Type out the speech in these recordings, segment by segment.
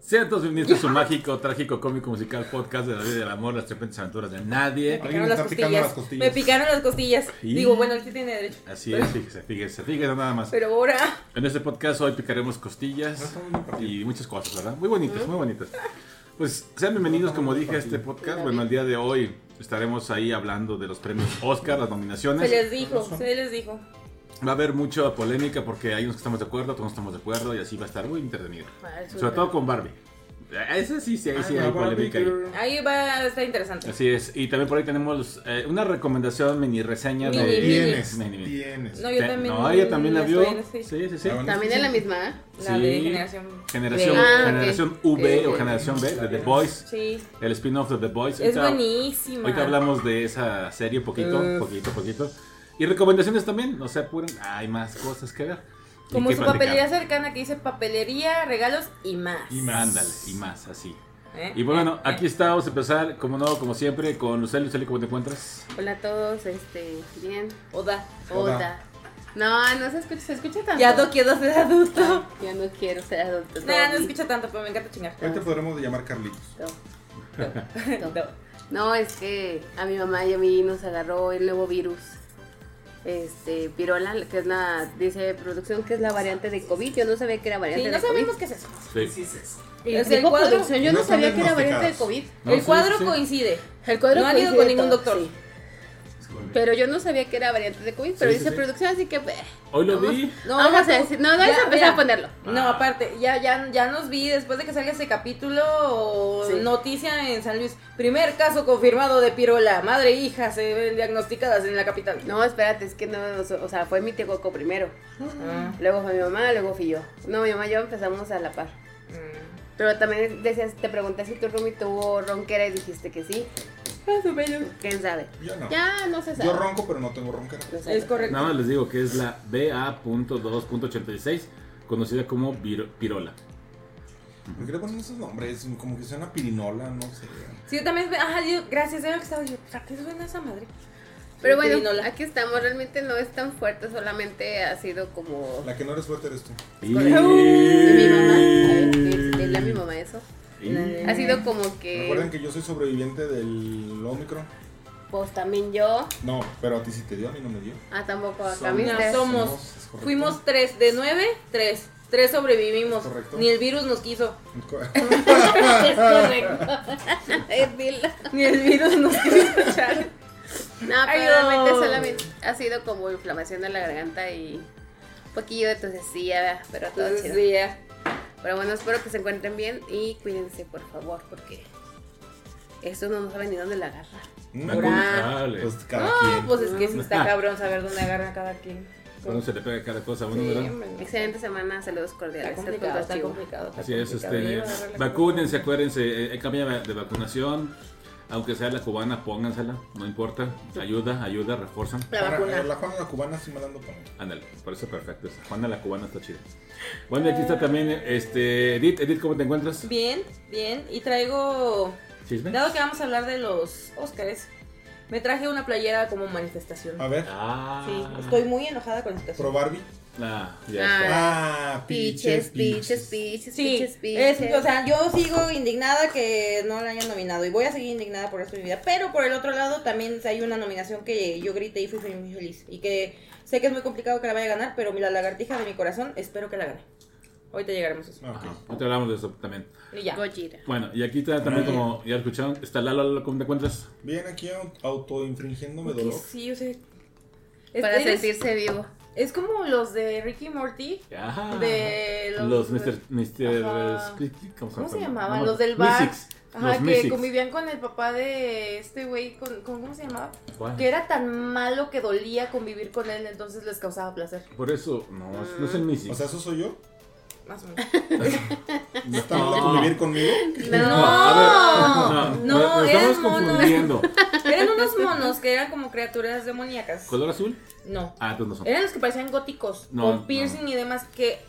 Sean todos bienvenidos a su mágico, trágico, cómico, musical podcast de la vida y del amor, las trepentes aventuras de nadie. Me picaron las está picando costillas. las costillas. Me picaron las costillas. Y- Digo, bueno, él sí tiene derecho. Así es, fíjese, fíjese, fíjese nada más. Pero ahora. En este podcast hoy picaremos costillas y muchas cosas, ¿verdad? Muy bonitas, muy bonitas. Pues sean bienvenidos, como dije, a este podcast. Bueno, el día de hoy estaremos ahí hablando de los premios Oscar, las Se nominaciones. les dijo, se les dijo. Va a haber mucha polémica porque hay unos que estamos de acuerdo, otros no estamos de acuerdo y así va a estar muy entretenido. Sobre todo con Barbie. Ese sí, sí, ahí sí Ah, hay polémica. ahí. Ahí va a estar interesante. Así es. Y también por ahí tenemos eh, una recomendación, mini reseña Mini, de... mini. Tienes, Mini, mini. tienes. No, yo también. No, ella también la vio. Sí, sí, sí. Ah. También es la misma, ¿eh? La de Sí. generación. Generación, Ah, generación V o generación B de The Boys. Sí. El spin-off de The Boys. Es Ahorita- buenísima. Ahorita hablamos de esa serie un poquito, poquito, poquito. Y recomendaciones también, no se apuren, hay más cosas que ver. Como que su platicar. papelería cercana que dice papelería, regalos y más. Y más. Ándale, y más, así. ¿Eh? Y bueno, ¿Eh? aquí estamos a empezar, como no, como siempre, con Lucely. Lucely, ¿cómo te encuentras? Hola a todos, este, bien. Oda. Oda. No, no se escucha, se escucha tanto. Ya no quiero ser adulto. Ya no quiero ser adulto. Nah, no Toby. escucha tanto, pero me encanta chingar. Hoy te podremos llamar Carlitos. No, no. No. No, es que a mi mamá y a mí nos agarró el nuevo virus. Este, pirola, que es la, dice producción que es la variante de COVID. Yo no sabía que era variante Sí, de no sabemos COVID. qué es eso. Sí. Y Es dijo el cuadro. producción, yo No no, sabía que era variante de. COVID. No, el sí, cuadro sí. coincide. El cuadro No han ido con ningún doctor. sí. Pero yo no sabía que era variante de COVID, pero Sí, dice sí. producción, así que... eh, Hoy lo vamos- vi. No, vamos deja a decir, no, vamos Ya, a empezar mira. a ponerlo. No, aparte, ya, ya, ya nos vi después de que salga ese capítulo o Sí. noticia en San Luis. Primer caso confirmado de pirola. Madre e hija se ven diagnosticadas en la capital. No, espérate, es que no, o sea, fue mi tío Coco primero. Ah, Luego fue mi mamá, luego fui yo. No, mi mamá y yo empezamos a la par. mm. Pero también decías, te pregunté si tu roomie tuvo ronquera y dijiste que sí. Más o menos. ¿Quién sabe? Yo no. Ya no se sabe. Yo ronco, pero no tengo. No sabe. Es correcto. Nada más les digo que es la BA.2.86, conocida como pirola. ¿Por qué le ponen esos nombres? Como que suena pirinola, no sé. Sí, yo también. Ajá, yo, gracias, que estaba yo. ¿A qué suena esa madre? Pero bueno, Pirinola. aquí estamos. Realmente no es tan fuerte, solamente ha sido como... La que no eres fuerte eres tú. Y... Mi mamá. Dile a mi mamá eso. Y- Ha sido como que... Recuerden que yo soy sobreviviente del Omicron. Pues también yo... No, pero a ti sí te dio, a mí no me dio. Ah, tampoco acá Somos- viste. somos-. Fuimos tres. De nueve, tres. Tres sobrevivimos. Correcto. Ni el virus nos quiso. es correcto. Ni el virus nos quiso escuchar. No, Ay, pero realmente no. solamente ha sido como inflamación de la garganta y un poquillo de tosecilla, pero todo chido. sí, ya. Pero bueno, espero que se encuentren bien y cuídense, por favor, porque esto no sabe ni dónde la agarra. Dale. Pues cada No, quien. pues es que sí está cabrón saber dónde agarra cada quien. Cuando se le pega cada cosa a uno, Sí, ¿verdad? hombre. Excelente semana, saludos Está cordiales. complicado, Al está complicado. está Así es, complicado. este, la vacúnense, acuérdense, eh, hay campaña de vacunación, aunque sea la cubana, póngansela, no importa, ayuda, ayuda, refuerzan. La Ahora, vacuna. La Juana la cubana sí me la ando poniendo. Ándale, por eso perfecto, esa Juana la cubana está chida. Bueno, y aquí está también, este, Edith, Edith, ¿cómo te encuentras? Bien, bien. Y traigo. ¿Chisme? Dado que vamos a hablar de los Óscares, me traje una playera como manifestación. A ver, Ah, Sí, estoy muy enojada con esta pro situación. Barbie. Ah, ya Ah, está. Ah, Piches, piches, piches, Sí, piches, es, piches. o sea, yo sigo indignada que no la hayan nominado y voy a seguir indignada por esto en mi vida. Pero por el otro lado, también hay una nominación que yo grité y fui muy feliz. Y que sé que es muy complicado que la vaya a ganar, pero la lagartija de mi corazón espero que la gane. Ahorita llegaremos a eso. Ok. Ajá, ahorita hablamos de eso también. Y ya. Gojira. Bueno, y aquí está también, como ya escucharon, está Lalo, Lalo, ¿cómo te encuentras? Bien, aquí au- autoinfringiéndome dolor. sí, yo sé. Para sentirse vivo. Es como los de Ricky Morty. Ajá. De los- los Mr. Mr. Ajá. ¿Cómo, ¿Cómo se llama? llamaban? No, los del bar. Mystics. Ajá, los que convivían con el papá de este güey, con, con- ¿cómo se llamaba? ¿Cuál? Que era tan malo que dolía convivir con él, entonces les causaba placer. Por eso, no, no es el Mystics. O sea, ¿eso soy yo? Más o menos. ¿No está mal de convivir conmigo? No, ver, no, nos eran estamos monos. confundiendo. Eran unos monos que eran como criaturas demoníacas. ¿Color azul? No. Ah, entonces no son. Eran los que parecían góticos, No, con no. piercing y demás, que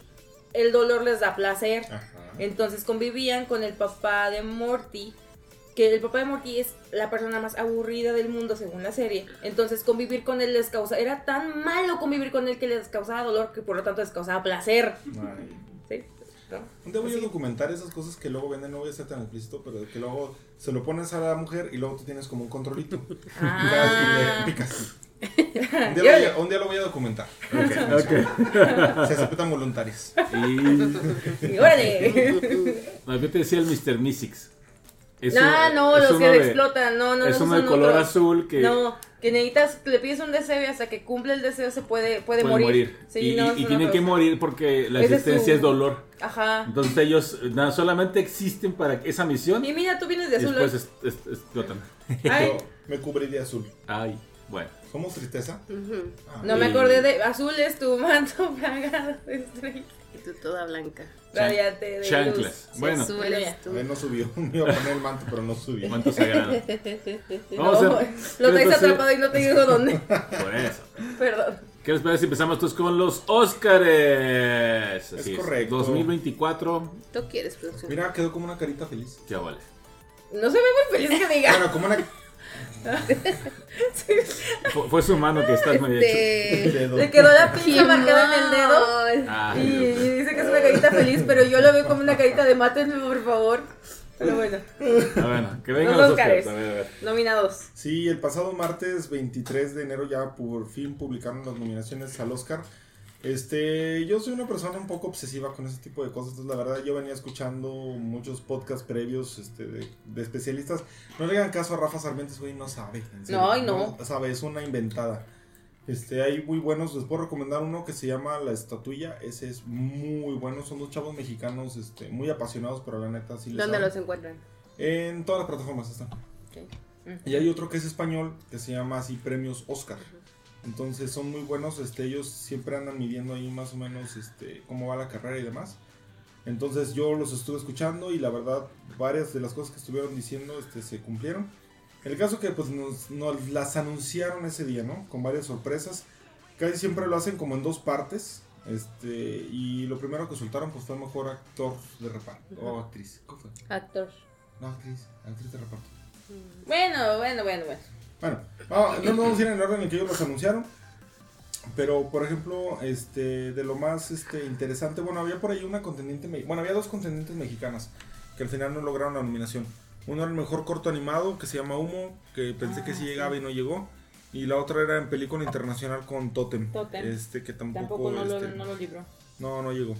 el dolor les da placer. Ajá. Entonces convivían con el papá de Morty, que el papá de Morty es la persona más aburrida del mundo según la serie. Entonces convivir con él les causa, era tan malo convivir con él que les causaba dolor que por lo tanto les causaba placer. Ay. ¿Sí? ¿no? Un día voy a documentar esas cosas que luego venden, no voy a ser tan explícito, pero que luego se lo pones a la mujer y luego tú tienes como un controlito. Ah. Y le picas. Un día, lo voy a, un día lo voy a documentar. Se aceptan voluntarios. Y. Y ¡Órale! Te decía el Mr. Mystics. Es No, un- no, es los que de- explotan, no, no, Es no, uno de color otros. azul que No, que necesitas, le pides un deseo y hasta que cumple el deseo se puede, puede, puede morir. Sí, y no, y- y tienen otros. que morir porque la Ese es existencia su- es dolor. Ajá. Entonces ellos nada, solamente existen para esa misión Y y mira, tú vienes de azul. después ¿eh? es- es- explotan. Ay, Yo me cubrí de azul. Ay, bueno. ¿Somos tristeza? Ujú. Ah. no me Y- acordé de azul es tu manto plagado de estrellas. Y tú toda blanca. Radiante de Chanclas. luz. Bueno, ver, no subió. Me iba a poner el manto, pero no subió. manto sagrado. No, Vamos a lo ¿qué traes atrapado y no te digo dónde. Por eso. Perdón. ¿Qué les parece si empezamos todos con los Óscares? Así correcto. 2024. Tú quieres producción. Mira, quedó como una carita feliz. Ya vale. No se ve muy feliz que diga. Bueno, como una. Fue, fue su mano que está medio. Este... dedo. Le quedó la pinza marcada en el dedo. Ah, Y, y dice que es una carita feliz, pero yo lo veo como una carita de mátenme, por favor. Pero bueno, ah, bueno, que vengan Los los Óscares. Óscares. A ver, a ver. nominados. Sí, el pasado martes 23 de enero ya por fin publicaron las nominaciones al Oscar. Este, yo soy una persona un poco obsesiva con ese tipo de cosas, entonces la verdad yo venía escuchando muchos podcasts previos este, de, de especialistas. No le hagan caso a Rafa Sarmiento, güey no sabe. en serio, No, ay, no. sabe, es una inventada. Este, hay muy buenos, les puedo recomendar uno que se llama La Estatuilla, ese es muy bueno, son dos chavos mexicanos este, muy apasionados, pero la neta sí les ¿Dónde saben. los encuentran? En todas las plataformas están. Y hay otro que es español, que se llama así Premios Oscar. Entonces son muy buenos, este, ellos siempre andan midiendo ahí más o menos este, cómo va la carrera y demás. Entonces yo los estuve escuchando y la verdad varias de las cosas que estuvieron diciendo este, se cumplieron. El caso que pues nos, nos las anunciaron ese día, ¿no? Con varias sorpresas. Casi siempre lo hacen como en dos partes. Este, y lo primero que soltaron pues fue mejor actor de reparto. O actriz. ¿Cómo fue? Actor. No, actriz. Actriz de reparto. Bueno, bueno, bueno, bueno. Bueno, vamos- no nos vamos a ir en el orden en que ellos los anunciaron. Pero, por ejemplo, este, de lo más este, interesante, bueno, había por ahí una contendiente, me- bueno, había dos contendientes mexicanas que al final no lograron la nominación. Uno era el mejor corto animado, que se llama Humo, que pensé que sí llegaba y no llegó. Y la otra era en película internacional con Totem, Totem. este que tampoco, Tampoco no lo, este, no lo libró. no, no llegó.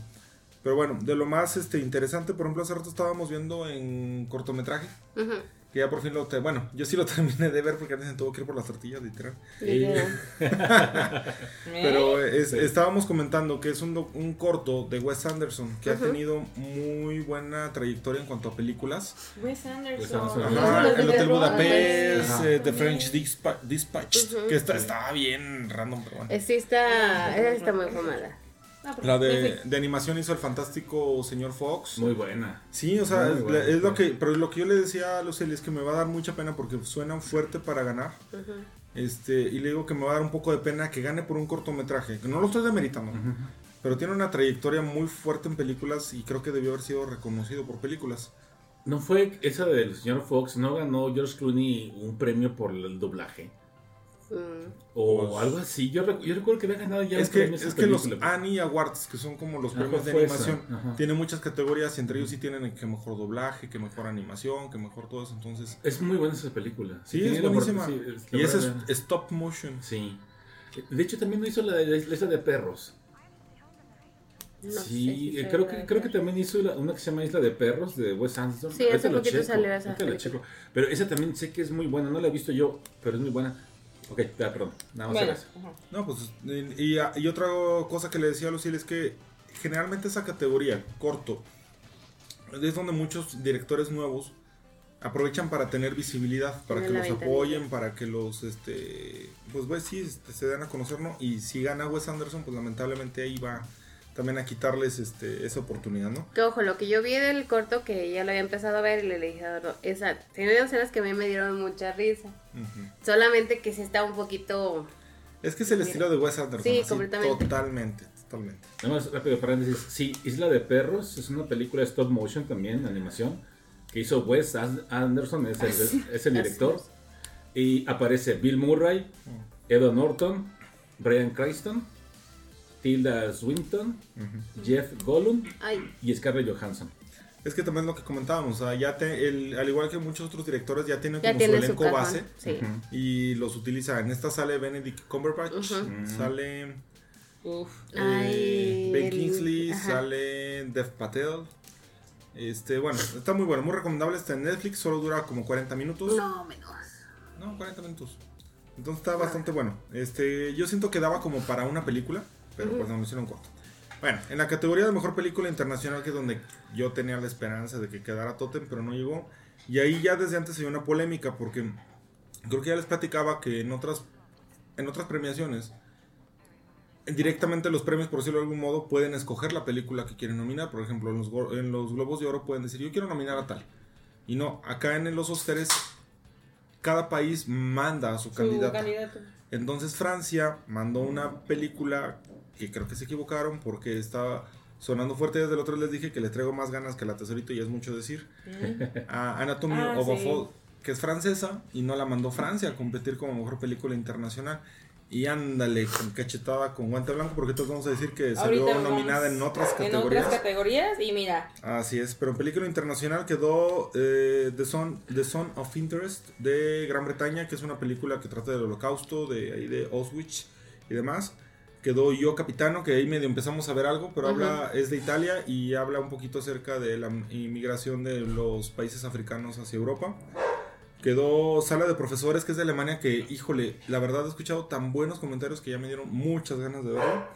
Pero bueno, de lo más este, interesante, por ejemplo, hace rato estábamos viendo en cortometraje, Ujú. Que ya por fin lo... te- bueno, yo sí lo terminé de ver porque antes me tuvo que ir por las tortillas, literal. Pero es- estábamos comentando que es un, doc- un corto de Wes Anderson que ha tenido muy buena trayectoria en cuanto a películas. Wes Anderson. Wes Anderson. Ajá, el Hotel. Budapest, eh, The French Dispa- Dispatch, Ujú. que está, está bien random, pero bueno. Eh, Sí, está. Esa está muy fumada. Ah, La de, animación hizo el fantástico señor Fox. Muy buena. Sí, o sea, es, buena, es lo que, pero lo que yo le decía a Lucely es que me va a dar mucha pena porque suena fuerte para ganar. Este, y le digo que me va a dar un poco de pena que gane por un cortometraje, que no lo estoy demeritando, pero tiene una trayectoria muy fuerte en películas y creo que debió haber sido reconocido por películas. ¿No fue esa del señor Fox? ¿No ganó George Clooney un premio por el doblaje? O Pues- algo así. Yo, recu- yo recuerdo que había ganado ya es que, premio esa es que los. Annie Awards, que son como los premios de esa, animación, tienen muchas categorías y entre ellos sí tienen que mejor doblaje, que mejor animación, que mejor todo eso, entonces... Es muy buena esa película. Sí, es la buenísima. sí, la y ese es stop motion. Sí. De hecho, también hizo la de, esa de perros. No sí, si eh, creo la que, de creo que perros. también hizo la- una que se llama Isla de Perros de Wes Anderson. Sí, hace lo poquito checo, salió esa la. Pero esa también sé que es muy buena. No la he visto yo, pero es muy buena. Ok, ya, perdón. Nada más Bueno, era eso. ajá. No, pues, y, y otra cosa que le decía a Lucille es que generalmente esa categoría, corto, es donde muchos directores nuevos aprovechan para tener visibilidad, para que los apoyen, para que los, este, pues, pues sí, este, se den a conocer, ¿no? Y si gana Wes Anderson, pues lamentablemente ahí va también a quitarles, este, esa oportunidad, ¿no? Que ojo, lo que yo vi del corto, que ya lo había empezado a ver y le dije, a Eduardo, esa, tiene escenas que a mí me dieron mucha risa. Ujú. Solamente que sí está un poquito... Es que es el Mira. estilo de Wes Anderson. Sí, así, completamente. Totalmente, totalmente. Nada más rápido paréntesis. Sí, Isla de Perros es una película de stop motion también, animación, que hizo Wes An- Anderson, es el, es el director. Y aparece Bill Murray, Edward Norton, Brian Cranston Tilda Swinton, Jeff Gollum Ay, y Scarlett Johansson. Es que también lo que comentábamos, o sea, ya te, el- al igual que muchos otros directores, ya tienen ya como su tiene su elenco base Sí. y los utiliza. En esta sale Benedict Cumberbatch, Ujú. sale Uf. Ay, eh, Ben el- Kingsley, ajá. sale Dev Patel. Este, bueno, está muy bueno, muy recomendable. Está en Netflix, solo dura como 40 minutos. No, menos. No, 40 minutos. Entonces está bastante bueno. Este, yo siento que daba como para una película, pero pues no lo hicieron corto. Bueno, en la categoría de mejor película internacional, que es donde yo tenía la esperanza de que quedara Totem, pero no llegó. Y ahí ya desde antes se dio una polémica, porque creo que ya les platicaba que en otras, en otras premiaciones, directamente los premios, por decirlo de algún modo, pueden escoger la película que quieren nominar. Por ejemplo, en los, go- en los Globos de Oro pueden decir, yo quiero nominar a tal. Y no, acá en los Oscars, cada país manda a su, candidato. Entonces Francia mandó una película que creo que se equivocaron porque estaba sonando fuerte desde el otro les dije que le traigo más ganas que la tesorito y es mucho decir. A Anatomy Ah, of a sí. Fall, que es francesa y no la mandó Francia a competir como mejor película internacional. Y ándale, con cachetada con guante blanco, porque todos vamos a decir que salió Ahorita nominada en otras En categorías. otras categorías y mira, Así es, pero en película internacional quedó eh, The, Son, The Son of Interest de Gran Bretaña, que es una película que trata del holocausto, de ahí de Auschwitz y demás. Quedó Yo Capitano, que ahí medio empezamos a ver algo, pero habla, es de Italia y habla un poquito acerca de la inmigración de los países africanos hacia Europa. Quedó Sala de Profesores, que es de Alemania, que, híjole, la verdad he escuchado tan buenos comentarios que ya me dieron muchas ganas de verlo.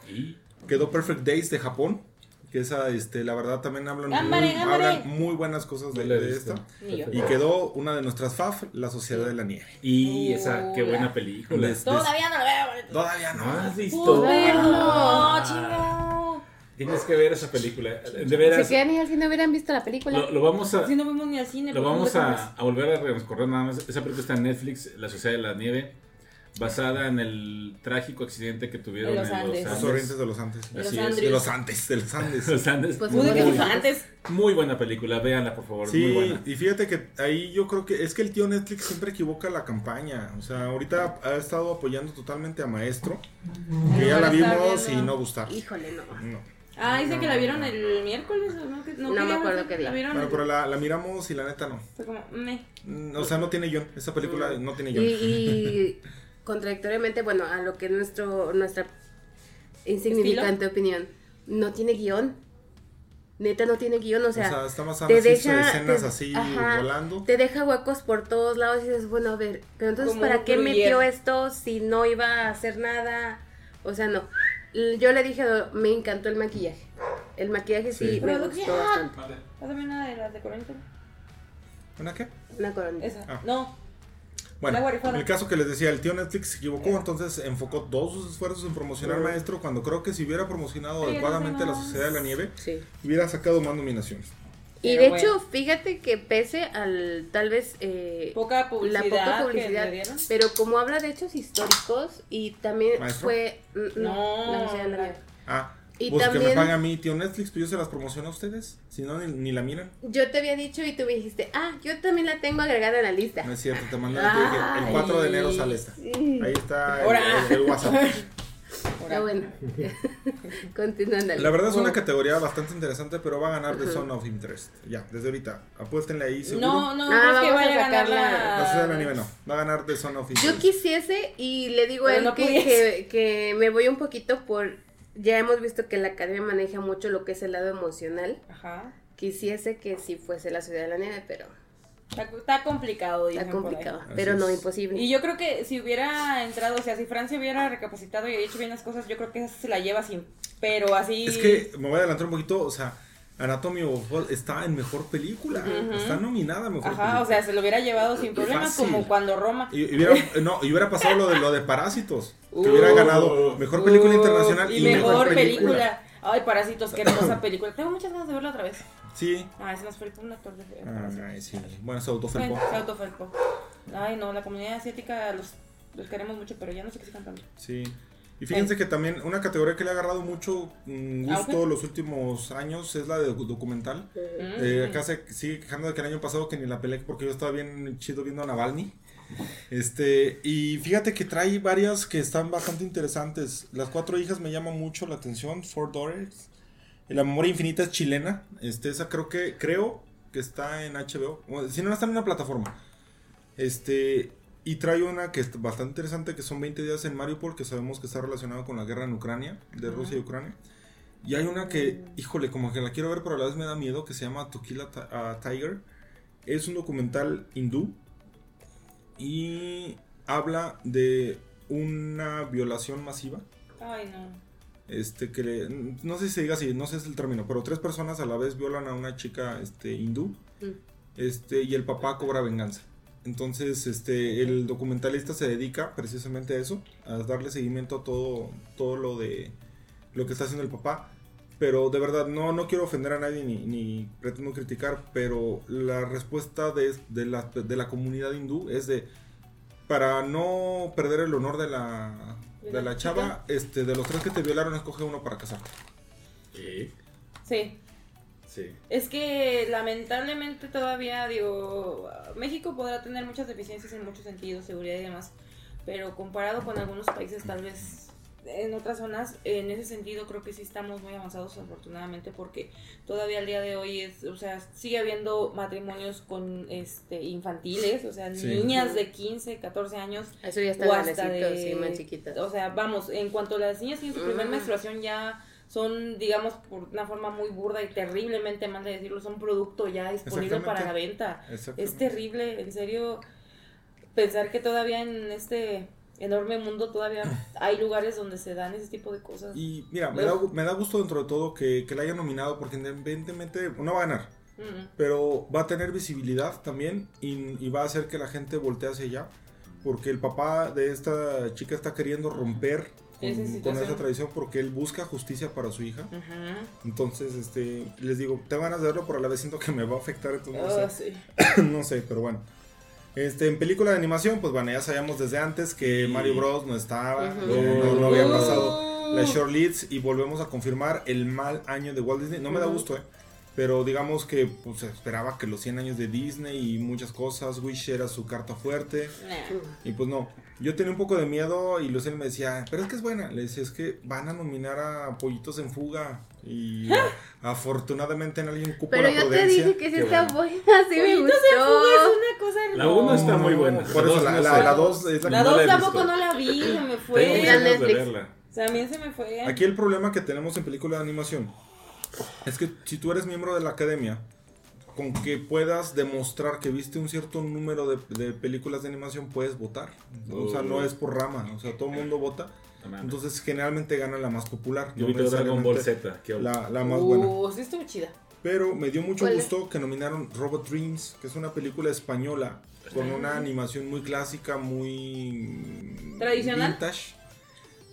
Quedó Perfect Days de Japón. Que esa, este, la verdad también hablan, ¡Gámbare, muy, gámbare! hablan muy buenas cosas de, la de yo. Y quedó una de nuestras FAF, La Sociedad de la Nieve. Y esa, qué buena película. Les- Todavía no lo veo. Todavía no. ¿No has visto? Verlo. Chingado. Tienes que ver esa película. De veras, Se quedan y al no hubieran visto la película. lo, lo vamos a, Si no vemos ni al cine. lo ¿por qué no vamos a, a volver a recorrer nada más. Esa película está en Netflix, La Sociedad de la Nieve, basada en el trágico accidente que tuvieron En en los los Andes. Los Andes. Orientes de los Andes. De los Así es. Andes. De los Andes, de los Andes. Los Andes. Pues, muy, antes. muy buena película, véanla por favor, muy Sí, buena. y fíjate que ahí yo creo que es que el tío Netflix siempre equivoca la campaña. O sea, ahorita ha estado apoyando totalmente a Maestro, que Pero ya la vimos y no gustar. Híjole, no. No. Ah, dice No, que la no, vieron no. el miércoles. No, Que- No ¿qué me acuerdo qué día. La vieron. Bueno, el- pero la, la miramos y la neta no. Fue como, meh. Mm, O sea, no tiene guion. Esa película no tiene Y, guion. y contradictoriamente, bueno, a lo que nuestro nuestra insignificante opinión, no tiene guion. Neta no tiene guion, o sea, está basada te deja escenas te- así ajá, volando. Te deja huecos por todos lados y dices, bueno, a ver, pero entonces Como ¿para qué metió esto si no iba a hacer nada? O sea, no. Yo le dije, me encantó el maquillaje. El maquillaje sí, Sí. me gustó bastante. Pásame una de las de Coronita. ¿Una qué? Una coronita. Esa. Ah. No. Bueno, el caso que les decía, el tío Netflix se equivocó, entonces enfocó todos sus esfuerzos en promocionar Maestro, cuando creo que si hubiera promocionado Sí, adecuadamente no la Sociedad de la Nieve, Sí. hubiera sacado más nominaciones. Y Pero de bueno. hecho, fíjate que pese al tal vez eh, Poca publicidad. la poca publicidad, pero como habla de hechos históricos y también ¿Maestro? fue mm, no, No, la Sociedad de la la- Nieve. Ah, Y pues que me también- pague a mí, tío Netflix, pues yo se las promociono a ustedes, si no, ni, ni la miran. Yo te había dicho y tú me dijiste, ah, yo también la tengo agregada en la lista. No es cierto, te mandé, el 4 de enero sale esta. Ahí está el, Ahora. el- el WhatsApp. Pero bueno, continuando. La verdad es una categoría bastante interesante, pero va a ganar The Zone of Interest. Ya, desde ahorita. Apuéstenle ahí, seguro. No, no, Ah, no es que a vaya a ganar sacarla. la. La Sociedad de la Nieve no. Va a ganar The Zone of Interest. Yo quisiese y le digo a él no que, que me voy un poquito por... Ya hemos visto que la academia maneja mucho lo que es el lado emocional. Ajá. Quisiese que si fuese la ciudad de la nieve, pero Está, está complicado, está dicen por ahí. complicado. Así Pero no es. imposible. Y yo creo que si hubiera entrado, o sea, si Francia hubiera recapacitado y hecho bien las cosas, yo creo que esa se la lleva sin. Pero así. Es que me voy a adelantar un poquito, o sea, Anatomy of Fall está en mejor película. Está nominada a mejor Ajá, película. o sea, se lo hubiera llevado sin problemas, Fácil. como cuando Roma. Y, y hubiera, no, y hubiera pasado lo de lo de Parásitos. Que hubiera Uh, ganado mejor película Uh, internacional y, mejor, película. Ay, Parásitos, qué hermosa película. Tengo muchas ganas de verla otra vez. Sí. Ah, ese nos falta un actor de. Ah, Ay, sí. Bueno, se autofelpó. Bueno, se autofelpó. Ay, no, la comunidad asiática los, los queremos mucho, pero ya no sé qué sigan cantando. Sí. Y fíjense que también una categoría que le ha agarrado mucho mm, gusto los últimos años es la de docu- documental. Eh, acá se sigue quejando de que el año pasado que ni la peleé porque yo estaba bien chido viendo a Navalny. Este, y fíjate que trae varias que están bastante interesantes. Las cuatro hijas me llaman mucho la atención. Four Daughters. La memoria infinita es chilena. Este, esa creo que, creo que está en HBO. si no, está en una plataforma. Este, y trae una que es bastante interesante, que son 20 días en Mariupol, que sabemos que está relacionado con la guerra en Ucrania, de Rusia y Ucrania. Y hay una que, híjole, como que la quiero ver, pero a la vez me da miedo, que se llama Tukila Tiger. Es un documental hindú y habla de una violación masiva. Ay, no. Este, que no sé si se diga así, no sé si es el término, pero tres personas a la vez violan a una chica este, hindú. Mm. Este, y el papá cobra venganza. Entonces, este, el documentalista se dedica precisamente a eso, a darle seguimiento a todo, todo lo de lo que está haciendo el papá. Pero de verdad, no, no quiero ofender a nadie ni, ni pretendo criticar, pero la respuesta de, de, la, de la comunidad hindú es de, para no perder el honor de la, de la chava, este, de los tres que te violaron, escoge uno para casarte. Sí. Sí. Sí. Es que lamentablemente todavía, digo, México podrá tener muchas deficiencias en muchos sentidos, seguridad y demás, pero comparado con algunos países tal vez en otras zonas, en ese sentido creo que sí estamos muy avanzados afortunadamente porque todavía al día de hoy es, o sea, sigue habiendo matrimonios con este infantiles, o sea, niñas de 15, 14 años. Eso ya está de, sí, más chiquitas. O sea, vamos, en cuanto a las niñas tienen su primera menstruación ya son, digamos, por una forma muy burda y terriblemente mal de decirlo, son producto ya disponible para la venta. Es terrible, en serio, pensar que todavía en este enorme mundo todavía hay lugares donde se dan ese tipo de cosas. Y mira, me da, me da gusto dentro de todo que, que la hayan nominado porque independientemente no va a ganar, pero va a tener visibilidad también y, y, va a hacer que la gente voltee hacia allá porque el papá de esta chica está queriendo romper con, esa tradición porque él busca justicia para su hija. Entonces, este, les digo, te van a verlo, pero a la vez siento que me va a afectar, entonces no, ah, sé. no sé, pero bueno. Este, en película de animación, pues bueno, ya sabíamos desde antes que Mario Bros. no estaba, no, había pasado la short leads y volvemos a confirmar el mal año de Walt Disney. No me da gusto, eh. Pero digamos que pues, esperaba que los 100 años de Disney y muchas cosas, Wish era su carta fuerte. Y pues no. Yo tenía un poco de miedo y Lucien me decía, pero es que es buena. Le decía, es que van a nominar a Pollitos en Fuga. Y afortunadamente en alguien cupo Pero yo te dije que sí está buena, sí me gustó. en Fuga es una cosa. La 1 está muy buena. Por eso la 2 es la, la 2 tampoco no la vi, se me fue. O sea, a mí se me fue. Aquí el problema que tenemos en película de animación es que si tú eres miembro de la academia, con que puedas demostrar que viste un cierto número de, películas de animación, puedes votar. O sea, no es por rama, o sea, todo el mundo vota. Entonces, generalmente gana la más popular. Yo vi Dragon Ball Z. La, la más buena. Uh, sí estuvo chida. Pero me dio mucho gusto que nominaron Robot Dreams, que es una película española con una animación muy clásica, muy tradicional, vintage,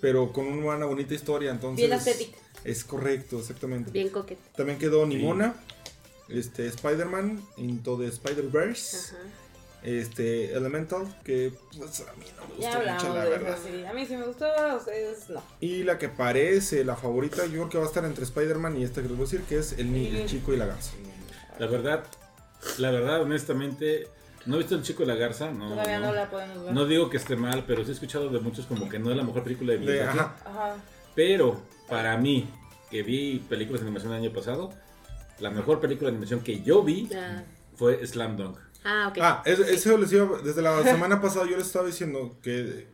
pero con una bonita historia. Entonces, Bien estética. Es correcto, exactamente. Bien coquete. También quedó Nimona, este, Spider-Man, Into the Spider-Verse. Este, Elemental, que pues, a mí no me gustó mucho, la verdad. A mí sí me gustó, a ustedes no. Y la que parece la favorita, yo creo que va a estar entre Spider-Man y esta que les voy a decir, que es el, chico y la garza. La verdad, la verdad, honestamente, no he visto el chico y la garza. No, Todavía no, la podemos ver. No digo que esté mal, pero sí he escuchado de muchos como que no es la mejor película de mi vida. Pero para mí, que vi películas de animación el año pasado, la mejor película de animación que yo vi ah. fue Slam Dunk. Ah, ok. Ah, eso les iba, desde la semana pasada yo les estaba diciendo que,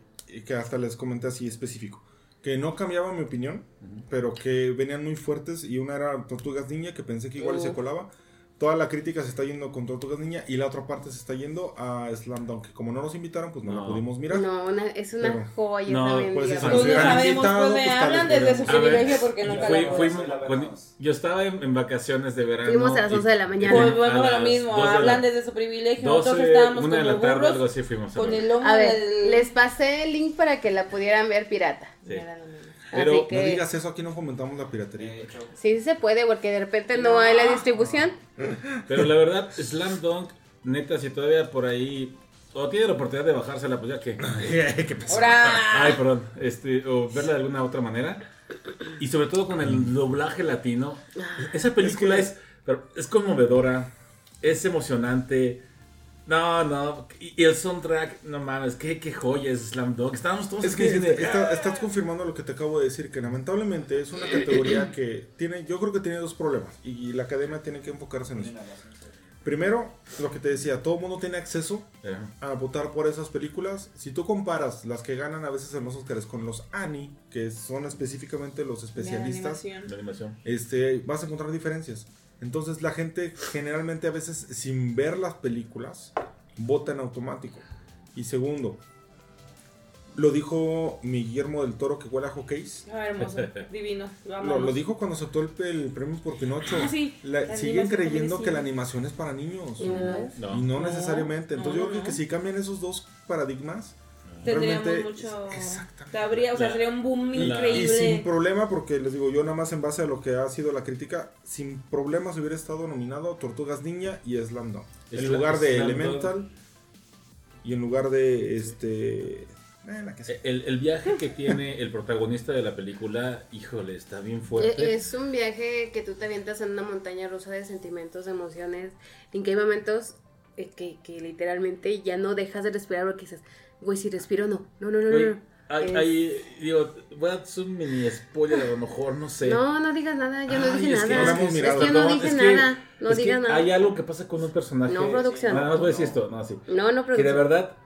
que hasta les comenté así específico. Que no cambiaba mi opinión, pero que venían muy fuertes y una era Tortugas Niña, que pensé que igual se colaba toda la crítica se está yendo con Tortugas Niña y la otra parte se está yendo a Slam Dunk. Como no nos invitaron, pues no, la pudimos mirar. No, es una joya no, también. Pues, eso, pues no sabemos, pues me hablan desde su privilegio porque nunca fui, la Yo estaba en, vacaciones de verano. Fuimos a las 11 de la mañana. Pues bueno, lo mismo, hablan desde su privilegio. Nosotros estábamos una de la tarde, algo así fuimos. Con el lomo a ver, les pasé el link para que la pudieran ver pirata. Sí. Pero no digas eso, aquí no fomentamos la piratería. Sí, sí se puede, porque de repente no, hay la distribución. Pero la verdad, Slam Dunk, neta, si todavía por ahí. O tiene la oportunidad de bajársela, pues ya que. ¿Qué Ay, perdón. Este, o verla de alguna otra manera. Y sobre todo con el doblaje latino. Esa película es, es, es conmovedora, es emocionante No, no. Y, el soundtrack, no mames, qué, qué joya es Slam Dunk. Estábamos todos es que estás confirmando lo que te acabo de decir, que lamentablemente es una categoría que tiene, yo creo que tiene dos problemas. Y la academia tiene que enfocarse en eso. Primero, lo que te decía, todo el mundo tiene acceso a votar por esas películas. Si tú comparas las que ganan a veces en los Oscars con los Annie, que son específicamente los especialistas, de animación. Este, vas a encontrar diferencias. Entonces la gente generalmente a veces sin ver las películas vota en automático. Y segundo, lo dijo mi Guillermo del Toro que huele a hockeys. Ah, hermoso, divino. Lo, lo, dijo cuando aceptó el, el premio por Pinocho. Ah, sí, siguen creyendo que la animación es para niños. y no necesariamente. Entonces yo creo que si cambian esos dos paradigmas, tendríamos mucho. Exactamente. Habría, o sea, sería un boom increíble. Y sin problema, porque les digo, yo nada más en base a lo que ha sido la crítica, sin problemas hubiera estado nominado Tortugas Niña y Slam Dunk. En lugar de Elemental y en lugar de este eh, el, viaje que tiene el protagonista de la película, híjole, está bien fuerte. Es un viaje que tú te avientas en una montaña rusa de sentimientos, de emociones, en que hay momentos eh, que, que, literalmente ya no dejas de respirar porque dices, güey, si respiro no, no, no, no, no. Ahí, digo, voy a hacer un mini spoiler a lo mejor, no sé. No, no digas nada, yo no dije nada. Es que, yo no dije nada, no digas nada. Hay algo que pasa con un personaje. No, producción. Nada más voy a decir esto, no, así. No, no, producción. Que de verdad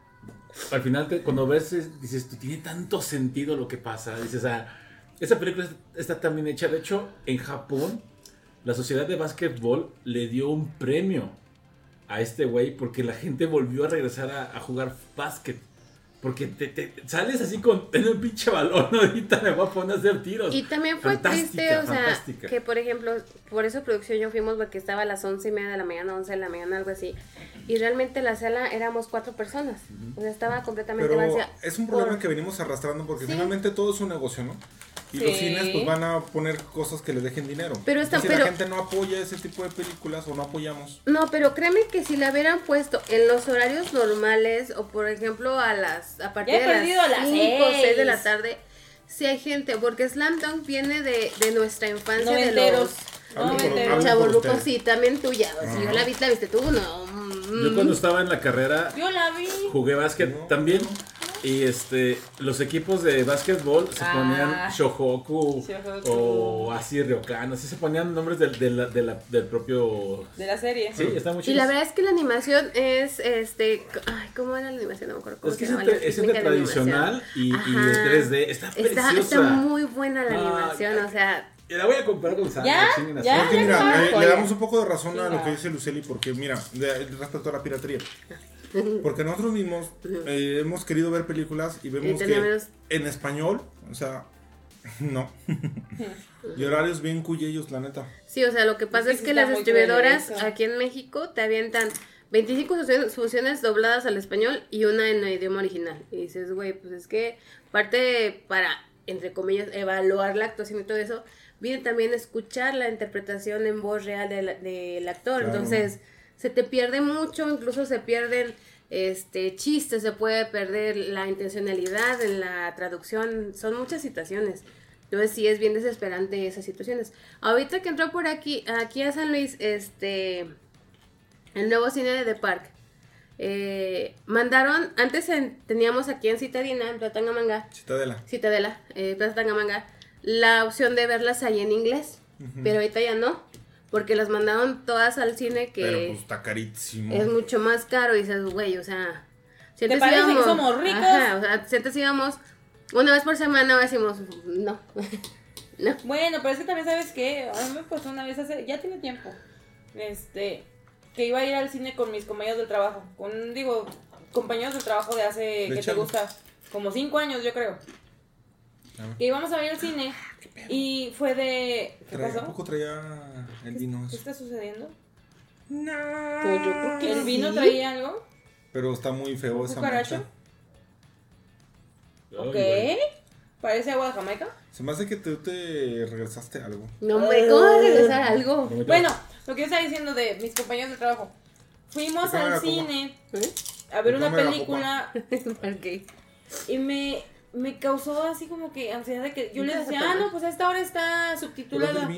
al final cuando ves, dices, tiene tanto sentido lo que pasa. Dices, ah, esa película está tan bien hecha. De hecho, en Japón, la sociedad de básquetbol le dio un premio a este güey porque la gente volvió a regresar a, a jugar básquet. Porque te, sales así con en un pinche balón, ahorita me voy a poner a hacer tiros. Y también fue triste, o sea, que por ejemplo, por eso producción yo fuimos porque estaba a las once y media de la mañana, once de la mañana, algo así. Y realmente la sala éramos cuatro personas. O sea, estaba completamente Pero Es un problema que venimos arrastrando porque finalmente todo es un negocio, ¿no? Y los cines pues van a poner cosas que les dejen dinero. Pero, si la gente no apoya ese tipo de películas o no apoyamos. No, pero créeme que si la hubieran puesto en los horarios normales o por ejemplo a las a partir de las 5 o 6 de la tarde, si hay gente, porque Slam Dunk viene de, de nuestra infancia de los no, chavorrucos, sí, también tuya. Si yo la vi, la viste tú, no. Yo cuando estaba en la carrera, yo la vi. Jugué básquet también. Y este, los equipos de básquetbol se ah. ponían Shohoku, o así Ryokan, así se ponían nombres del, del, propio... De la serie. Sí, está muy chido. Y la verdad es que la animación es, este, ay, ¿cómo era la animación? No me acuerdo cómo es que es, es tradicional y, y, 3D, está preciosa. Está, muy buena la animación, o sea... La voy a comprar con Sandra. ¿Ya? ¿Ya? mira, eh, le damos un poco de razón a lo que dice Luceli, porque mira, respecto a la piratería. Porque nosotros mismos eh, hemos querido ver películas y vemos que en español, o sea, no. y horarios bien cuyellos, la neta. Sí, o sea, lo que pasa es que las distribuidoras aquí en México te avientan 25 funciones dobladas al español y una en el idioma original. Y dices, güey, pues es que parte para, entre comillas, evaluar la actuación y todo eso, viene también escuchar la interpretación en voz real del, actor. Entonces se te pierde mucho, incluso se pierden este chistes, se puede perder la intencionalidad en la traducción, son muchas situaciones. Entonces sí es bien desesperante esas situaciones. Ahorita que entró por aquí, aquí a San Luis, este, el nuevo cine de The Park, eh, mandaron, antes teníamos aquí en Citadina, en Platangamanga. Citadela. Citadela, eh, Plaza Tangamanga, la opción de verlas ahí en inglés, pero ahorita ya no porque las mandaron todas al cine que Pero pues está carísimo. Es mucho más caro y dices, güey, o sea, si ¿Te parece íbamos, que somos ricos? Ajá, o sea, si antes íbamos una vez por semana, decimos, no. no. Bueno, pero es que también sabes que a mí me pasó una vez hace, ya tiene tiempo. Este, que iba a ir al cine con mis compañeros del trabajo, con digo, compañeros del trabajo de hace que te gusta, como cinco años, yo creo. Ah. Que íbamos a ver al cine y fue de. ¿Qué pasó? ¿A poco traía el vino? ¿Qué está sucediendo? No. Pues yo creo que ¿El vino traía algo? Pero está muy feo esa mancha. Ok. ¿Parece agua de Jamaica? Se me hace que tú te regresaste algo. No, hombre, ¿cómo regresar algo? Bueno, lo que yo estaba diciendo de mis compañeros de trabajo. Fuimos al cine ¿Eh? a ver una película. Y me me causó así como que ansiedad de que yo le decía, ah, no, pues a esta hora está subtitulada.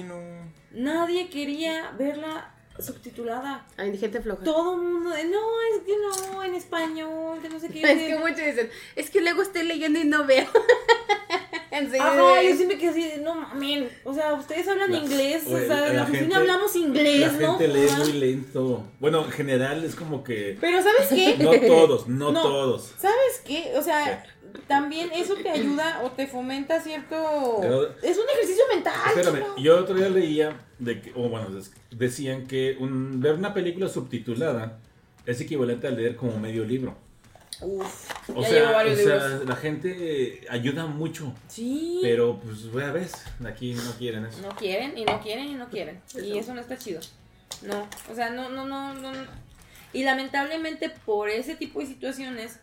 Nadie quería verla subtitulada. Hay gente floja. Todo el mundo, no, es que no, en español, que no sé qué. Es que muchos dicen, es que luego estoy leyendo y no veo. Ajá, yo siempre que así, no mames, o sea, ustedes hablan inglés, o sea, en la, oficina hablamos inglés, ¿no? La gente lee muy lento. Bueno, en general es como que... Pero ¿sabes qué? No todos, no, todos. ¿Sabes qué? O sea, también eso te ayuda o te fomenta cierto... es un ejercicio mental. Espérame, yo otro día leía, de que, o bueno, decían que un, ver una película subtitulada es equivalente a leer como medio libro. Uf, o sea, o sea la gente ayuda mucho. Sí. Pero pues voy a ver, aquí no quieren eso. No quieren y no quieren y no quieren. Y eso no está chido. No, o sea, no, no, no, no. Y lamentablemente por ese tipo de situaciones,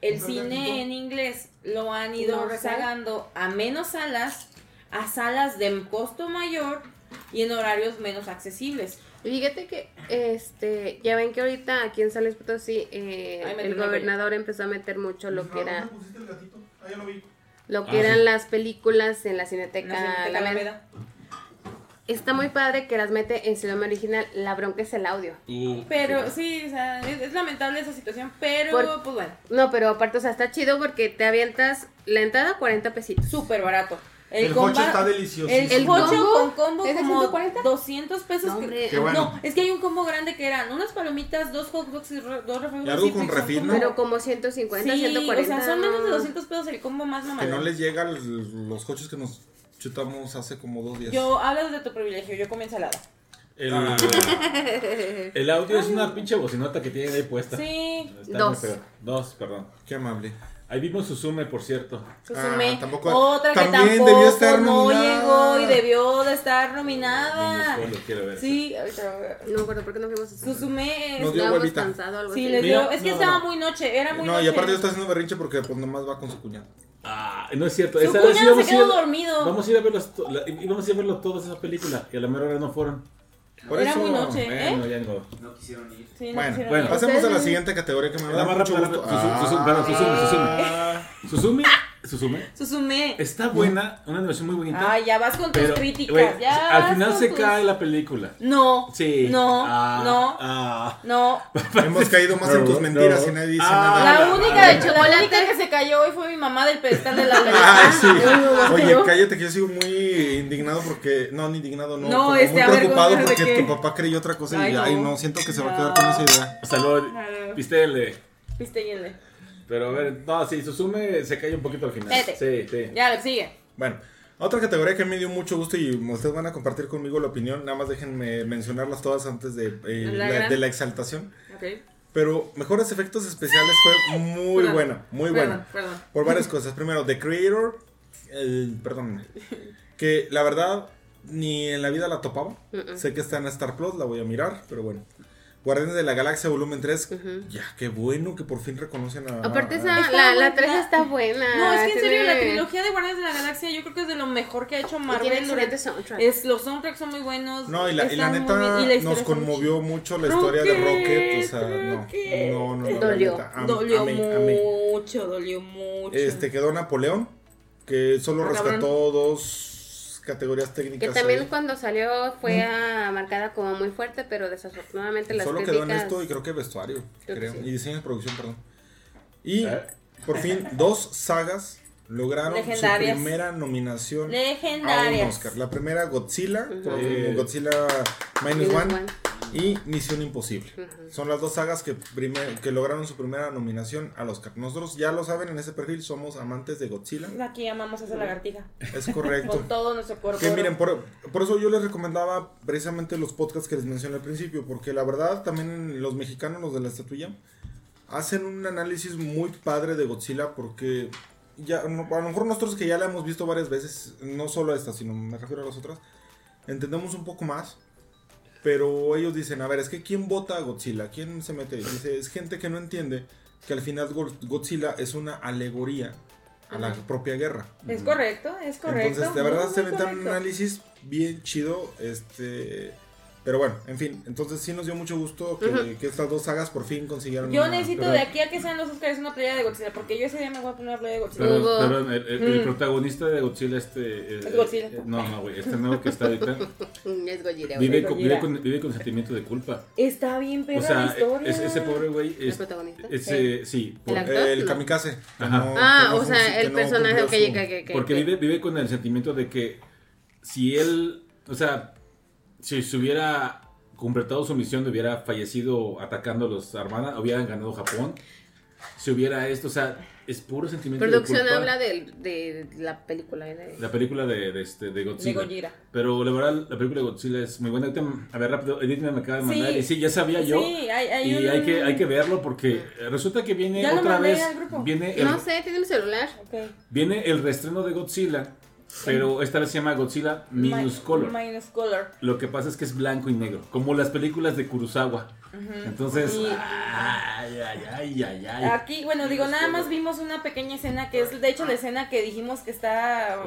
el cine en inglés lo han ido rezagando a menos salas, a salas de costo mayor y en horarios menos accesibles. Fíjate que, este, ya ven que ahorita aquí en San Potosí eh, el gobernador empezó a meter mucho lo que era... Lo que ah, eran las películas en la Cineteca, Alameda. Está muy padre que las mete en su idioma original. La bronca es el audio. pero sí, o sea, es, lamentable esa situación, pero pues bueno. No, pero aparte, o sea, está chido porque te avientas la entrada 40 pesitos. Súper barato. El, el está delicioso. El, el con combo ¿Es como 140? 200 pesos. No, no, es que hay un combo grande que eran unas palomitas, dos hot dogs y dos refrescos. Y algo con refil, ¿no? Pero como 150, sí, 140. o sea, son menos de 200 pesos el combo más normal. Que no les llega los coches que nos chutamos hace como dos días. Yo, hablas de tu privilegio, yo comí ensalada. El, ah. el audio es una pinche bocinota que tiene ahí puesta. Sí. dos. Dos, perdón. Qué amable. Ahí vimos Susume, por cierto. Susume. Ah, tampoco, Otra que tampoco debió estar no llegó y debió de estar nominada. Lo quiero ver. Sí, no me acuerdo por qué no fuimos a Susume. Nos dio huevita. Cansado, algo sí, así. le dio. Es que estaba muy noche, era muy no, noche. No, y aparte está haciendo berrinche porque pues nomás va con su cuñado. Ah, no es cierto. Su Esa cuñado se quedó dormido. Vamos a ir a verlo, vamos a ir a verlo todas esas películas y a la mera hora no fueron. Por Era muy noche, ¿eh? Bueno, ya no. no quisieron ir. Sí, no bueno, quisieron bueno, ir. pasemos a la siguiente categoría que me da mucho gusto. Susumi. Susume. Susume. Está buena, una animación muy bonita. Ay, ya vas con tus críticas. ya al final se cae la película. No. Sí. No. Ah, no. Ah. No. Hemos caído más en tus mentiras y nadie dice ah, nada. La única de chocolate que se cayó hoy fue mi mamá del pedestal de la Ah, sí. Oye, cállate que yo sigo muy indignado porque. No, ni indignado, no. No, este, muy preocupado porque tu papá creyó otra cosa y ay, no, siento que se va a quedar con esa idea. Hasta luego. Viste el. Viste el. Pero a ver, no, sí, Susume se cae un poquito al final. Sí, sí. Ya, sigue. Bueno, otra categoría que me dio mucho gusto y ustedes van a compartir conmigo la opinión, nada más déjenme mencionarlas todas antes de, eh, la, de la exaltación. Okay. Pero mejores efectos especiales fue muy buena, muy buena. Por varias cosas. Primero, The Creator, perdón, que la verdad ni en la vida la topaba. Sé que está en Star Plus, la voy a mirar, pero bueno. Guardianes de la Galaxia Volumen 3. Ya, qué bueno que por fin reconocen a. Aparte, esa, la, la 3 está buena. No, es que en serio, la trilogía de Guardianes de la Galaxia yo creo que es de lo mejor que ha hecho Marvel. Soundtrack. Es, los soundtracks son muy buenos. No, y la, y la neta nos conmovió mucho la historia de Rocket. O sea, no. No, no, no. Dolió. dolió mucho, dolió mucho. Este quedó Napoleón, que solo ah, rescató dos categorías técnicas. Que también cuando salió fue marcada como muy fuerte, pero desafortunadamente las Solo quedó en esto y creo que vestuario, creo. Y diseño de producción, perdón. Y eh. por fin, dos sagas lograron su primera nominación a un Oscar. La primera Godzilla, eh, Godzilla Minus One y Misión Imposible. Son las dos sagas que, que lograron su primera nominación al Oscar. Nosotros ya lo saben en ese perfil, somos amantes de Godzilla. Aquí amamos a esa lagartija. Es correcto. Con todo nuestro cuerpo. Que miren, por, por, eso yo les recomendaba precisamente los podcasts que les mencioné al principio, porque la verdad también los mexicanos, los de la estatuilla, hacen un análisis muy padre de Godzilla porque ya, a lo mejor nosotros que ya la hemos visto varias veces, no solo esta, sino me refiero a las otras, entendemos un poco más pero ellos dicen, a ver, es que ¿quién vota a Godzilla? ¿Quién se mete? Dice, es gente que no entiende que al final Godzilla es una alegoría a la propia guerra. Es correcto, es correcto. Entonces, de verdad se mete un análisis bien chido, este... Pero bueno, en fin, entonces sí nos dio mucho gusto que, estas dos sagas por fin consiguieron. Yo necesito de aquí a que sean los Oscars una playa de Godzilla, porque yo ese día me voy a poner una playa de Godzilla. Perdón, el, mm. protagonista de Godzilla, este. ¿Es Godzilla? Eh, no, no, güey, este nuevo que está ahorita. es Godzilla, vive, con, vive, con, vive con sentimiento de culpa. Está bien, pero. O sea, la historia. ese pobre güey. Es, ¿El protagonista? Ese, sí. Por, ¿El, kamikaze. Ajá. ah, o sea, el personaje que, que, que, Porque vive, vive con el sentimiento de que si él. O sea, si se hubiera completado su misión, hubiera fallecido atacando a los armadas, hubieran ganado Japón. Si hubiera esto, o sea, es puro sentimiento Producción de habla de, de, la película. ¿eh? La película de, de, este, de Godzilla. De. Pero la verdad, la película de Godzilla es muy buena. A ver, rápido, Edith me acaba de mandar. Y sí, ya sabía yo. Sí, hay, hay y hay, que, hay que verlo porque resulta que viene otra vez. Viene el, no sé, tiene mi celular. Okay. Viene el reestreno de Godzilla pero esta vez se llama Godzilla Minus Color. Minus Color. Lo que pasa es que es blanco y negro, como las películas de Kurosawa. Entonces, ay, ay, ay, ay, ay. Aquí, bueno, digo, nada más vimos una pequeña escena que es, de hecho, la escena que dijimos que está.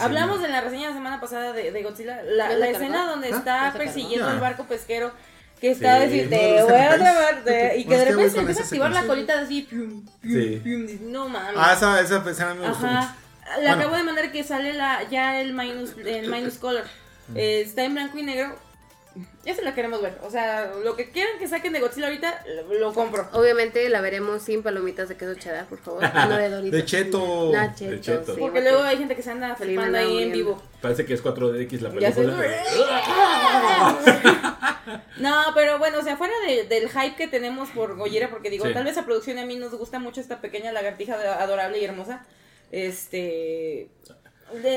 hablamos de la reseña la semana pasada de, Godzilla. La, la escena donde ¿Ah? está persiguiendo el barco pesquero que está a decir, te voy a llevar, y que de repente se empieza a activar la colita así, no mames. Ah, esa, esa escena me gustó mucho. Le acabo de mandar que sale la, ya el minus, el minus color. Eh, está en blanco y negro. Ya se la queremos ver. O sea, lo que quieran que saquen de Godzilla ahorita, lo, compro. Obviamente la veremos sin palomitas de queso cheddar, por favor. No de Doritos. De cheto. de cheto. porque, luego hay gente que se anda flipando ahí en vivo. Parece que es 4DX la película. no, pero bueno, o sea, fuera del hype que tenemos por Goyera, porque digo, tal vez a producción a mí nos gusta mucho esta pequeña lagartija adorable y hermosa. Este.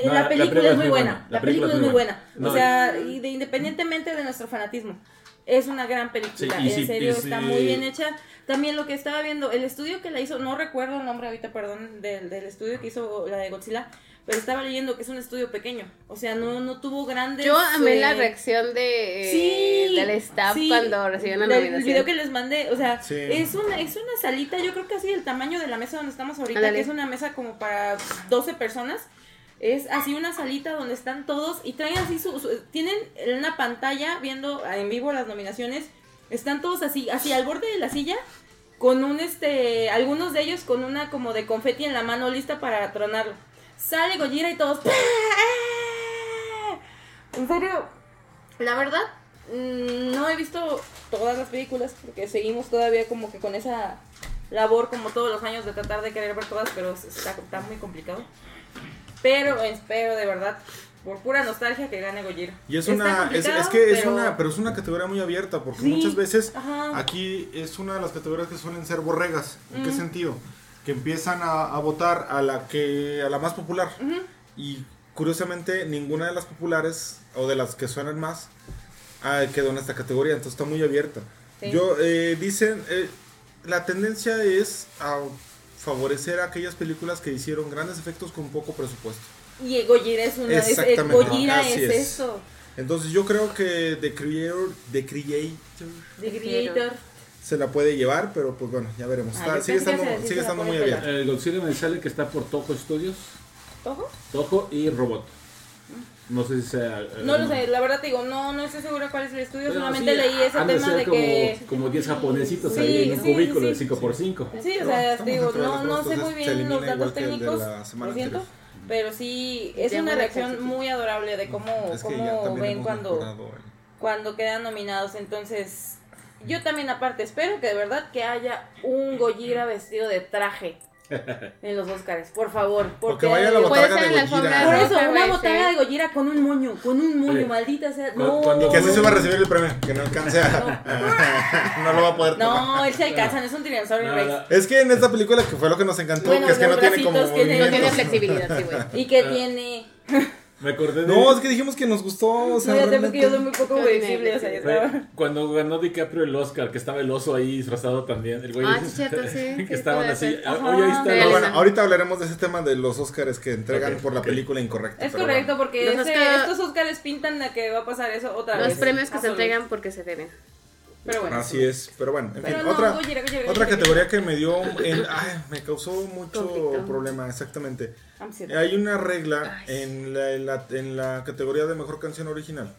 la, película es muy buena. La, película, es muy buena. o sea, y de, independientemente de nuestro fanatismo. Es una gran película, en serio, está muy bien hecha. También lo que estaba viendo, el estudio que la hizo, no recuerdo el nombre ahorita, perdón, del, del estudio que hizo la de Godzilla, pero estaba leyendo que es un estudio pequeño. O sea, no, no tuvo grandes. Yo amé la eh, reacción de sí, del staff cuando recibieron la nominación. El video que les mandé, o sea, es una es una salita, yo creo que así del tamaño de la mesa donde estamos ahorita, que es una mesa como para 12 personas. Es así una salita donde están todos y traen así su, tienen una pantalla viendo en vivo las nominaciones. Están todos así, así al borde de la silla con un este algunos de ellos con una como de confeti en la mano lista para tronarlo. Sale Gojira y todos. En serio, la verdad, mm, no he visto todas las películas porque seguimos todavía como que con esa labor como todos los años de tratar de querer ver todas, pero está, está muy complicado. Pero espero de verdad por pura nostalgia que gane Gojira. Y es una, es, que es una, pero es una categoría muy abierta, porque muchas veces aquí es una de las categorías que suelen ser borregas. ¿En qué sentido? Que empiezan a, votar a la que a la más popular. Y curiosamente ninguna de las populares o de las que suenan más ah, quedó en esta categoría entonces está muy abierta. Yo eh, dicen eh, la tendencia es a favorecer a aquellas películas que hicieron grandes efectos con poco presupuesto. Y Gojira es una Exactamente. es, es, eso. Entonces yo creo que The Creator The Creator The Creator se la puede llevar, pero pues bueno, ya veremos. Ah, sigue estando, sigue estando muy abierto. El Godzilla me sale que está por Toho Studios. ¿Toho? Toho y Robot. No sé si sea. Eh, no lo sé, la verdad te digo, no, no estoy segura cuál es el estudio, solamente leí ese tema de, que. Como 10 japonesitos ahí en un cubículo de 5x5. Sí, o sea, digo, no, no sé muy bien los datos técnicos, lo siento. Pero sí, es una reacción muy adorable de cómo, cómo ven cuando, cuando quedan nominados. Entonces, yo también aparte espero que de verdad que haya un Gojira vestido de traje en los Oscars, por favor. Porque, vaya la botarga de Gojira. Por eso, una botarga de Gojira con un moño, con un moño, maldita sea. No. Cuando, que así se va a recibir el premio, que no alcance a. No, lo va a poder No, él se alcanza, no es un tiranosaurio no, Rex. Es que en esta película que fue lo que nos encantó, que es que no tiene como. No tiene flexibilidad, sí, güey. Y que tiene. Me acordé de. No, es que dijimos que nos gustó. O sea, no, ya que yo soy muy poco visible. O sea, estaba... Cuando ganó DiCaprio el Oscar, que estaba el oso ahí disfrazado también. El güey. Ah, cierto, sí. que estaban así. Ah, oye, ahí está. bueno, ahorita hablaremos de ese tema de los Oscars que entregan por la película incorrecta. Es correcto, porque estos Oscars pintan a que va a pasar eso otra vez. Los premios que se entregan porque se deben. Pero bueno, Así es, pero bueno, en fin, otra, otra categoría que me dio, ay, me causó mucho problema, exactamente. Hay una regla en la, en la, categoría de mejor canción original,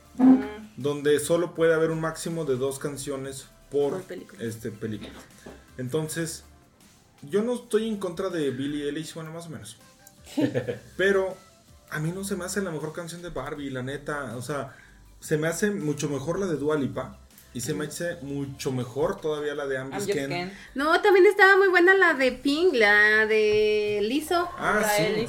donde solo puede haber un máximo de dos canciones por, película. Este, película. Entonces, yo no estoy en contra de Billie Eilish, bueno, más o menos. pero a mí no se me hace la mejor canción de Barbie, la neta, o sea, se me hace mucho mejor la de Dua Lipa. Y se me hace mucho mejor todavía la de I'm No, también estaba muy buena la de Pink, la de Liso. Ah, sí.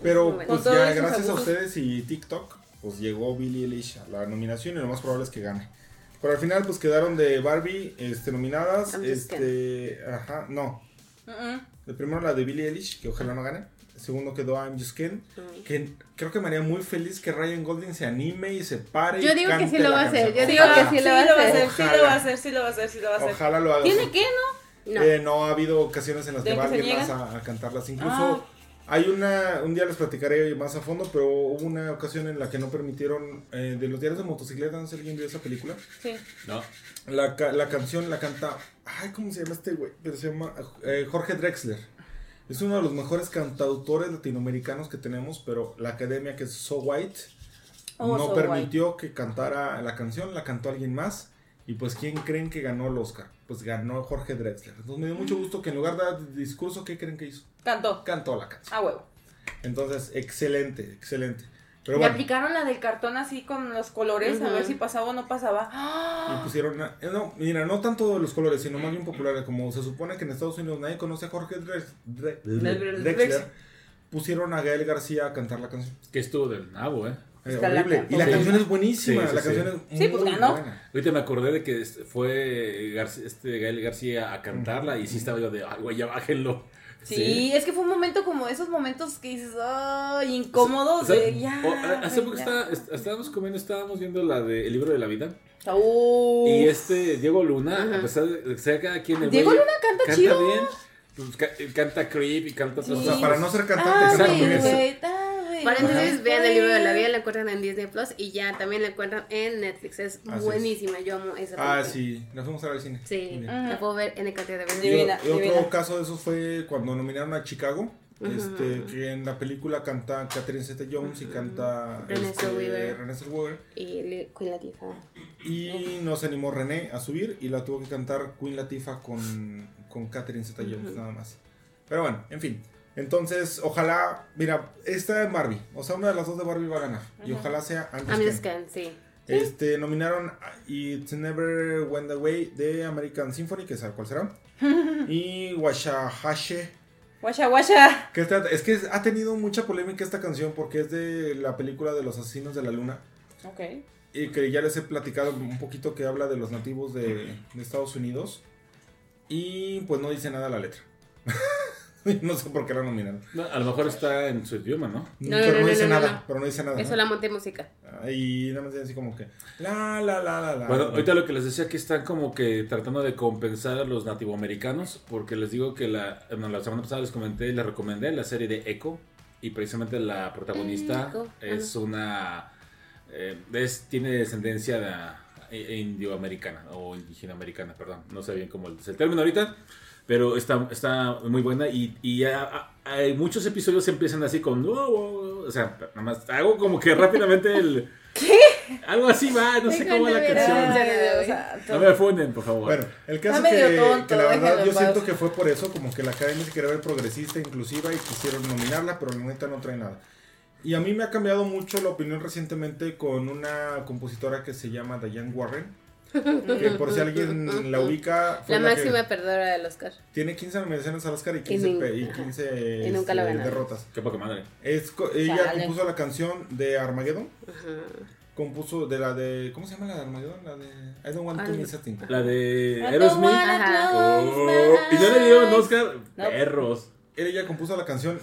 Pero pues ya gracias a ustedes y TikTok, pues llegó Billie Eilish a la nominación y lo más probable es que gane. Pero al final pues quedaron de Barbie este, nominadas. este, ajá, no. De primero la de Billie Eilish, que ojalá no gane segundo quedó I'm Just Ken, que creo que me haría muy feliz que Ryan Golding se anime y se pare. Yo digo que sí lo va a hacer, yo digo que sí lo va a hacer. Sí lo va a hacer, sí lo va a hacer, sí lo va a hacer. Ojalá lo haga. ¿Tiene que, no? No. Eh, no ha habido ocasiones en las que va alguien más a, cantarlas. Incluso ah. hay una, un día les platicaré más a fondo, pero hubo una ocasión en la que no permitieron, eh, de los diarios de motocicleta, ¿no sé alguien vio esa película? Sí. No. La, la canción la canta, ay, ¿cómo se llama este güey? Pero se llama eh, Jorge Drexler. Es uno de los mejores cantautores latinoamericanos que tenemos, pero la academia que es So White oh, no permitió que cantara la canción, la cantó alguien más. Y pues, ¿quién creen que ganó el Oscar? Pues ganó Jorge Drexler. Entonces me dio mucho gusto que en lugar de discurso, ¿qué creen que hizo? Cantó. Cantó la canción. Ah, huevo. Entonces, excelente, excelente. Pero Me aplicaron la del cartón así con los colores, a ver si pasaba o no pasaba. Y pusieron, eh, no, mira, no tanto los colores, sino más bien populares. Como se supone que en Estados Unidos nadie conoce a Jorge Drexler, pusieron a Gael García a cantar la canción. Que estuvo del nabo, ¿eh? eh horrible. Y la canción es buenísima. la canción es muy, sí, pues ganó. Buena. Ahorita me acordé de que fue este Gael García a cantarla y sí estaba yo de, ay, güey, ya bájenlo. Sí, es que fue un momento como esos momentos que dices, ay, incómodos, de ya. hace poco estábamos comiendo, estábamos viendo la de El libro de la vida. Y este Diego Luna, a pesar de ser cada quien el Diego Luna canta, canta chido. bien. Pues, canta Creep y canta O sea, para no ser cantante, ah, entonces vean el libro de la vida, la encuentran en Disney Plus y ya también la encuentran en Netflix. Es buenísima, yo amo esa película. Ah, sí, nos fuimos a ver al cine. Sí, la puedo ver en el cantidad de veces. Y, otro caso de eso fue cuando nominaron a Chicago. Este, que en la película canta Catherine Zeta Jones y canta René este, Weaver. Y Queen Latifah. Y no se animó René a subir y la tuvo que cantar Queen Latifah con, con Catherine Zeta Jones, nada más. Pero bueno, en fin. Entonces, ojalá, mira, esta de Barbie, o sea, una de las dos de Barbie va a ganar. Y ojalá sea antes Ken. sí. Este, nominaron It's Never Went Away de American Symphony, que sabe cuál será. y Washahashe. Washa Washa. Que es que ha tenido mucha polémica esta canción porque es de la película de los asesinos de la luna. Ok. Y que ya les he platicado un poquito que habla de los nativos de, de Estados Unidos. Y pues no dice nada la letra. no sé por qué la nominaron. a lo mejor está en su idioma, ¿no? no pero no, dice nada. Pero no dice nada. Eso la monté música. Y nada más así como que. La, la, la, la, la. Bueno, ahorita lo que les decía que están como que tratando de compensar a los nativoamericanos. Porque les digo que la, la semana pasada les comenté y les recomendé la serie de Echo. Y precisamente la protagonista es una. Eh, es, tiene descendencia de, eh, indioamericana o indígena americana, perdón. No sé bien cómo es el término ahorita. Pero está, está muy buena y, y ya, hay muchos episodios empiezan así con... o sea, nada más hago como que rápidamente el... ¿Qué? Algo así va, no sé cómo va la canción. no me funden, por favor. Bueno, el caso es que, que, la verdad yo siento que fue por eso, como que la academia se quería ver progresista, inclusiva y quisieron nominarla, pero la neta no trae nada. Y a mí me ha cambiado mucho la opinión recientemente con una compositora que se llama Diane Warren que por si alguien la ubica. la máxima perdedora del Oscar. Tiene 15 nominaciones al Oscar y 15, y, 15 este, derrotas. Qué poca madre. Es, ella compuso la canción de Armageddon. Compuso de la de. ¿Cómo se llama la de Armageddon? La de. I don't want to miss a thing. La de Aerosmith. Oh, y no le dio un Oscar. Perros ella compuso la canción,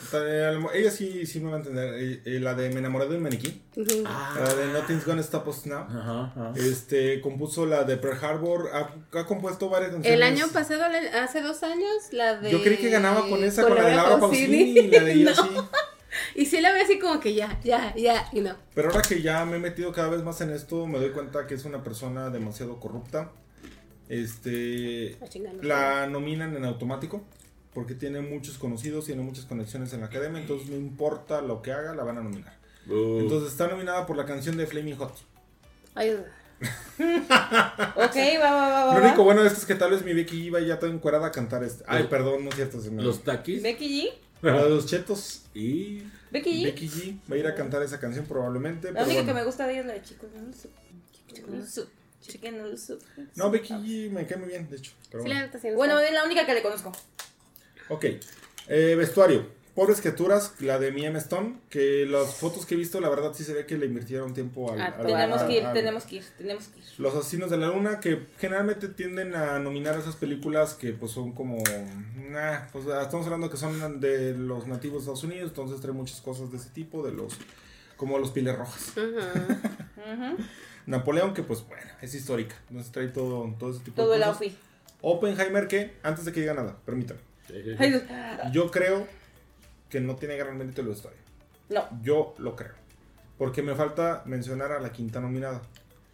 ella sí, sí me va a entender, eh, eh, la de Me enamoré del maniquí, ah. la de Nothing's Gonna Stop Us Now, este, compuso la de Pearl Harbor, ha, compuesto varias canciones. El año pasado, hace dos años, la de... Yo creí que ganaba con esa, con, la de Laura Pausini y la de ella Y sí la veo así como que ya, ya, ya, y no. Pero ahora que ya me he metido cada vez más en esto, me doy cuenta que es una persona demasiado corrupta. Este, la nominan en automático porque tiene muchos conocidos, tiene muchas conexiones en la academia, entonces no importa lo que haga, la van a nominar. Entonces está nominada por la canción de Flaming Hot. Ayuda. ok, va, va, va. Lo único bueno de esto es que tal vez mi Becky G va ya toda encuerada a cantar este. Ay, perdón, no es cierto. Los taquis. Becky G. Los chetos. Y. Becky G. Becky G va a ir a cantar esa canción probablemente. La única que me gusta de ella es la de Chicos Chicken No, Becky G me cae muy bien, de hecho. bueno, es la única que le conozco. Ok. Eh, vestuario. Pobres criaturas, la de Mia Stone, que las fotos que he visto, la verdad sí se ve que le invirtieron tiempo al... Ah, tenemos que ir, tenemos que ir, tenemos que ir. Los Asesinos de la Luna, que generalmente tienden a nominar esas películas que pues son como... Nah, pues estamos hablando que son de los nativos de Estados Unidos, entonces trae muchas cosas de ese tipo, de los... como los piles rojas. Napoleón, que pues bueno, es histórica, entonces trae todo, todo ese tipo de cosas. Todo el outfit. Oppenheimer, que antes de que diga nada, permítame. Yo creo que no tiene gran mérito la historia. No. Yo lo creo. Porque me falta mencionar a la quinta nominada.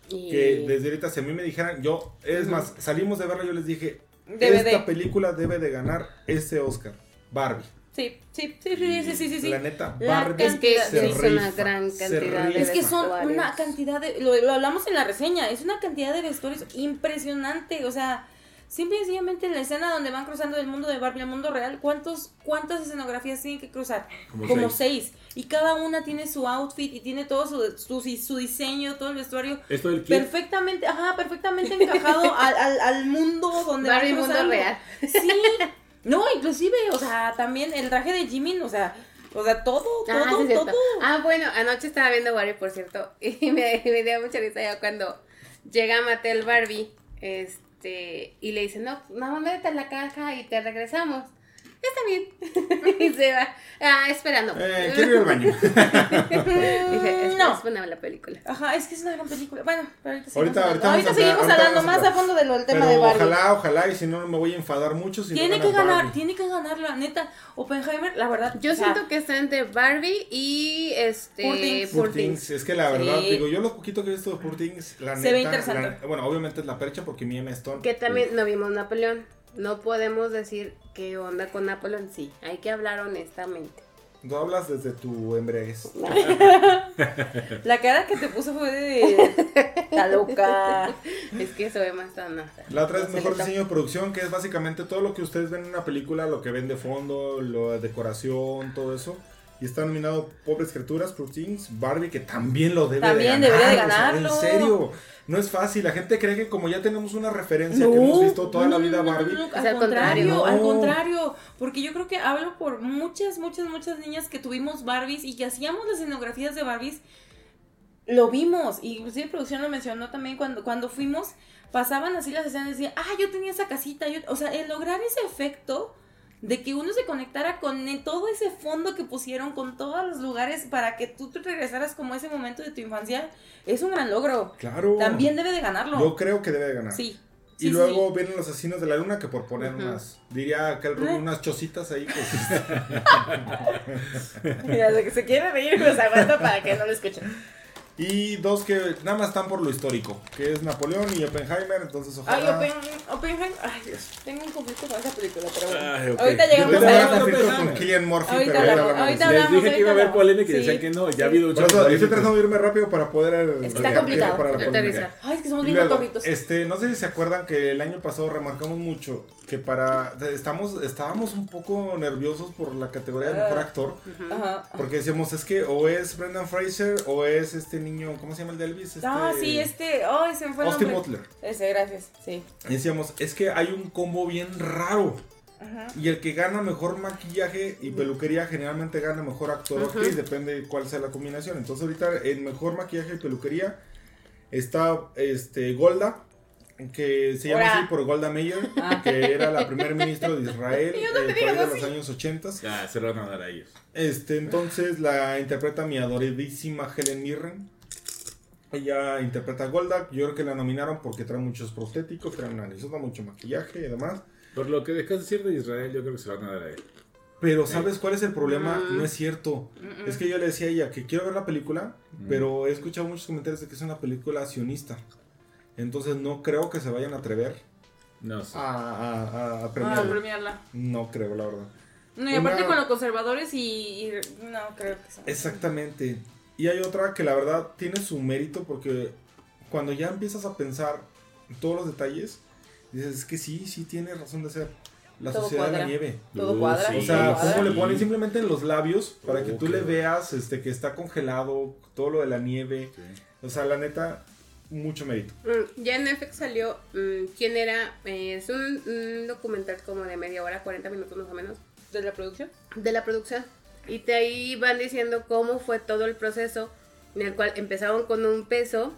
Que desde ahorita, si a mí me dijeran, yo, es más, salimos de verla, yo les dije, esta película debe de ganar ese Oscar. Barbie. Sí, sí, sí, sí, sí, sí, sí. La neta, Barbie es que es una gran cantidad de Es que son una cantidad de, lo, lo, hablamos en la reseña, es una cantidad de vestuarios impresionante, o sea, Simple y sencillamente en la escena donde van cruzando del mundo de Barbie al mundo real, ¿cuántos, ¿cuántas escenografías tienen que cruzar? Como, seis. Y cada una tiene su outfit y tiene todo su, su, diseño, todo el vestuario. ¿Esto del Perfectamente, ajá, perfectamente encajado al, al, mundo donde Barbie van mundo real. Sí. No, inclusive, o sea, también el traje de Jimin, o sea, o sea, todo, ah, todo, todo. Ah, bueno, anoche estaba viendo Barbie, por cierto, y me, me dio mucha risa ya cuando llega Mattel Barbie, este este, y le dice, no, no, métete en la caja y te regresamos está bien. y se va ah, esperando. Eh, quiero ir al baño. Dije, es, no. es una buena película. Ajá, es que es una gran película. Bueno, pero ahorita seguimos ahorita, ahorita, seguimos hablando más a fondo del tema de Barbie. Ojalá, ojalá, y si no, me voy a enfadar mucho. Si tiene que ganar, tiene que ganar, la neta. Oppenheimer, la verdad. Yo siento que está entre Barbie y este. Poor Things. Es que la verdad, digo, yo lo poquito que he visto de Poor Things, la neta. Se ve interesante. bueno, obviamente es la percha porque mi M. Stone. Que también no vimos Napoleón. No podemos decir qué onda con Napoleón, sí, hay que hablar honestamente. No hablas desde tu embriaguez. la cara que te puso fue de la loca. Es que eso es más tan. La otra es mejor diseño de producción, que es básicamente todo lo que ustedes ven en una película, lo que ven de fondo, la decoración, todo eso. Y está nominado Pobres Criaturas, Poor Things, Barbie, que también lo debe también de ganar. También debería de ganarlo. en serio, no es fácil. La gente cree que como ya tenemos una referencia que hemos visto toda la vida Barbie. al contrario, al contrario. Porque yo creo que hablo por muchas, muchas, muchas niñas que tuvimos Barbies y que hacíamos las escenografías de Barbies. Lo vimos. Y inclusive producción lo mencionó también cuando, cuando fuimos. Pasaban así las escenas y decían, ah, yo tenía esa casita. Yo... O sea, el lograr ese efecto de que uno se conectara con todo ese fondo que pusieron, con todos los lugares para que tú te regresaras como ese momento de tu infancia, es un gran logro. Claro. También debe de ganarlo. Yo creo que debe de ganar. Sí. Y luego vienen los asesinos de la luna que por poner unas, diría aquel Rubio, unas chocitas ahí. Pues, Mira, que se quiere reír, pues aguanta para que no lo escuchen. Y dos que nada más están por lo histórico, que es Napoleón y Oppenheimer, entonces ojalá... Ay, Oppenheimer, ay Dios, tengo un conflicto con esa película, pero bueno. Ahorita llegamos a eso. conflicto con Killian Murphy, ahorita pero hablamos, ahorita hablamos, Les dije que iba a haber polémica y decían que no, ya ha habido... estoy tratando de irme rápido para poder... Es que está complicado. Para la Ay, es que somos bien. Este, no sé si se acuerdan que el año pasado remarcamos mucho que para estamos estábamos un poco nerviosos por la categoría de mejor actor porque decíamos es que o es Brendan Fraser o es este niño cómo se llama el de Elvis este, ah sí este oh se me fue el Austin Butler ese gracias sí. Decíamos es que hay un combo bien raro y el que gana mejor maquillaje y peluquería generalmente gana mejor actor o actriz, depende de cuál sea la combinación. Entonces ahorita en mejor maquillaje y peluquería está este Golda, que se llama así por Golda Meir, ah. que era la primer ministra de Israel eh, de los años 80. Ya, se lo van a dar a ellos. Este, entonces la interpreta mi adoradísima Helen Mirren. Ella interpreta a Golda, yo creo que la nominaron porque trae muchos prostéticos, trae una mucho maquillaje y demás. Por lo que dejas de decir de Israel, yo creo que se lo van a dar a él. Pero ¿sabes cuál es el problema? Mm. No es cierto. Mm, es que yo le decía a ella que quiero ver la película, pero he escuchado muchos comentarios de que es una película sionista. Entonces no creo que se vayan a atrever no sé. a, a, premiarla. No creo, la verdad. No, y aparte con los conservadores y, no creo que sea. Exactamente. Y hay otra que la verdad tiene su mérito porque cuando ya empiezas a pensar todos los detalles, dices, es que sí, sí tiene razón de ser. La sociedad de la nieve. Todo cuadra. o sea, cómo le ponen simplemente en los labios para que tú le veas este que está congelado, todo lo de la nieve. O sea, la neta, mucho mérito. Mm, ya en Netflix salió mm, quién era. Eh, es un, documental como de media hora, 40 minutos más o menos. ¿De la producción? De la producción. Y de ahí van diciendo cómo fue todo el proceso en el cual empezaron con un peso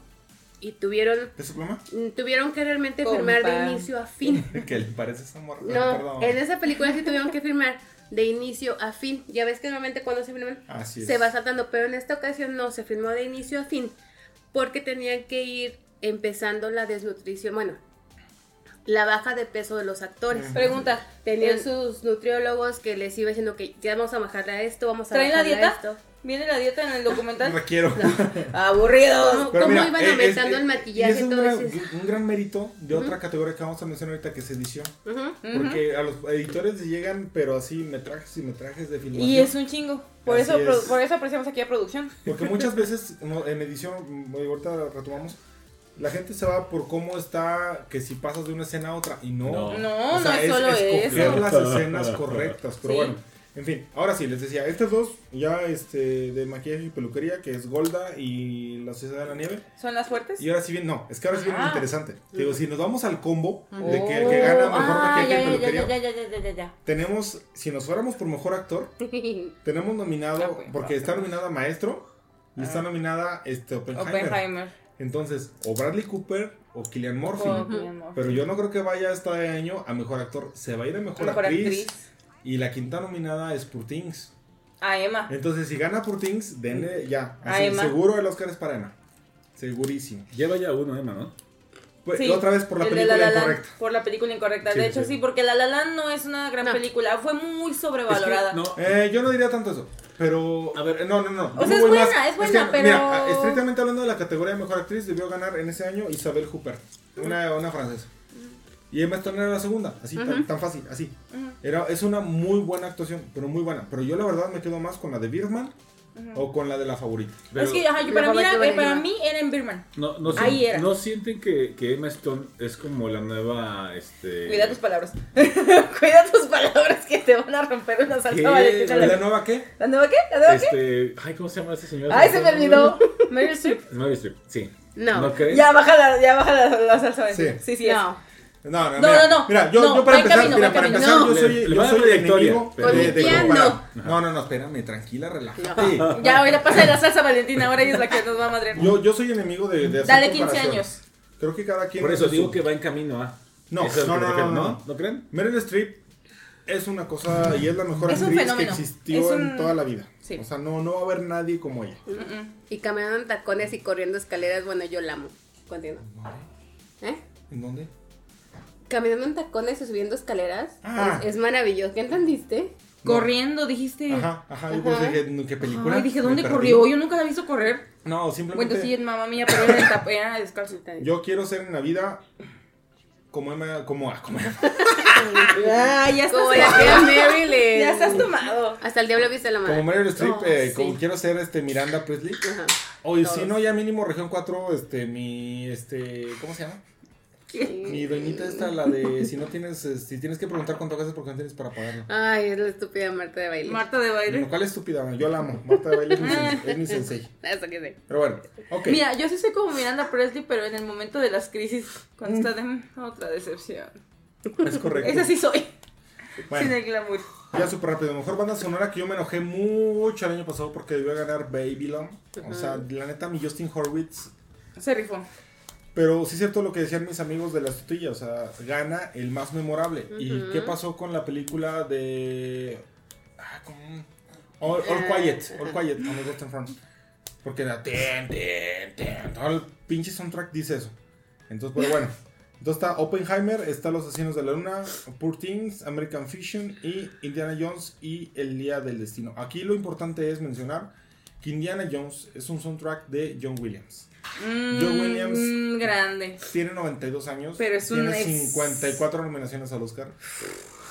y tuvieron mm, tuvieron que realmente firmar de inicio a fin. ¿Qué le parece esa morra? No, en esa película sí tuvieron que firmar de inicio a fin. Ya ves que normalmente cuando se firman se va saltando, pero en esta ocasión no, se firmó de inicio a fin porque tenían que ir empezando la desnutrición, bueno, la baja de peso de los actores. Pregunta, tenían sus nutriólogos que les iba diciendo que ya vamos a bajarle a esto, vamos a bajarle la dieta? esto. ¿Viene la dieta en el documental? No quiero. Aburrido. ¿Cómo, iban aumentando el maquillaje? Y es un, gran, un gran mérito de otra categoría que vamos a mencionar ahorita que es edición. Porque a los editores les llegan, pero así metrajes y metrajes de filmación. Y es un chingo. Por eso, por eso apreciamos aquí a producción. Porque muchas veces en edición, ahorita retomamos, la gente se va por cómo está, que si pasas de una escena a otra. Y no. No, no, no es, solo escoger las escenas correctas. Pero bueno. En fin, ahora sí, les decía, estos dos ya este de maquillaje y peluquería, que es Golda y la Sociedad de la Nieve. ¿Son las fuertes? Y ahora sí bien, no, es que ahora sí viene ah. interesante. Digo, si nos vamos al combo de que el que gana mejor ah, maquillaje y peluquería. tenemos, si nos fuéramos por mejor actor, tenemos nominado, ah, porque está nominada Maestro y está nominada este Oppenheimer. Entonces, o Bradley Cooper o Killian Murphy. Pero yo no creo que vaya este año a mejor actor, se va a ir a mejor, actriz y la quinta nominada es Purtings. A Emma. Entonces, si gana Purtings, denle ya. Así, seguro el Oscar es para Emma. Segurísimo. Lleva ya uno, Emma, ¿no? Pues, otra vez por la película incorrecta. Por la película incorrecta. de hecho, sí. porque La La Land no es una gran película. Fue muy sobrevalorada. no. Eh, yo no diría tanto eso. Pero, a ver, no, no, no. O sea, es buena, es buena, pero. Mira, estrictamente hablando de la categoría de mejor actriz, debió ganar en ese año Isabel Huppert. Una, una francesa. Y Emma Stone era la segunda, así, tan, fácil, así. era, es una muy buena actuación, pero muy buena. Pero yo la verdad me quedo más con la de Birdman o con la de la favorita. es que ajá, para, mí era, para mí era en Birdman. No, no, Ahí era. ¿No sienten que, que, Emma Stone es como la nueva... Este... Cuida tus palabras. Cuida tus palabras que te van a romper una salsa valentina. ¿La nueva qué? ¿La nueva qué? ¿La nueva este... Ay, ¿cómo se llama ese señor? Ay, se me olvidó. Meryl Streep. Meryl Streep, sí. No. ¿No Ya baja la, ya baja la, la salsa valentina. Sí, sí, sí. No. No, no, no, no, Mira, yo, yo para empezar, mira, para empezar, yo soy, yo soy enemigo de, de comparar. No, no, no, espérame, tranquila, relájate. Ya, ahora pasa de la salsa Valentina, ahora ella es la que nos va a madrear. Yo, yo soy enemigo de, de hacer Dale 15 años. Creo que cada quien. Por eso digo que va en camino a. No, no, no, no, no, creen? Meryl Streep es una cosa y es la mejor actriz que existió en toda la vida. O sea, no, no va a haber nadie como ella. Y caminando en tacones y corriendo escaleras, bueno, yo la amo. Continúa. ¿Eh? ¿En dónde? Caminando en tacones y subiendo escaleras. Ah. Es, maravilloso. ¿Qué entendiste? Corriendo, dijiste. Ajá, ajá. Yo pues dije, ¿qué película? Ay, dije, ¿dónde corrió? Yo nunca la he visto correr. No, simplemente. Bueno, sí, es mamá mía, pero era, en era descalzo. Yo quiero ser en la vida como Emma, como, ah, como Emma. ah, ya estás como la Ya estás tomado. Hasta el diablo viste la mano. Como Meryl Streep, eh, como quiero ser este Miranda Presley. Ajá. O si no, ya mínimo región 4, este, mi, este, ¿cómo se llama? Mi doñita está la de si no tienes, eh, si tienes que preguntar cuánto gastas porque no tienes para pagarlo. Ay, es la estúpida Marta de baile. Marta de baile. ¿Cuál es estúpida? Yo la amo. Marta de baile es mi, es mi sensei. Eso que sé. Pero bueno, ok. Mira, yo sí soy como Miranda Presley, pero en el momento de las crisis, cuando está de mm, otra decepción. Es correcto. Esa sí soy. Bueno, Sin el glamour. Ya súper rápido. Mejor banda sonora que yo me enojé mucho el año pasado porque debió ganar Babylon. O sea, la neta, mi Justin Horwitz. Se rifó. Pero sí es cierto lo que decían mis amigos de la estutilla, o sea, gana el más memorable. ¿Y qué pasó con la película de... Ah, con... All, Quiet, All Quiet, on the Western Front. Porque era... Ten, ten, ten, todo el pinche soundtrack dice eso. Entonces, pero bueno. Entonces está Oppenheimer, está Los Asesinos de la Luna, Poor Things, American Fiction y Indiana Jones y El Día del Destino. Aquí lo importante es mencionar que Indiana Jones es un soundtrack de John Williams. Mm, John Williams grande. tiene 92 años, pero es tiene 54 nominaciones al Oscar.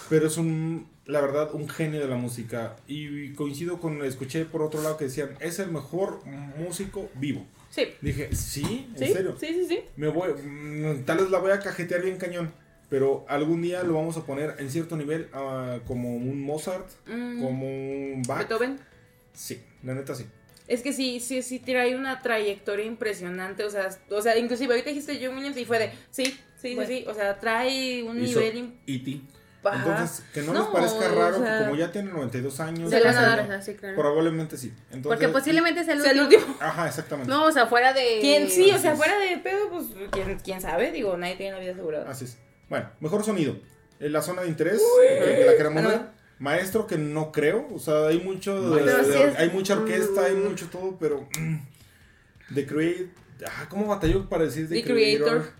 Pero es un, la verdad, un genio de la música. Y coincido con, escuché por otro lado que decían, es el mejor músico vivo. Sí. Dije, ¿sí? ¿En serio? Sí, sí, sí. Me voy, mm, tal vez la voy a cajetear bien cañón. Pero algún día lo vamos a poner en cierto nivel, uh, como un Mozart, mm. como un Bach. Beethoven. Sí, la neta sí. Es que sí, sí, sí trae una trayectoria impresionante, o sea, o sea, inclusive ahorita dijiste John Williams y fue de, sí, sí, sí, sí, o sea, trae un nivel... E.T. Entonces, que no, les parezca raro que como ya tiene 92 años, se a dar, sí, claro. probablemente sí. Entonces, Porque posiblemente sea el, último. Ajá, exactamente. No, o sea, fuera de... ¿Quién sí? O sea, fuera de pedo, pues, ¿quién, quién sabe? Digo, nadie tiene la vida asegurada. Así es. Bueno, mejor sonido. En la zona de interés, que la queremos ver. Maestro que no creo, o sea, hay mucho, hay mucha orquesta, hay mucho todo, pero mm, The Creator, ah, ¿cómo batalló para decir The, Creator?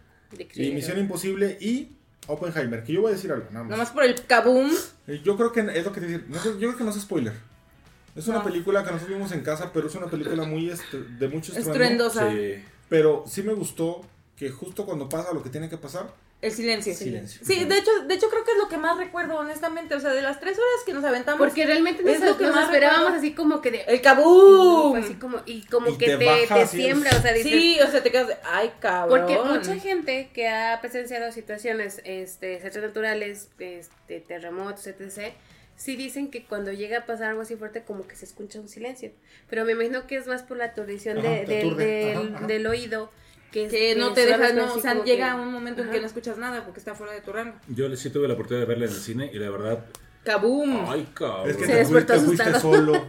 Y Misión Imposible y Oppenheimer, que yo voy a decir algo, nada más. Nada más por el kaboom. Eh, yo creo que es lo que te decir, yo creo que no es spoiler. Es una película que nosotros vimos en casa, pero es una película muy este, de mucho estruendo. Sí. Pero sí me gustó que justo cuando pasa lo que tiene que pasar, el silencio. Sí, de hecho, de hecho creo que es lo que más recuerdo, honestamente. O sea, de las tres horas que nos aventamos. Porque realmente es lo que más esperábamos así como que de. El kaboom. Así como, y como que te, te, siembra, o sea, dices. Sí, o sea, te quedas de, ay, cabrón. Porque mucha gente que ha presenciado situaciones, este, naturales, este, terremotos, etc., sí dicen que cuando llega a pasar algo así fuerte, como que se escucha un silencio. Pero me imagino que es más por la aturdición de, del, del oído que, no te deja, no, o sea, llega un momento en que no escuchas nada porque está fuera de tu rango. Yo sí tuve la oportunidad de verla en el cine y la verdad. ¡Kaboom! Ay, cabrón. Es que Se te, despertó fuiste, solo.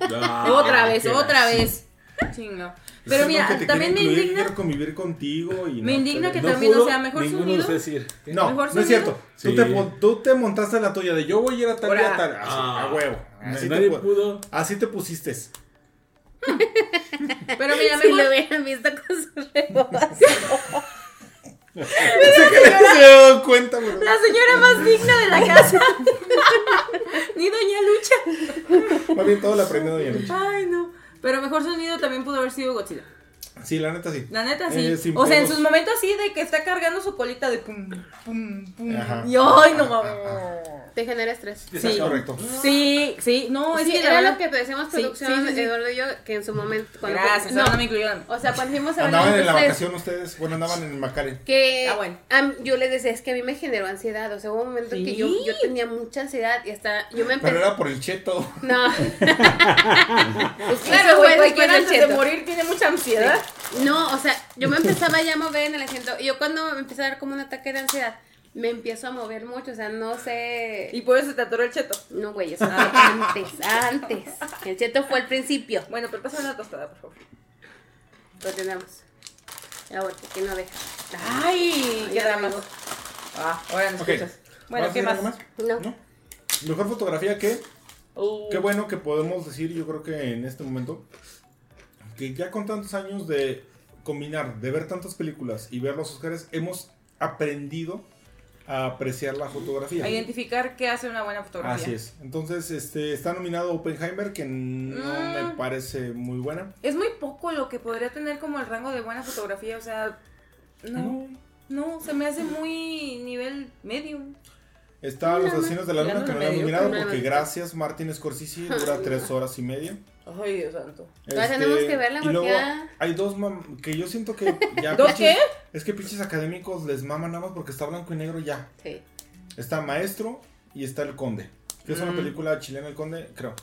otra vez, otra vez. Chinga. Pero mira, también me indigna. Quiero convivir contigo y Me indigna que también no sea mejor sonido. Decir. No, no es cierto. Tú, te, tú te montaste la tuya de yo voy a ir a tal y a tal. a huevo. Así nadie pudo. Así te pusiste. Pero mira, si lo hubieran visto con su rebozo. se cuenta, La señora más digna de la casa. Ni Doña Lucha. Más bien todo la aprendió Doña Lucha. Ay, no. Pero mejor sonido también pudo haber sido Godzilla. Sí, la neta sí. La neta sí. Eh, o sea, en sus momentos así de que está cargando su colita de pum, pum, pum. Y ay, no mames te genera estrés. Sí, correcto. Sí, sí, no, es que era lo que decíamos producción, Eduardo y yo, que en su momento. Cuando Gracias, no, no me incluyeron. O sea, cuando fuimos a Andaban en la vacación ustedes, bueno, andaban en Macaren. Que ah, bueno. yo les decía, es que a mí me generó ansiedad, o sea, hubo un momento que yo, yo tenía mucha ansiedad y hasta yo me empecé. Pero era por el cheto. No. pues claro, güey, cualquiera antes de morir tiene mucha ansiedad. No, o sea, yo me empezaba ya a mover en el asiento y yo cuando me empecé a dar como un ataque de ansiedad me empiezo a mover mucho, o sea, no sé. ¿Y por eso te atoró el cheto? No, güey, eso antes, antes. El cheto fue al principio. Bueno, pero pásame una tostada, por favor. Lo tenemos. Ahora, que no deja. ¡Ay! ¡Qué drama! Ah, ahora nos escuchas. Bueno, ¿qué más? No. Mejor fotografía que. Uh. Qué bueno que podemos decir, yo creo que en este momento, que ya con tantos años de combinar, de ver tantas películas y ver los Oscars, hemos aprendido a apreciar la fotografía. A identificar qué hace una buena fotografía. Así es. Entonces, este está nominado Oppenheimer, que no me mm. parece muy buena. Es muy poco lo que podría tener como el rango de buena fotografía, o sea, no, no, se me hace muy nivel medio. Está Los Asesinos de la Luna, que no ha nominado, porque gracias Martin Scorsese dura tres horas y media. Ay, Dios santo. Este, tenemos que verla y luego hay dos que yo siento que ya ¿Dos qué? Es que pinches académicos les maman nada más porque está blanco y negro ya. Sí. Está Maestro y está El Conde. Que es una mm. película chilena El Conde, creo.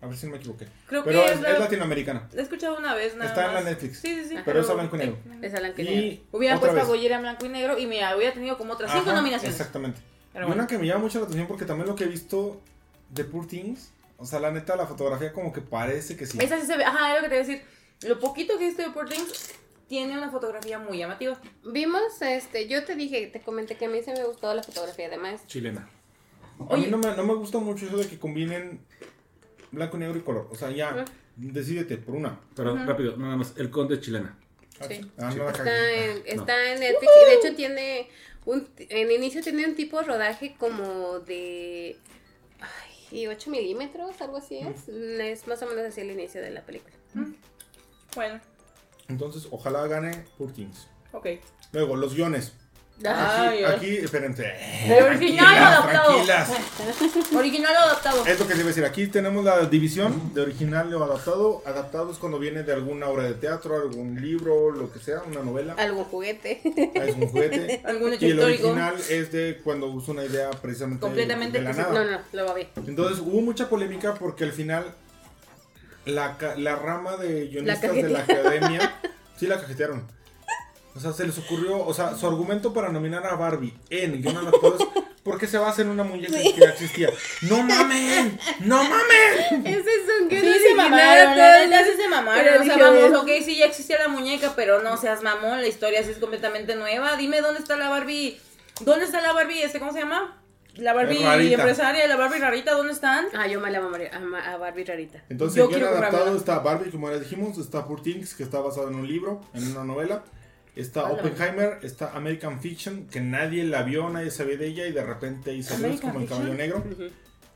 A ver si me equivoqué. Creo pero que es, es, latinoamericana. La he escuchado una vez, nada Está en la Netflix. Sí, sí, sí. Pero, es a blanco y negro. Es a blanco y negro. Hubiera puesto a Goyer en blanco y negro y me hubiera tenido como otras cinco nominaciones. Exactamente. y una que me llama mucho la atención porque también lo que he visto de Poor Things o sea, la neta, la fotografía como que parece que sí. Esa sí se ve, ajá, es lo que te voy a decir. Lo poquito que he visto de Poor tiene una fotografía muy llamativa. Vimos, este, yo te dije, te comenté que a mí se me gustó la fotografía además. Chilena. A mí no me, no me gusta mucho eso de que combinen blanco, negro y color. O sea, ya, decídete por una. Pero rápido, nada más, el conde es chilena. Sí. Ah, está, en, está en Netflix y de hecho tiene un, en inicio tiene un tipo de rodaje como de y 8 milímetros, algo así es. Es más o menos así el inicio de la película. Bueno. Entonces, ojalá gane Poor Things. Ok. Luego, los guiones. Ay, Aquí, aquí espérense. De original o adaptado. Tranquilas. Original o adaptado. Es lo que se debe decir. Aquí tenemos la división de original o adaptado. Adaptado es cuando viene de alguna obra de teatro, algún libro, lo que sea, una novela. Algo juguete. Es un juguete. Algún hecho Y el histórico. original es de cuando usa una idea precisamente Completamente de la nada. No, no, lo va bien. Entonces hubo mucha polémica porque al final la, la rama de guionistas de la academia sí la cajetearon. O sea, se les ocurrió, o sea, su argumento para nominar a Barbie en guion adaptado es porque se basa en una muñeca que ya existía. ¡No mamen! ¡No mamen! Ese es un Sí, guion se mamaron, la original. neta sí se mamaron. Pero O sea, dije, vamos, ok, sí, ya existía la muñeca, pero no seas mamón, la historia sí es completamente nueva. Dime dónde está la Barbie. ¿Dónde está la Barbie? Este, ¿Cómo se llama? La Barbie Rarita. empresaria, la Barbie rarita, ¿dónde están? Ah, yo me la mamaré a, Barbie rarita. Entonces, Yo quiero adaptado está Barbie, como ya dijimos, está Poor Things, que está basado en un libro, en una novela. Está Oppenheimer, está American Fiction, que nadie la vio, nadie sabía de ella y de repente hizo como el Fiction. caballo negro.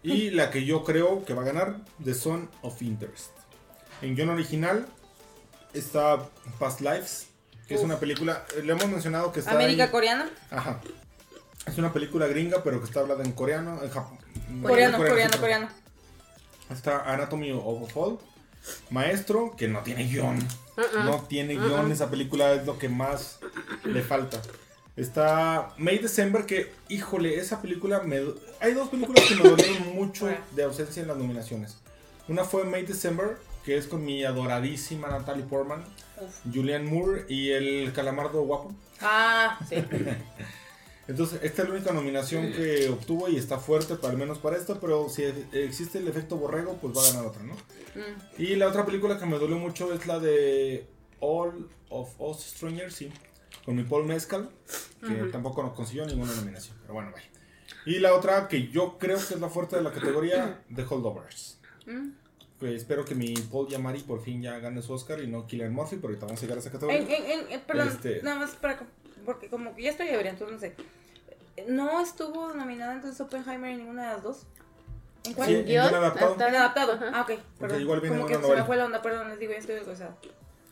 Y la que yo creo que va a ganar, The Son of Interest. En guion original está Past Lives, que es una película, eh, le hemos mencionado que está América coreana. Ajá. Es una película gringa, pero que está hablada en coreano, en Japón. Coreano, coreano, coreano. Está Anatomy of a Fall. Maestro, que no tiene guion. Uh-uh. No tiene guion. Esa película es lo que más le falta. Está May December, que, híjole, esa película me. Hay dos películas que me dolieron mucho de ausencia en las nominaciones. Una fue May December, que es con mi adoradísima Natalie Portman, Uf. Julianne Moore y el Calamardo Guapo. Ah, sí. Entonces, esta es la única nominación que obtuvo y está fuerte, para, al menos para esta, pero si existe el efecto borrego, pues va a ganar otra, ¿no? Mm. Y la otra película que me dolió mucho es la de All of Us Strangers, sí, con mi Paul Mescal, que tampoco nos consiguió ninguna nominación, pero bueno, vaya. Y la otra que yo creo que es la fuerte de la categoría, The Holdovers. Mm. Espero que mi Paul Yamari por fin ya gane su Oscar y no Killian Murphy, pero ahorita vamos a llegar a esa categoría. En, en, en- perdón, Este- nada más para. Porque como que ya estoy ebria, entonces no sé. ¿No estuvo nominada entonces Oppenheimer en ninguna de las dos? ¿En cuál? Sí, ¿En en guion adaptado. adaptado? Ajá. Ah, ok. Perdón. igual viene como que se me fue la onda, perdón, les digo, ya estoy desgozada.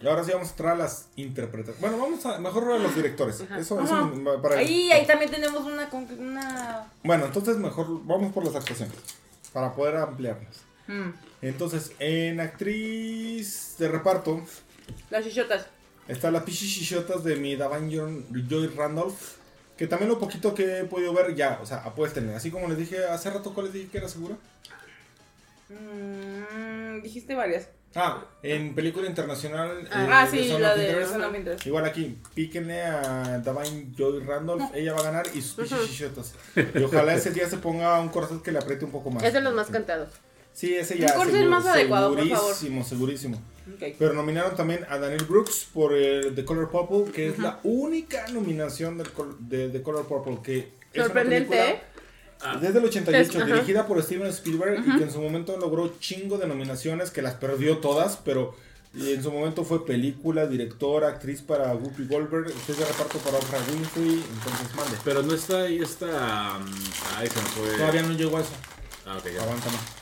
Y ahora sí vamos a entrar a las interpretaciones. Bueno, vamos a mejor a los directores. Eso, eso Ajá. para Ahí, ahí también tenemos una. una... Bueno, entonces mejor vamos por las actuaciones para poder ampliarlas. Mm, Entonces, en actriz de reparto las chichotas. Está la pichichichotas de mi Davan Joy Randolph. Que también lo poquito que he podido ver, ya, o sea, apuéstenle. Así como les dije hace rato, ¿cuál les dije que era segura? Mm, dijiste varias. Ah, en película internacional. eh, Ah, sí, Son la de Interest. Igual aquí, píquenle a Davine Joy Randolph, ella va a ganar y sus pichichichotas. Y ojalá ese día se ponga un corazón que le apriete un poco más. Es de los más cantados. Sí, ese ya. seguro- más adecuado, por favor. Segurísimo, segurísimo. Pero nominaron también a Daniel Brooks por eh, The Color Purple, que es la única nominación del col- de The Color Purple que es una Sorprendente, película ¿eh? Desde el 88, Es- ajá. dirigida por Steven Spielberg y que en su momento logró chingo de nominaciones, que las perdió todas, pero en su momento fue película, directora, actriz para Whoopi Goldberg, actriz de reparto para Oprah Winfrey, entonces mande. Pero no está ahí esta. se me fue. Todavía no llegó a eso, Ah, ok, ya. avanza más.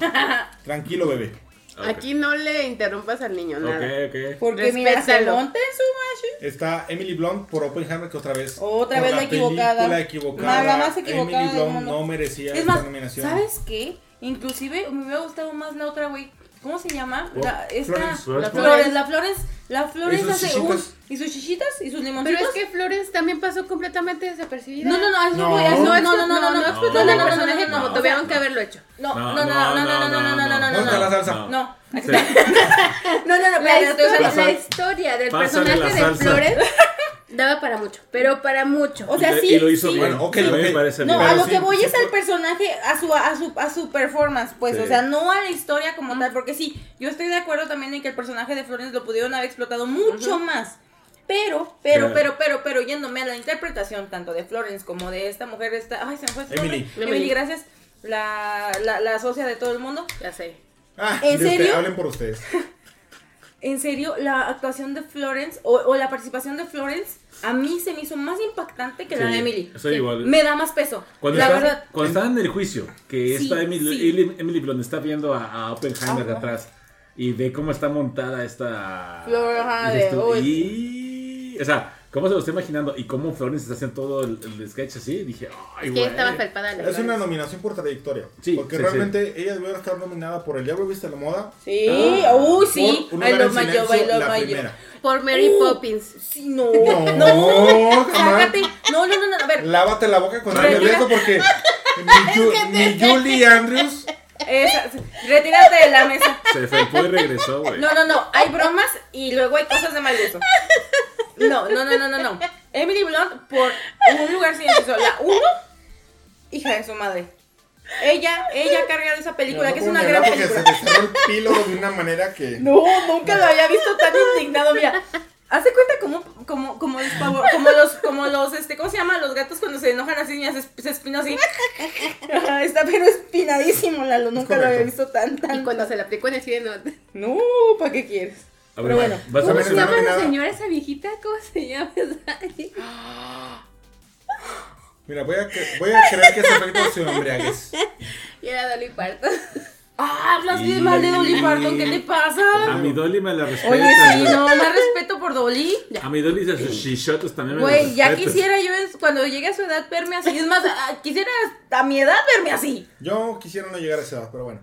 Tranquilo, bebé. Ah. Aquí no le interrumpas al niño, nada. Ok, ok. Porque mira, se monta en su macho. Está Emily Blunt por Oppenheimer, que otra vez. Otra vez la equivocada. película equivocada. La más equivocada Emily Blunt no merecía Es esta más, nominación. ¿sabes qué? Inclusive me hubiera gustado más la otra, güey. ¿Cómo se llama? Oh, La, esta, Florence, Florence la. Flores, la Flores, la Flores ¿Y sus hace chichitas? un... ¿Y sus chichitas? ¿Y sus Pero limoncitos? es que Flores también pasó completamente desapercibida. No, no, no, eso No. voy, eso- No no, no, no, no, no, no, no, no, explotaron no, el no, no, personaje no, no, como no, tuvieron que haberlo hecho. No, No, no, no, no, no, no, no, no, no, no, no, ¿Dónde está la salsa? no. No. No, no, no, La historia, del personaje de. Flores daba para mucho, pero para mucho. O sea, Y- sí, Y lo hizo sí. bien. Bueno, ok, a mí me parece No, bien. a lo sí, que voy es al personaje, a su, a su, a su performance, pues, Sí. o sea, no a la historia como tal, porque sí, yo estoy de acuerdo también en que el personaje de Florence lo pudieron haber explotado mucho más. Pero, pero, Claro. pero, pero, pero, yéndome a la interpretación tanto de Florence como de esta mujer, esta, ay, se me fue Emily. nombre. Emily. Emily, gracias. La, la, la socia de todo el mundo. Ya sé. Ah, ¿En de usted, serio? hablen por ustedes. En serio, la actuación de Florence o, o la participación de Florence a mí se me hizo más impactante que la de Emily. Estoy igual. Me da más peso. Cuando, la está- verdad. cuando estaban en el juicio, que Sí, esta Emily. Emily, Blunt está viendo a, a Oppenheimer de atrás y ve cómo está montada esta... Flor, y... O sea, ¿Cómo se lo está imaginando? Y cómo Florence está haciendo todo el, sketch así. Dije, ay, güey. estaba felpada Es una nominación por trayectoria. Sí. Porque realmente ella debió estar nominada por El Diablo Viste la Moda. Sí, ah, uy, sí. I love my job, I love my job. Por Mary uh, Poppins. Sí, no. No, no, jamás. No, no, no, a ver. Lávate la boca con el beso porque ni, Julie Andrews. Esa, retírate de la mesa. Se fue y regresó, güey. No, no, no. Hay bromas y luego hay cosas de mal gusto. No, no, no, no, no, no. Emily Blunt por un lugar silencioso. La uno, hija de su madre. Ella, ella carga de esa película, que es una gran película. se le el pilo de una manera que. No, nunca lo había visto tan indignado. Mira, hace cuenta como, como, como, los, como los, como los, este, ¿cómo se llama? Los gatos cuando se enojan así, se, se espinó así. Está pero espinadísimo, Lalo. Nunca lo había visto tan, tan. Y cuando se la aplicó en el cine, no. No, ¿para qué quieres? Pero bueno, ¿cómo se llama la señora esa viejita? ¿Cómo se llama? Mira, voy a, voy a creer que ese efecto se embriaguez. Y era Dolly Parton. Ah, hablas bien mal de Dolly Parton, ¿qué te pasa? A mi Dolly me la respeto. Oye, sí, no, más respeto por Dolly. A mi Dolly de sus shishotos también me Güey, ya quisiera yo cuando llegue a su edad verme así. Es más, quisiera a mi edad verme así. Yo quisiera no llegar a esa edad, pero bueno.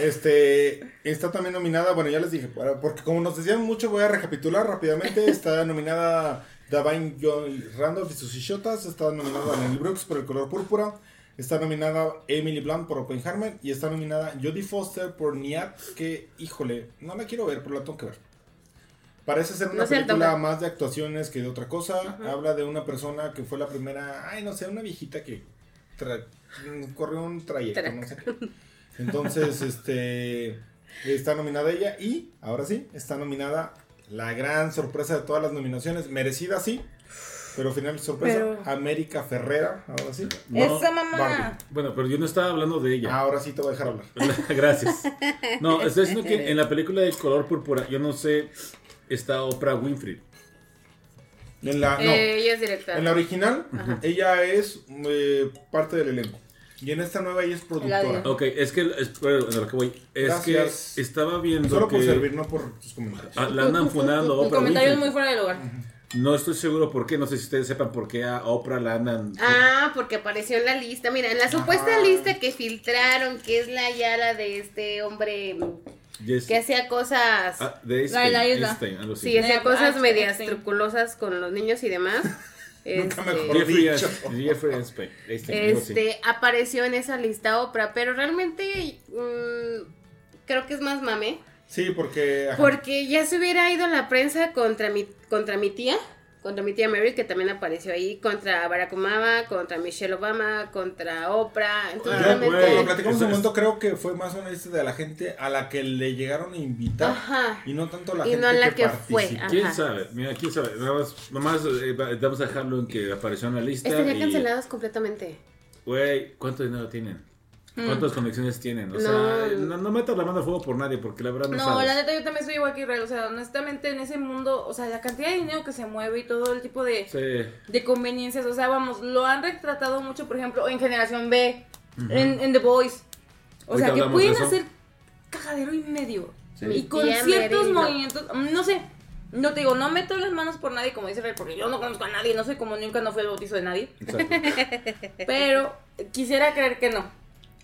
Este, está también nominada, bueno, ya les dije, porque como nos decían mucho, voy a recapitular rápidamente. Está nominada Davine John Randolph y sus shishotas. Está nominada Nelly Brooks por el color púrpura. Está nominada Emily Blunt por Oppenheimer y está nominada Jodie Foster por Niat, que, híjole, no la quiero ver, pero la tengo que ver. Parece ser una película más de actuaciones que de otra cosa. Habla de una persona que fue la primera, ay, no sé, una viejita que corrió un trayecto, no sé Entonces, este, está nominada ella y, ahora sí, está nominada la gran sorpresa de todas las nominaciones, merecida sí, pero final sorpresa, América Ferrera, ahora sí. Esa mamá. Bueno, pero yo no estaba hablando de ella. Ahora sí te voy a dejar hablar. Gracias. No, estoy diciendo que en la película de color púrpura, yo no sé, está Oprah Winfrey. En la, no, eh, ella es directora. En la original, ella es eh, parte del elenco. Y en esta nueva ella es productora. Ok, es que, es, bueno, lo que voy, es que estaba viendo Solo por servir, no por tus comentarios. Ah, la andan funando Oprah comentario es muy fuera de lugar. No estoy seguro por qué, no sé si ustedes sepan por qué a Oprah la andan. Ah, porque apareció en la lista. Mira, en la supuesta lista que filtraron, que es la yala de este hombre que hacía cosas. Ah, de Einstein, Sí, hacía cosas medias truculosas con los niños y demás. Nunca este, Jeffrey, este, apareció en esa lista Oprah, pero realmente mm, creo que es más mame. Sí, porque... Porque ya se hubiera ido la prensa contra mi, contra mi tía, contra mi tía Mary, que también apareció ahí, contra Barack Obama, contra Michelle Obama, contra Oprah. Entonces, ah, realmente... platicamos un momento, creo que fue más una lista de la gente a la que le llegaron a invitar Ajá. y no tanto a la y gente no la que, fue. ¿Quién sabe? Mira, quién sabe. Nomás, eh, vamos a dejarlo en que apareció en la lista. Estaría y... cancelados completamente. Güey, ¿cuánto dinero tienen? ¿Cuántas conexiones tienen? O sea, no, no metas la mano a fuego por nadie, porque la verdad no No, la neta yo también soy igual que Israel. O sea, honestamente en ese mundo, o sea, la cantidad de dinero que se mueve y todo el tipo de, de conveniencias. O sea, vamos, lo han retratado mucho, por ejemplo, en Generación B, en, The Boys. O sea, que pueden hacer cajadero y medio. Y con ciertos movimientos, no sé, no te digo, no meto las manos por nadie, como dice Rey, porque yo no conozco a nadie, no sé cómo nunca no fue el bautizo de nadie. Pero quisiera creer que no.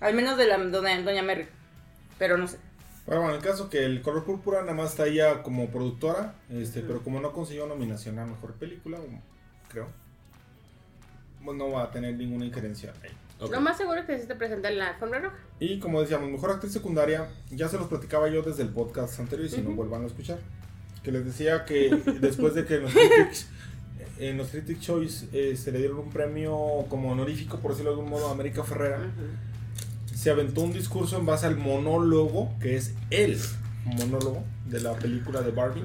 Al menos de la doña, doña Merrick. Pero no sé. Bueno, bueno, en el caso que el color púrpura nada más está ella como productora, este, pero como no consiguió nominación a mejor película, creo, pues no va a tener ninguna injerencia ahí. Lo más seguro es que se te presenta en la alfombra roja. Y como decíamos, mejor actriz secundaria, ya se los platicaba yo desde el podcast anterior y si no vuelvan a escuchar. Que les decía que después de que en los Critics, en los Critics Choice eh, se le dieron un premio como honorífico, por decirlo de algún modo, a América Ferrera se aventó un discurso en base al monólogo, que es el monólogo de la película de Barbie.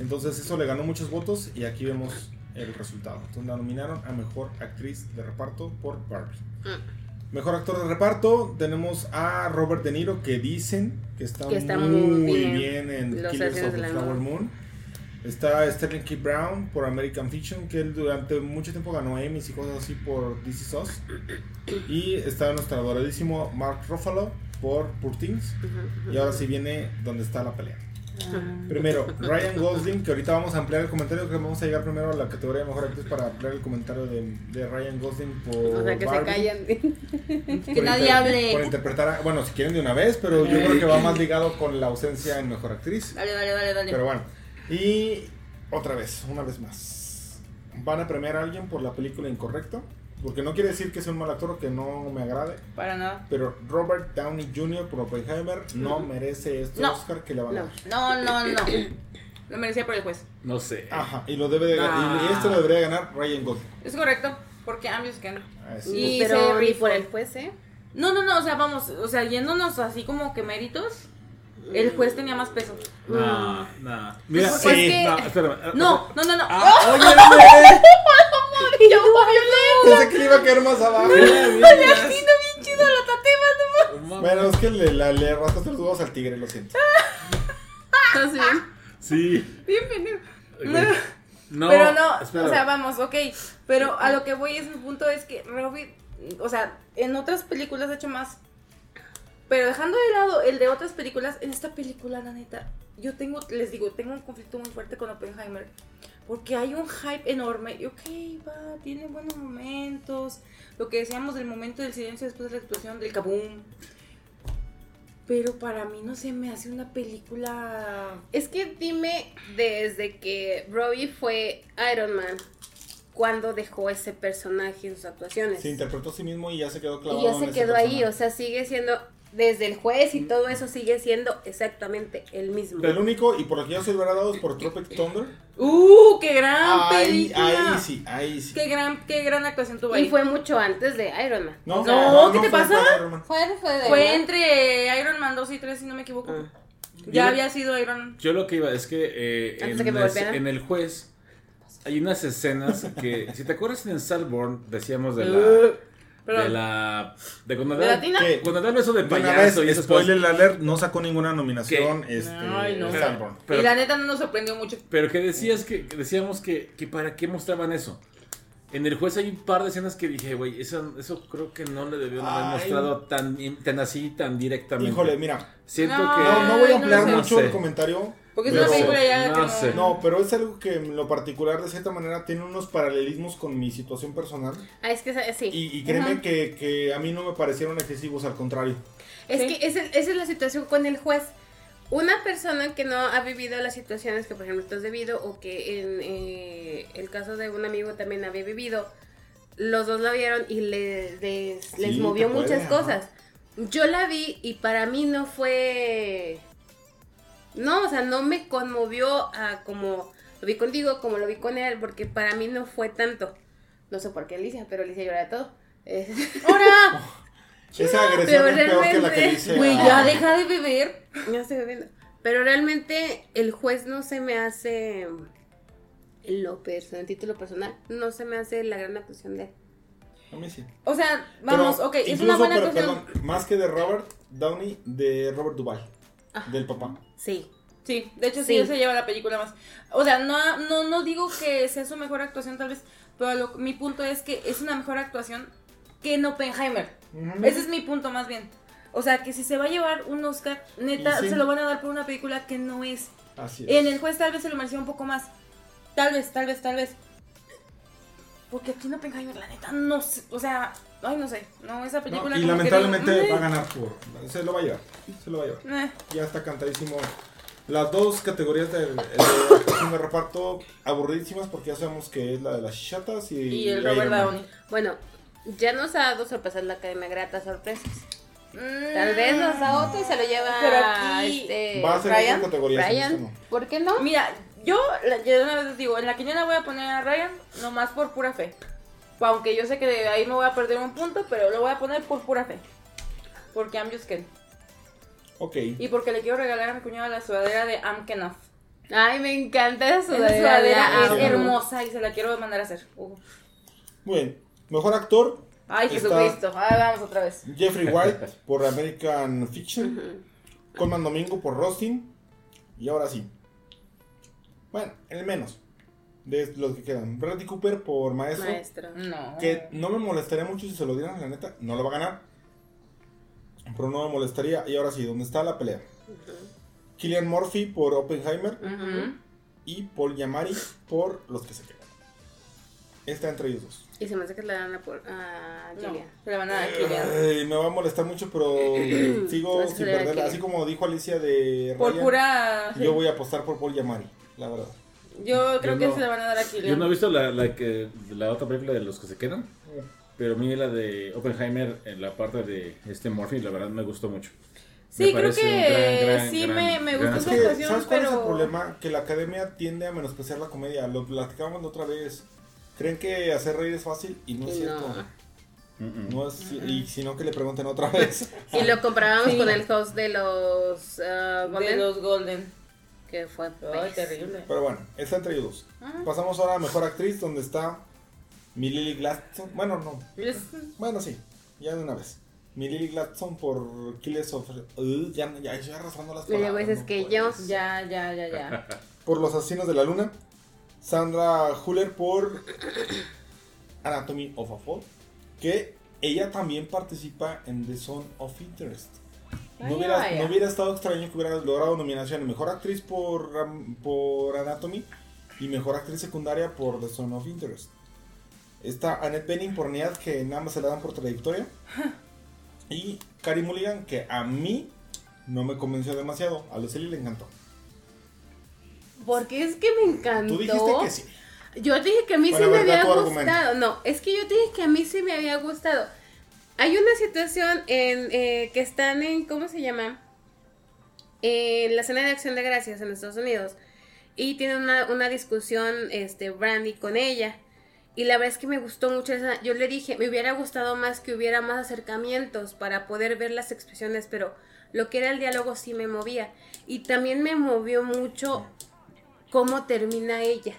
Entonces eso le ganó muchos votos y aquí vemos el resultado. Entonces la nominaron a Mejor Actriz de Reparto por Barbie. Mm. Mejor actor de reparto tenemos a Robert De Niro que dicen que está, muy, bien, en Killers of the Flower Moon. Está Sterling K. Brown por American Fiction, que él durante mucho tiempo ganó Emmys y cosas así por This Is Us. Y está nuestro adoradísimo Mark Ruffalo por Poor Things. Y ahora sí viene donde está la pelea. Primero, Ryan Gosling, que ahorita vamos a ampliar el comentario, que vamos a llegar primero a la categoría de mejor actriz para ampliar el comentario de, de Ryan Gosling por. O sea, que se callen. que nadie hable. Por interpretar, bueno, si quieren de una vez, pero yo creo que va más ligado con la ausencia en mejor actriz. Dale, dale, dale, dale. Pero bueno, y otra vez, una vez más. ¿Van a premiar a alguien por la película incorrecta? Porque no quiere decir que sea un mal actor o que no me agrade. Para nada. Pero Robert Downey Jr. por Oppenheimer no merece este Oscar que le van a dar. No, no, no. Lo merecía por el juez. No sé. Ajá, y lo debe de ganar. Y esto lo debería ganar Ryan Gosling. Es correcto, porque ambos que Ah, y pero ni por el juez, ¿eh? No, no, no, o sea, vamos, o sea, yéndonos así como que méritos. El juez tenía más peso. No, no. Mira, pues, sí, que... no, espérame. No, no, no, no. Ah, ¡Oye, yo, yo Pensé que le iba a caer más abajo. Le atino bien chido la tatema, no Bueno, es que le, le, le los huevos al tigre, lo siento. ¿Estás bien? Sí. Bienvenido. No, pero no, o sea, vamos, ok. Pero a lo que voy es mi punto es que Robin, o sea, en otras películas ha hecho más. Pero dejando de lado el de otras películas, en esta película, la neta, yo tengo, les digo, tengo un conflicto muy fuerte con Oppenheimer. Porque hay un hype enorme. Y ok, va, tiene buenos momentos. Lo que decíamos del momento del silencio después de la explosión del kaboom. Pero para mí no se me hace una película. Es que dime desde que Robbie fue Iron Man. cuando dejó ese personaje en sus actuaciones? Se interpretó a sí mismo y ya se quedó clavado. Y ya se quedó ahí, o sea, sigue siendo desde el juez y todo eso sigue siendo exactamente el mismo. El único, y por que ya soy es por Tropic Thunder. ¡Uh! ¡Qué gran película! Ahí sí, ahí sí. Qué gran, qué gran actuación tuvo ahí. Y fue mucho antes de Iron Man. No, no, ¿qué te pasa? Fue, fue, de fue entre Iron Man 2 y 3, si no me equivoco. Ah. Ya había sido Iron Man. Yo lo que iba es que, eh, en, en, el juez hay unas escenas que, si te acuerdas en Salborn, decíamos de la... Uh. De la. De cuando ¿De Latina? Cuando dan eso de payaso y Spoiler alert, no sacó ninguna nominación. Este, Ay, no. y la neta no nos sorprendió mucho. Pero que decías que. Decíamos que, que para qué mostraban eso. En el juez hay un par de escenas que dije, güey, eso, eso creo que no le debió haber mostrado tan, tan así, tan directamente. Híjole, mira. Siento no, que. No, no voy a ampliar mucho el comentario. Porque es una película ya no, que no... no, pero es algo que en lo particular, de cierta manera, tiene unos paralelismos con mi situación personal. Ah, es que sí. Y, y créeme que, que, a mí no me parecieron excesivos, al contrario. Es que esa, esa es la situación con el juez. Una persona que no ha vivido las situaciones que, por ejemplo, tú has vivido, o que en eh, el caso de un amigo también había vivido, los dos la vieron y les, les, movió muchas cosas. Yo la vi y para mí no fue no, o sea, no me conmovió a como lo vi contigo, como lo vi con él, porque para mí no fue tanto. No sé por qué Alicia, pero Alicia llora de todo. ¡Hora! Esa agresión es peor que la que dice. Güey, ya deja de beber. Ya estoy bebiendo. Pero realmente el juez no se me hace lo personal, título personal, no se me hace la gran actuación de él. A mí sí. O sea, vamos, ok, es una buena actuación. más que de Robert Downey, de Robert Duval, del papá. Sí. Sí, de hecho sí, se lleva la película más. O sea, no, no, no digo que sea su mejor actuación tal vez, pero mi punto es que es una mejor actuación que en Oppenheimer. Ese es mi punto más bien. O sea, que si se va a llevar un Oscar, neta, se lo van a dar por una película que no es. Así es. En el juez tal vez se lo merecía un poco más. Tal vez, tal vez, tal vez. Porque aquí en Oppenheimer, la neta, no sé. O sea, ay, no sé. No, esa película. y lamentablemente va a ganar por. Se lo va a llevar. Se lo va a llevar. Eh. Ya está cantadísimo. Las dos categorías de, de, reparto aburridísimas porque ya sabemos que es la de las chatas y, y el Robert Downey. Bueno, ya nos ha dado sorpresas la Academia Grata sorpresas. Tal vez nos da otro y se lo lleva Pero aquí este, va a ser Ryan. categoría. Ryan. ¿Por qué no? Mira, yo, yo una vez digo, en la quiniela voy a poner a Ryan nomás por pura fe. Aunque yo sé que de ahí me voy a perder un punto, pero lo voy a poner por pura fe. Porque I'm just kidding. Ok. Y porque le quiero regalar a mi cuñada la sudadera de I'm Kenough. Ay, me encanta esa sudadera. Esa es hermosa y se la quiero mandar a hacer. Uh. Muy bien. Mejor actor. Ay, Jesucristo. Ah, vamos otra vez. Jeffrey White por American Fiction. Colman Domingo por Rostin. Y ahora sí. Bueno, el menos. De los que quedan. Bradley Cooper por Maestro. Maestro. No. Que no me molestaría mucho si se lo dieran, la neta. No lo va a ganar pero no me molestaría. Y ahora sí, ¿dónde está la pelea? Killian Murphy por Oppenheimer y Paul Yamari por Los que se quedan. Está entre ellos dos. Y se me hace que le dan a, por, a Killian. se le van a dar a Killian. me va a molestar mucho, pero sigo sin perderla. Así como dijo Alicia de Por pura... Yo voy a apostar por Paul Yamari, la verdad. Yo creo que se le van a dar a Killian. Yo no he visto la, la, que, la otra película de Los que se quedan. Pero a mí la de Oppenheimer en la parte de este Murphy, la verdad me gustó mucho. Sí, creo que sí me, me gustó su actuación, ¿Sabes cuál es el problema? Que la academia tiende a menospreciar la comedia. Lo platicábamos otra vez. Creen que hacer reír es fácil y no es cierto. No es, y sino que le pregunten otra vez. y lo comparábamos con el host de los uh, Golden. De los Golden. Que fue terrible. Pero bueno, está entre ellos. Pasamos ahora a Mejor Actriz, donde está mi Lily Gladstone. Bueno, no. Bueno, sí. Ya de una vez. Mi Lily Gladstone por Killers of. Uh, ya, ya estoy arrastrando las palabras. es que yo. Ya, ya, ya, ya. por Los Asesinos de la Luna. Sandra Huller por Anatomy of a Fall. Que ella también participa en The Zone of Interest. No hubiera, no hubiera, estado extraño que hubiera logrado nominación Mejor Actriz por, por Anatomy y Mejor Actriz Secundaria por The Zone of Interest. Está Annette Bening por Niad, que nada más se la dan por trayectoria. y Carrie Mulligan, que a mí no me convenció demasiado. A Lucely le encantó. Porque es que me encantó. Tú dijiste que sí. Yo dije que a mí sí me había gustado. No, es que yo dije que a mí sí me había gustado. Hay una situación en eh, que están en, ¿cómo se llama? En la cena de acción de gracias en Estados Unidos. Y tienen una, una discusión, este, Brandy con ella. Y la verdad es que me gustó mucho esa. Yo le dije, me hubiera gustado más que hubiera más acercamientos para poder ver las expresiones, pero lo que era el diálogo sí me movía. Y también me movió mucho cómo termina ella.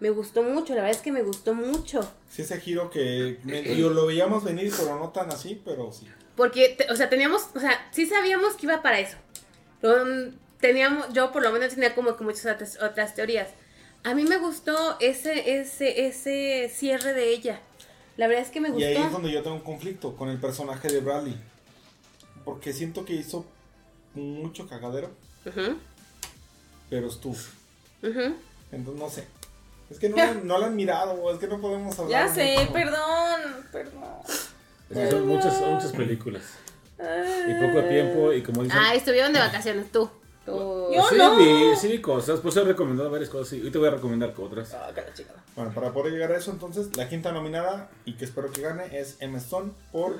Me gustó mucho, la verdad es que me gustó mucho. Sí, ese giro que yo lo veíamos venir, pero no tan así, pero sí. Porque, o sea, teníamos, o sea, sí sabíamos que iba para eso. teníamos, yo por lo menos tenía como que muchas otras teorías a mí me gustó ese, ese, ese cierre de ella. La verdad es que me gustó. Y ahí es donde yo tengo un conflicto con el personaje de Bradley. Porque siento que hizo mucho cagadero. Pero estuvo. Entonces no sé. Es que no, no lo han mirado, es que no podemos hablar. Ya sé, perdón, perdón. son muchas, muchas películas. Y poco tiempo, y como dicen. Ah, estuvieron de vacaciones tú. Yo sí, no. Vi, sí, vi cosas. Pues he recomendado varias cosas y te voy a recomendar otras. Ah, bueno, para poder llegar a eso, entonces, la quinta nominada y que espero que gane es Emma Stone por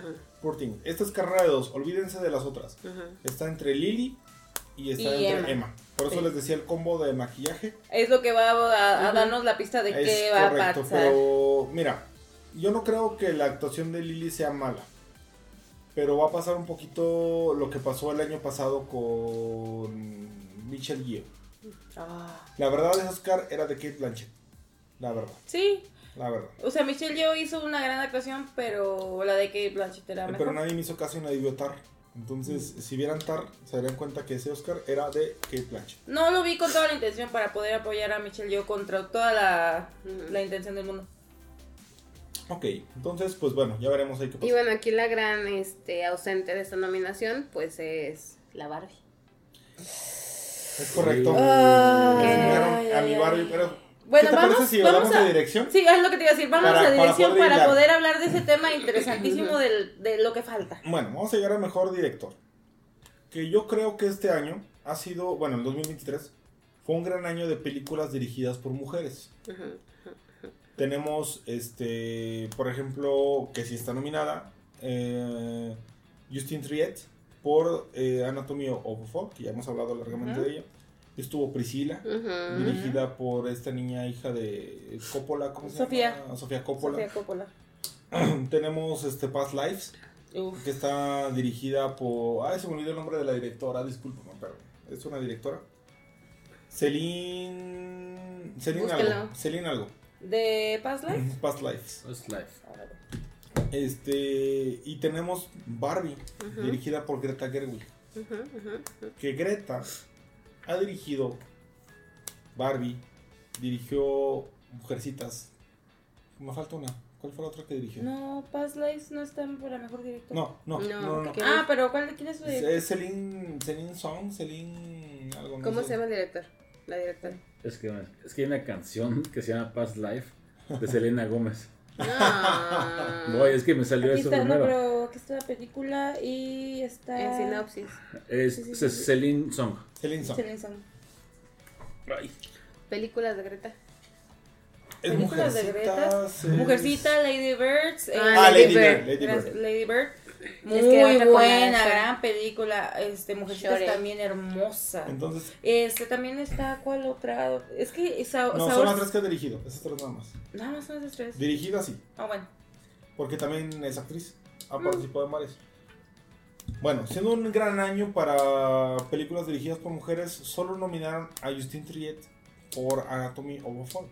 uh Esta es carrera de dos, olvídense de las otras. Está entre Lily y está entre Emma. Por eso les decía el combo de maquillaje. Es lo que va a, darnos la pista de qué va a pasar. Pero mira, yo no creo que la actuación de Lily sea mala. Pero va a pasar un poquito lo que pasó el año pasado con Michelle Yeoh. Ah. La verdad de Oscar era de Kate Blanchett. La verdad. Sí. La verdad. O sea, Michelle Yeoh hizo una gran actuación, pero la de Kate Blanchett era mejor. Pero nadie me hizo caso y nadie vio Tar. Entonces, si vieran Tar, se darían cuenta que ese Oscar era de Kate Blanchett. No lo vi con toda la intención para poder apoyar a Michelle Yeoh contra toda la, la intención del mundo. Ok, entonces, pues bueno, ya veremos ahí qué pasa. Y bueno, aquí la gran este, ausente de esta nominación, pues es la Barbie. Es correcto. a mi Barbie, pero bueno, ¿Qué te vamos, si vamos a, de dirección? Sí, es lo que te iba a decir. Vamos a dirección para poder, hablar de ese tema interesantísimo de lo que falta. Bueno, vamos a llegar al mejor director. Que yo creo que este año ha sido, bueno, el 2023 fue un gran año de películas dirigidas por mujeres. Tenemos, este, por ejemplo, que sí está nominada, eh, Justine Triet por eh, Anatomy of a Fall, que ya hemos hablado largamente de ella. Estuvo Priscila, dirigida por esta niña hija de Coppola, ¿cómo se llama? Sofía Coppola. Sofía Coppola. Tenemos este Past Lives, que está dirigida por... Ah, se me olvidó el nombre de la directora, discúlpame, pero es una directora. Celine... Celine algo. Celine algo. ¿De Past Lives? Past Lives. Past Lives. Este, y tenemos Barbie, dirigida por Greta Gerwig. Que Greta ha dirigido Barbie, dirigió Mujercitas. Me falta una. ¿Cuál fue la otra que dirigió? No, Past Lives no está por la mejor director. No, no, no. no, Ah, pero ¿cuál, ¿quién es su director? Es Celine, Celine Song, Celine... Algo, ¿Cómo se llama el director? La directora. Es que, es que hay una canción que se llama Past Life de Selena Gómez. Voy, es que me salió aquí eso está, primero. No, pero aquí está la película y está... En sinopsis. Es Sí, sí, sí, sí. Celine Song. Celine Song. Celine Song. Ay. Películas de Greta. Es Películas de. Greta. es- Mujercita, Lady Birds. eh, Ah, Ah, Lady Lady Bird. Bird. Lady Bird. Lady Bird. Muy Es que buena, gran película. Este, Mujercitas Shore. también hermosa. Entonces, Este también está, ¿cuál otra? Es que Sa no, son las tres que ha dirigido. Esas tres nada más. Nada más son esas tres. Dirigida sí, Ah, bueno. porque también es actriz. Mm. Ha participado en varias. Bueno, siendo un gran año para películas dirigidas por mujeres, solo nominaron a Justine Triet por Anatomy of a Fall.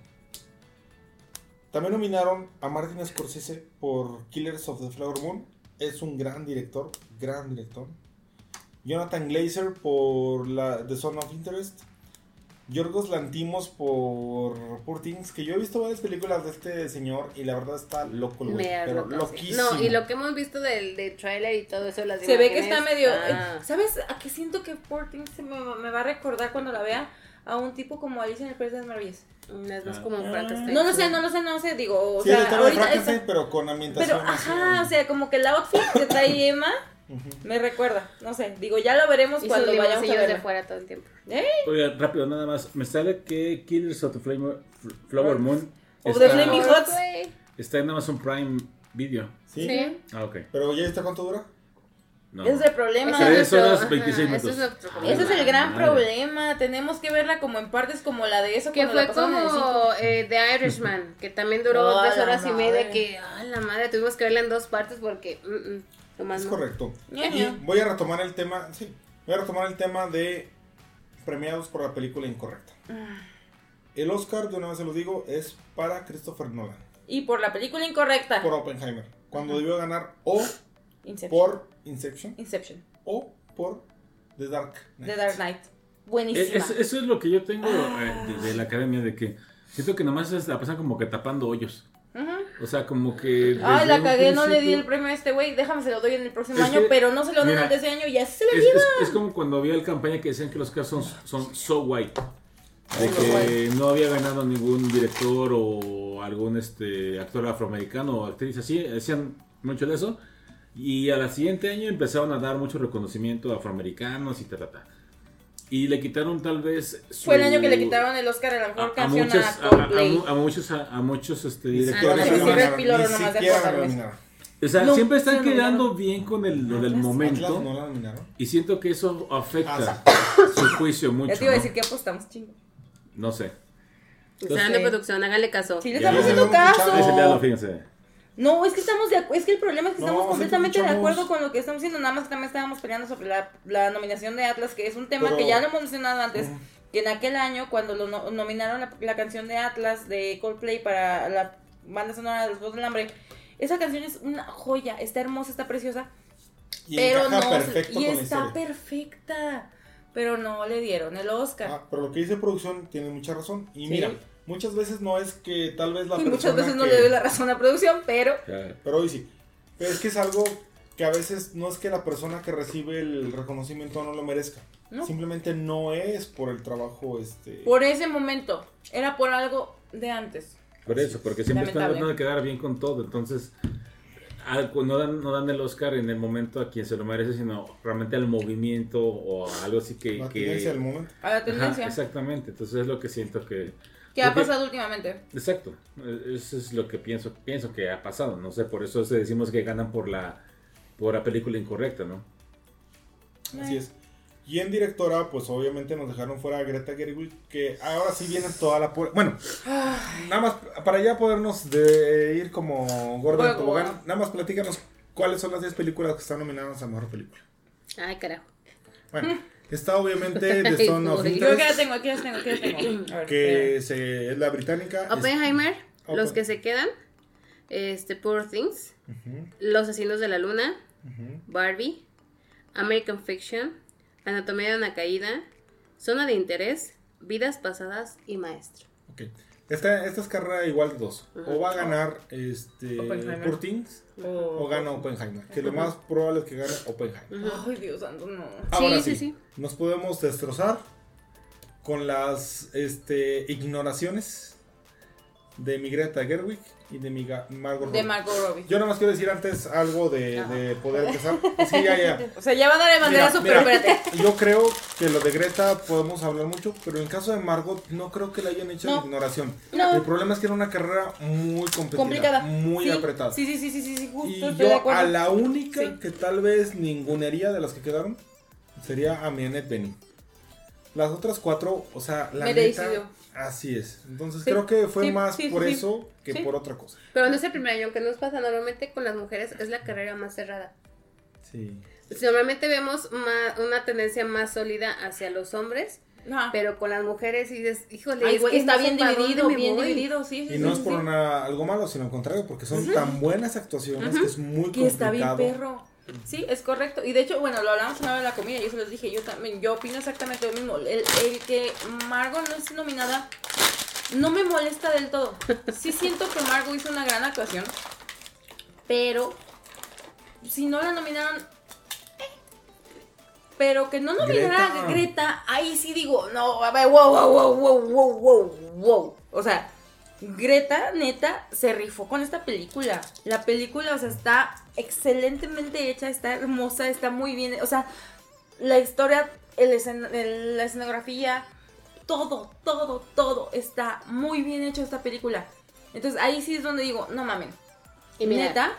También nominaron a Martin Scorsese por Killers of the Flower Moon. Es un gran director, gran director. Jonathan Glazer por The Son of Interest. Yorgos Lantimos por Poor Things, que yo he visto varias películas de este señor y la verdad está loco, el güey, pero sí. loquísimo. No, y lo que hemos visto del de trailer y todo eso, las Se ve que está medio. ah. eh, ¿Sabes a qué siento que Poor Things se me, me va a recordar cuando la vea? A un tipo como Alicia en el País de las Maravillas. Es más Ah. como Frankenstein. No lo sé, no lo sé, no lo sé. Digo, o Sí, sea, historia de ahorita. Frankenstein, está- pero con ambientación pero, así. ajá, o sea, como que el outfit que trae Emma Me recuerda. No sé, digo, ya lo veremos Y cuando vayamos a de fuera todo el tiempo. ¿Eh? Oiga, rápido, nada más. Me sale que Killers of the Flame- Flower Moon Of the está, Flaming Hot. Está en Amazon Prime Video. ¿Sí? Sí. Ah, ok. Pero ya está cuánto dura? No. Ese es el problema. Ese es Tres nuestro- horas, ajá, 26 ese es minutos. Ah, problema. Ese es el gran madre. problema. Tenemos que verla como en partes como la de eso. Que fue como eh, The Irishman, que también duró Oh, tres la horas y media, madre. que, ah, la madre, tuvimos que verla en dos partes porque, mm, mm, nomás Es no. correcto. Y voy a retomar el tema, sí, voy a retomar el tema de premiados por la película incorrecta. Ah. El Oscar, de una vez se lo digo, es para Christopher Nolan, Y por la película incorrecta. por Oppenheimer, cuando debió ganar o Inception. por Inception Inception. o por The Dark The Knight. Dark Knight. Buenísima. es- eso es lo que yo tengo eh, de, de la academia, de que siento que nomás se la pasan como que tapando hoyos. O sea, como que... Ay, la cagué, no le di el premio a este güey. Déjame, se lo doy en el próximo Es año, que, pero no se lo dan antes de año y así se lo Es, lleva. es- es como cuando había la campaña que decían que los casos son, son so white. De que no había ganado ningún director o algún este actor afroamericano o actriz así. Decían mucho de eso. Y al siguiente año empezaron a dar mucho reconocimiento a afroamericanos y ta, ta, ta. Y le quitaron tal vez... su- Fue el año que le quitaron el Oscar a la a, mejor a canción muchas, a a, a mu- a muchos, a, a muchos este, directores. Ah, no, sí, nominaron. O sea, No, siempre están sí quedando nominaron. bien con el, lo del momento. No. Y siento que eso afecta Ah, su juicio mucho. Ya te iba a ¿no? decir que apostamos, chingo. No sé. Sé. de producción, háganle caso. Sí, le estamos haciendo caso. fíjense. No, es que estamos de es que el problema es que No, estamos completamente de acuerdo con lo que estamos haciendo, nada más que también estábamos peleando sobre la, la nominación de Atlas, que es un tema Pero- que ya lo hemos mencionado antes, que en aquel año cuando lo no- nominaron la, la canción de Atlas de Coldplay para la banda sonora de los Juegos del Hambre, esa canción es una joya, está hermosa, está preciosa, Y pero no, y está perfecta, pero no le dieron el Oscar. Ah, pero lo que dice producción tiene mucha razón. Y Sí. mira, muchas veces no es que tal vez la y persona muchas veces no le doy la razón a producción, pero. Pero hoy sí. Pero es que es algo que a veces no es que la persona que recibe el reconocimiento no lo merezca. No. Simplemente no es por el trabajo este por ese momento, era por algo de antes. Por eso, porque siempre están tratando de quedar bien con todo. Entonces, no, dan, no dan el Oscar en el momento a quien se lo merece, sino realmente al movimiento o a algo así que. la que- tendencia del momento. A la Ajá, tendencia. exactamente. Entonces es lo que siento que. ¿Qué ha porque- pasado últimamente? Exacto. Eh, Eso es lo que pienso, pienso que ha pasado. No sé, por eso se decimos que ganan por la, por la película incorrecta, ¿no? Así es. Y en directora, pues obviamente nos dejaron fuera a Greta Gerwig, que ahora sí viene toda la... Bueno, nada más para ya podernos de ir como gordo en Bueno, tobogán, bueno. nada más platícanos cuáles son las 10 películas que están nominadas a Mejor Película. Ay, carajo. Bueno, está obviamente The Ay, Son of que la tengo, aquí las tengo, aquí las tengo. A ver, que se- es la británica. es- Oppenheimer, Oppen- los que se quedan, este, Poor Things, Los Asesinos de la Luna. Barbie, American Fiction, Anatomía de una Caída, Zona de Interés, Vidas Pasadas y Maestro. Ok. Esta, esta es carrera igual de dos. O va a ganar este Poor o, gana Oppenheimer. Que lo más probable es que gane Oppenheimer. Ay, Dios santo, no. Ahora sí, sí, sí, Nos podemos destrozar con las este, ignoraciones de mi Greta Gerwig y de mi Margot Robbie. De Margot Robbie. Yo nada más quiero decir antes algo de, de poder empezar. Sí, ya, ya. O sea, ya va a dar el banderazo, pero espérate. Yo creo que lo de Greta podemos hablar mucho, pero en caso de Margot no creo que la hayan hecho de ignoración. No. El problema es que era una carrera muy complicada. Muy apretada. Sí, sí, sí, sí, sí, justo. Y yo a la única que tal vez ningunería de las que quedaron sería a mi Annette Benny. Las otras cuatro, o sea, la neta, Así es. Entonces creo que fue más por eso que por otra cosa. Pero no es el primer año que nos pasa. Normalmente con las mujeres es la carrera más cerrada. Sí. Normalmente vemos una tendencia más sólida hacia los hombres. Pero con las mujeres y dices, híjole, está bien dividido, bien dividido, sí, Y no es por algo malo, sino al contrario, porque son tan buenas actuaciones que es muy que está bien perro. Sí, es correcto. Y de hecho, bueno, lo hablamos una vez de la comida, yo se los dije, yo también, yo opino exactamente lo mismo. El, el que Margot no es nominada no me molesta del todo. Sí siento que Margot hizo una gran actuación, pero si no la nominaron, eh, pero que no nominara a Greta, ahí sí digo, no, a ver, wow, wow, wow, wow, wow, wow, wow. O sea, Greta, neta, se rifó con esta película. La película, o sea, está excelentemente hecha, está hermosa, está muy bien. O sea, la historia, el la escenografía, todo, todo, todo está muy bien hecho esta película. Entonces ahí sí es donde digo, no mames. Y neta,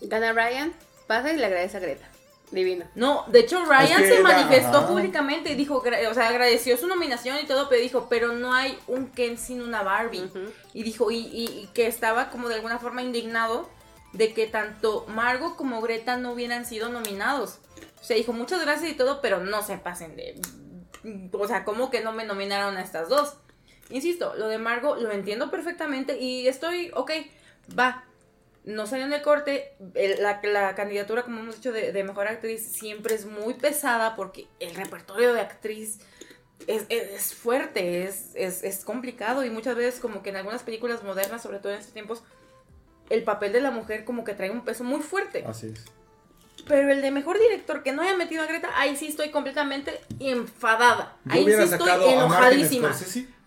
gana Ryan, pasa y le agradece a Greta. Divino. No, de hecho Ryan se manifestó públicamente y dijo, o sea, agradeció su nominación y todo, pero dijo, pero no hay un Ken sin una Barbie. Y dijo, y, que estaba como de alguna forma indignado de que tanto Margot como Greta no hubieran sido nominados. O sea, dijo, muchas gracias y todo, pero no se pasen de... O sea, ¿cómo que no me nominaron a estas dos? Insisto, lo de Margot lo entiendo perfectamente y estoy, ok, va, no salió en el corte. la, candidatura, como hemos dicho, de, mejor actriz siempre es muy pesada porque el repertorio de actriz es, fuerte, es, es, complicado y muchas veces como que en algunas películas modernas, sobre todo en estos tiempos, el papel de la mujer como que trae un peso muy fuerte. Así es. Pero el de mejor director que no haya metido a Greta, ahí sí estoy completamente enfadada. ahí sí estoy enojadísima.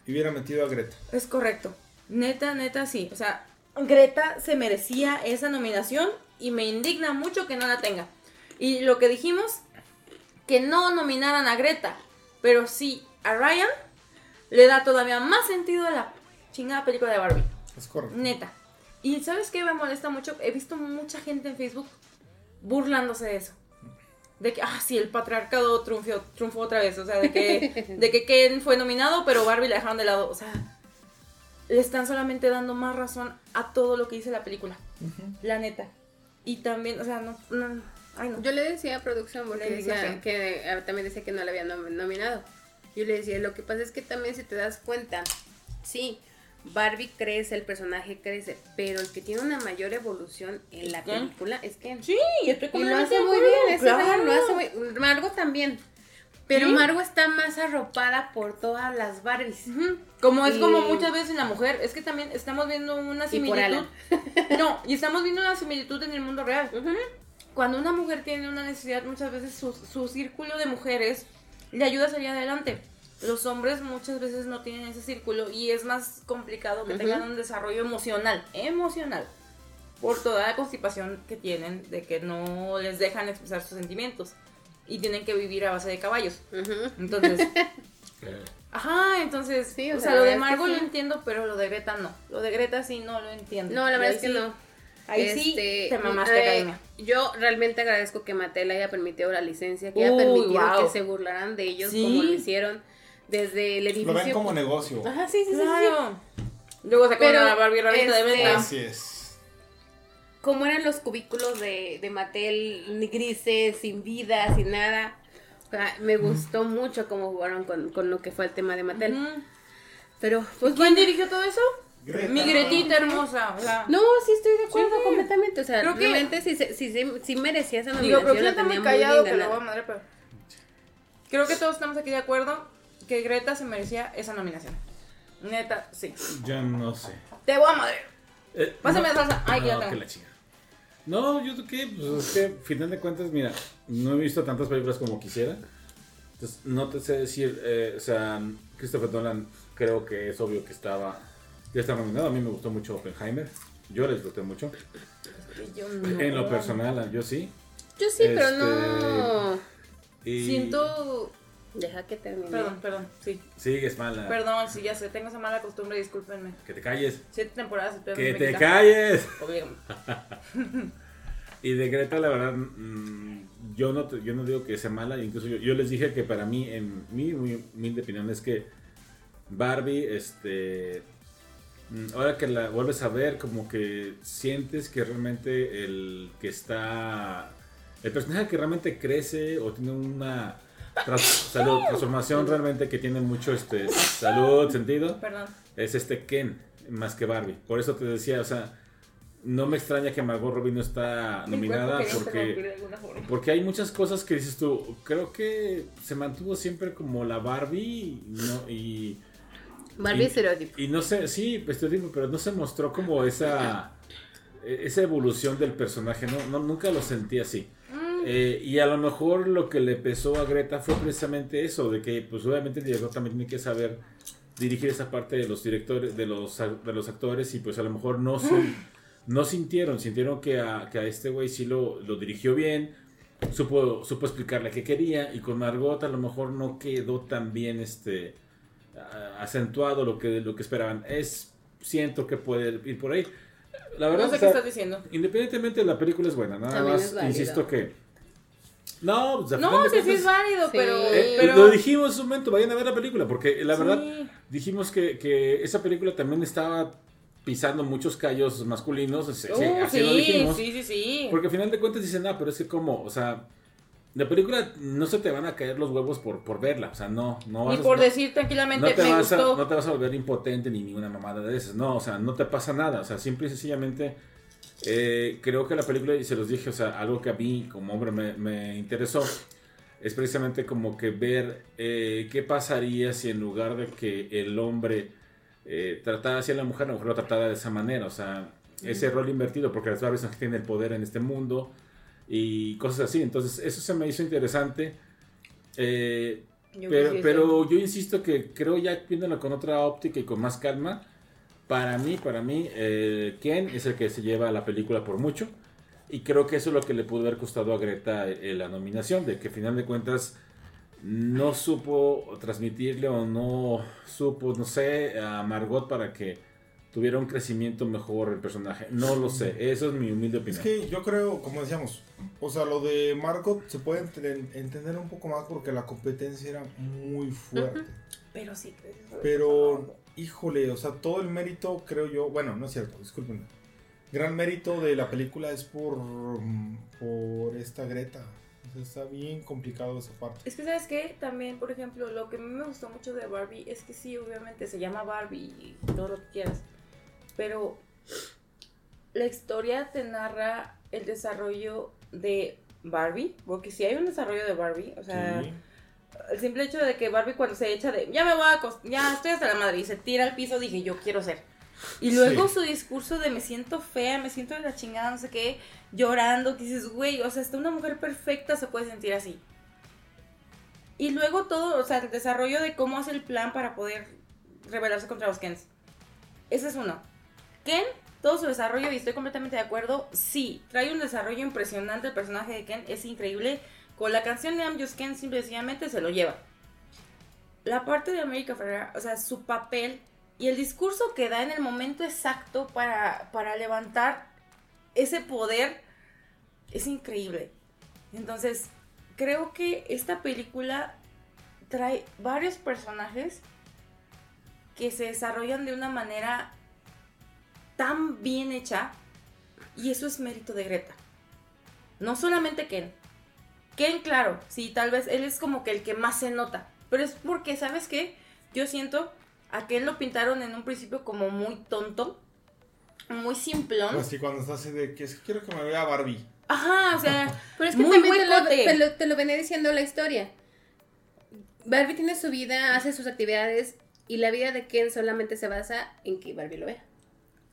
y hubiera metido a Greta. Es correcto. Neta, neta, sí. O sea, Greta se merecía esa nominación y me indigna mucho que no la tenga. Y lo que dijimos, que no nominaran a Greta, pero sí a Ryan, le da todavía más sentido a la chingada película de Barbie. Es correcto. Neta. Y ¿sabes qué me molesta mucho? He visto mucha gente en Facebook burlándose de eso. De que, ah, sí, el patriarcado triunfó, triunfó otra vez. O sea, de que, de que Ken fue nominado, pero Barbie la dejaron de lado. O sea, le están solamente dando más razón a todo lo que dice la película. La neta. Y también, o sea, no, ay, no. Yo le decía a producción, porque decía que eh, también decía que no la habían nominado. Yo le decía, lo que pasa es que también si te das cuenta, sí, Barbie crece, el personaje crece, pero el que tiene una mayor evolución en la película es que Sí, estoy Y lo hace muy bien, lo hace muy Margot también. Pero Margo está más arropada por todas las Barbies. Como es como muchas veces en la mujer, es que también estamos viendo una similitud. no, y estamos viendo una similitud en el mundo real. Cuando una mujer tiene una necesidad, muchas veces su, círculo de mujeres le ayuda a salir adelante. Los hombres muchas veces no tienen ese círculo y es más complicado que tengan un desarrollo emocional, emocional, por toda la constipación que tienen de que no les dejan expresar sus sentimientos y tienen que vivir a base de caballos. Entonces. Ajá, entonces. Sí, o, sea, lo de Margot lo entiendo, pero lo de Greta no. Lo de Greta sí no lo entiendo. No, la verdad es que no. Ahí sí este, te mamaste, eh, academia. Yo realmente agradezco que Mattel haya permitido la licencia, que haya permitido que se burlaran de ellos como lo hicieron desde el edificio. Lo ven como negocio. Ajá, sí, sí, sí. Luego sacaron la Barbie de venta. Este, Así es cómo eran los cubículos de, de Mattel, grises, sin vida, sin nada. O sea, me gustó mucho cómo jugaron con, con, lo que fue el tema de Mattel. Pero, pues, ¿quién dirigió todo eso? Mi Gretita hermosa. O sea, no, sí estoy de acuerdo completamente. O sea, realmente sí, sí, sí, merecía esa nominación. Digo, pero la tenía muy callado que lo va a madre, pero... Creo que todos estamos aquí de acuerdo que Greta se merecía esa nominación. Neta, sí. Yo no sé. Te voy a madre. Eh, Pásame la salsa. Ay, que ya tengo. No, yo qué, pues es que, final de cuentas, mira, no he visto tantas películas como quisiera. Entonces, no te sé decir, eh, o sea, Christopher Nolan creo que es obvio que estaba, ya está nominado. A mí me gustó mucho Oppenheimer. Yo le disfruté mucho. En lo personal, yo sí. Yo sí, pero no. Este, Siento Deja que termine. Perdón, perdón, sí. Sigues mala. Perdón, sí, ya sé, tengo esa mala costumbre, discúlpenme. Que te calles. Siete temporadas. Que te calles. y de Greta, la verdad, mm, yo no, yo no digo que sea mala, incluso yo, les dije que para mí, en mi humilde opinión, es que Barbie, este... Mm, ahora que la vuelves a ver, como que sientes que realmente el que está... El personaje que realmente crece o tiene una salud, transformación realmente que tiene mucho este salud, sentido. Es este Ken, más que Barbie. Por eso te decía, o sea, no me extraña que Margot Robbie no está nominada porque, porque hay muchas cosas que dices tú, creo que se mantuvo siempre como la Barbie ¿no? y... Barbie estereotipo. Y no sé, sí, estereotipo, pero no se mostró como esa, esa evolución del personaje, no, no nunca lo sentí así. Eh, y a lo mejor lo que le pesó a Greta fue precisamente eso, de que pues obviamente el director también tiene que saber dirigir esa parte de los directores, de los, de los actores y pues a lo mejor no, no sintieron, sintieron que a, que a este güey sí lo, lo, dirigió bien, supo, supo explicarle qué quería y con Margot a lo mejor no quedó tan bien este, acentuado lo que, lo que esperaban. Es, siento que puede ir por ahí. La verdad, no sé qué estás diciendo. Independientemente la película es buena, nada más insisto que no, pues, no, sí, sí es válido, eh, pero, Lo dijimos en un momento, vayan a ver la película, porque la verdad dijimos que, que, esa película también estaba pisando muchos callos masculinos, sí, uh, así lo dijimos. Sí, sí, sí. Porque al final de cuentas dicen, ah, pero es que como, o sea, la película no se te van a caer los huevos por, por verla, o sea, no, no. Ni por decir tranquilamente, no te vas A, no te vas a volver impotente ni ninguna mamada de esas, no, o sea, no te pasa nada, o sea, simple y sencillamente eh, creo que la película, y se los dije, o sea, algo que a mí como hombre me, interesó, es precisamente como que ver eh, qué pasaría si en lugar de que el hombre eh, tratara así a la mujer, la mujer lo tratara de esa manera, o sea, ese rol invertido, porque las Barbies tienen el poder en este mundo y cosas así. Entonces, eso se me hizo interesante. pero, pero yo insisto que creo ya viéndolo con otra óptica y con más calma, para mí, para mí, eh, Ken es el que se lleva la película por mucho. Y creo que eso es lo que le pudo haber costado a Greta eh, la nominación, de que al final de cuentas no supo transmitirle o no supo, no sé, a Margot para que tuviera un crecimiento mejor el personaje. No lo sé, eso es mi humilde opinión. Es que yo creo, como decíamos, o sea, lo de Margot se puede entender un poco más porque la competencia era muy fuerte. Pero sí. Pero híjole, o sea, todo el mérito, creo yo, bueno, no es cierto, disculpen. Gran mérito de la película es por, por esta Greta. O sea, está bien complicado esa parte. Es que, ¿sabes qué? También, por ejemplo, lo que a mí me gustó mucho de Barbie es que sí, obviamente se llama Barbie y todo lo que quieras. Pero la historia te narra el desarrollo de Barbie, porque si hay un desarrollo de Barbie, o sea, el simple hecho de que Barbie cuando se echa de, ya me voy a ya estoy hasta la madre y se tira al piso, dije, yo quiero ser. Y luego su discurso de me siento fea, me siento de la chingada, no sé qué, llorando, que dices, güey, o sea, hasta una mujer perfecta se puede sentir así. Y luego todo, o sea, el desarrollo de cómo hace el plan para poder rebelarse contra los Kens. Ese es uno. Ken, todo su desarrollo, y estoy completamente de acuerdo, sí, trae un desarrollo impresionante el personaje de Ken, es increíble con la canción de I'm Just Ken simplemente se lo lleva. La parte de América Ferrera, o sea, su papel y el discurso que da en el momento exacto para, para levantar ese poder es increíble. Entonces, creo que esta película trae varios personajes que se desarrollan de una manera tan bien hecha y eso es mérito de Greta. No solamente Ken, Ken, claro, sí, tal vez él es como que el que más se nota. Pero es porque, ¿sabes qué? Yo siento a Ken lo pintaron en un principio como muy tonto, muy simplón. Así cuando estás así de que es que quiero que me vea Barbie. Ajá, o sea, pero es que también te lo, te, lo, venía diciendo la historia. Barbie tiene su vida, hace sus actividades y la vida de Ken solamente se basa en que Barbie lo vea.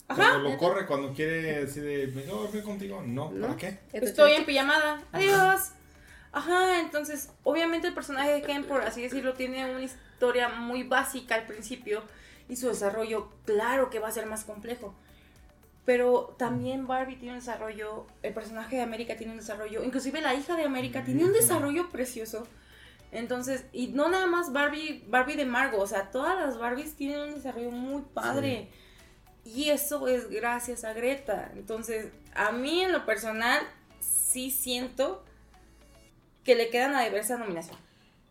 Ajá. Cuando lo corre, cuando quiere decir, me voy a dormir contigo. No, ¿para qué? Estoy en pijamada. Adiós. Ajá, entonces, obviamente el personaje de Ken, por así decirlo, tiene una historia muy básica al principio y su desarrollo, claro que va a ser más complejo. Pero también Barbie tiene un desarrollo, el personaje de América tiene un desarrollo, inclusive la hija de América tiene un desarrollo precioso. Entonces, y no nada más Barbie, Barbie de Margot, o sea, todas las Barbies tienen un desarrollo muy padre. Y eso es gracias a Greta. Entonces, a mí en lo personal, sí siento que le quedan a diversa nominación.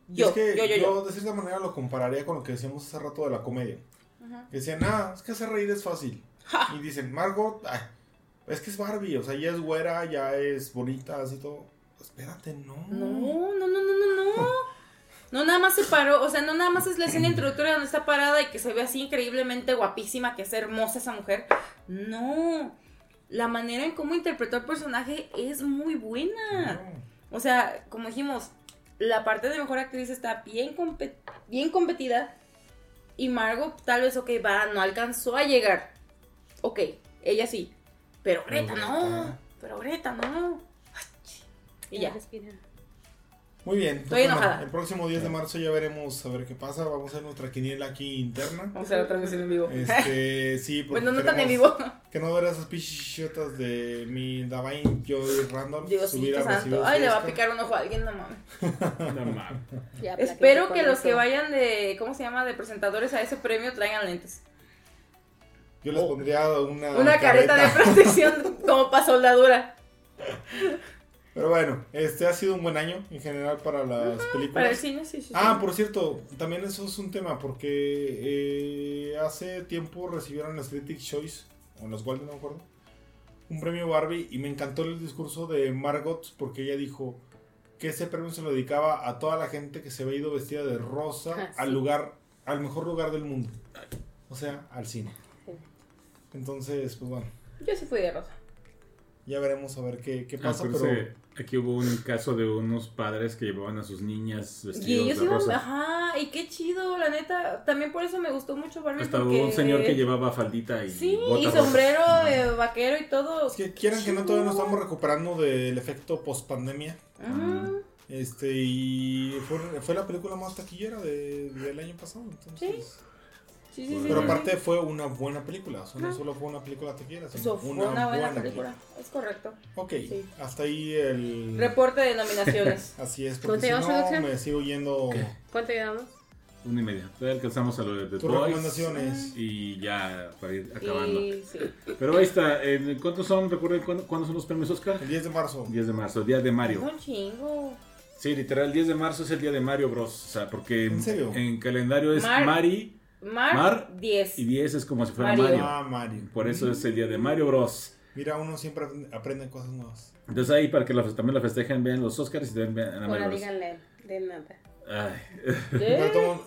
Yo, es que yo, yo, yo, de cierta manera lo compararía con lo que decíamos hace rato de la comedia. Que decían, ah, es que hacer reír es fácil. Y dicen, Margot, es que es Barbie, o sea, ya es güera, ya es bonita, así todo. Espérate, no. No, no, no, no, no, no. No nada más se paró, o sea, no nada más es la escena introductoria donde está parada y que se ve así increíblemente guapísima, que es hermosa esa mujer. No. La manera en cómo interpretó el personaje es muy buena. O sea, como dijimos, la parte de mejor actriz está bien, bien competida. Y Margot, tal vez, ok, va, no alcanzó a llegar. Ok, ella sí. Pero Greta no. Pero Greta no. Y ya. Muy bien. Estoy enojada. el próximo 10 de marzo ya veremos a ver qué pasa. Vamos a hacer nuestra quiniela aquí interna. Vamos a hacer otra vez en vivo. Este, sí, porque Bueno, no tan en vivo. Que no verás esas pichotas de mi Davain, Joy Randolph. Dios subir a santo. Ay, le va a picar un ojo a alguien, no mames. no mames. Espero que los que vayan de, ¿cómo se llama? De presentadores a ese premio traigan lentes. Yo les pondría una... Una careta, careta de protección como para soldadura. Pero bueno, este ha sido un buen año en general para las películas. Para el cine, sí, sí. Ah, por cierto, también eso es un tema porque eh, hace tiempo recibieron las Critics Choice, o los Golden, no me acuerdo, un premio Barbie y me encantó el discurso de Margot porque ella dijo que ese premio se lo dedicaba a toda la gente que se había ido vestida de rosa ah, al lugar, al mejor lugar del mundo. O sea, al cine. Entonces, pues bueno. Yo sí fui de rosa. Ya veremos a ver qué, qué ah, pasa, pero... Aquí hubo un caso de unos padres que llevaban a sus niñas vestidos de rosa. ajá, y qué chido, la neta. También por eso me gustó mucho Barbie. Hasta hubo un señor que llevaba faldita y Sí, y sombrero de vaquero y todo. Es que quieran que no, todavía nos estamos recuperando del efecto post pandemia. Este, y fue, fue, la película más taquillera de, del año pasado, entonces... Pero aparte fue una buena película, o sea, no solo fue una película taquillera, sino fue una, buena, película. Es correcto. Ok, hasta ahí el... Reporte de nominaciones. Así es, porque si no me sigo yendo... ¿Cuánto llevamos? Una y media. Todavía alcanzamos a lo de The Tus recomendaciones. Y ya, para ir acabando. Sí, Pero ahí está. ¿Cuántos son? ¿Recuerden cuándo, son los premios Oscar? El 10 de marzo. 10 de marzo, día de Mario. Un chingo. Sí, literal, el 10 de marzo es el día de Mario Bros. O sea, porque ¿En, serio? en calendario es Mari Mar, 10. Y 10 es como si fuera Mario. Ah, Mario. Por eso es el día de Mario Bros. Mira, uno siempre aprende cosas nuevas. Entonces ahí para que también lo festejen, vean los Oscars y también vean a Mario Bros. díganle, de nada. Ay.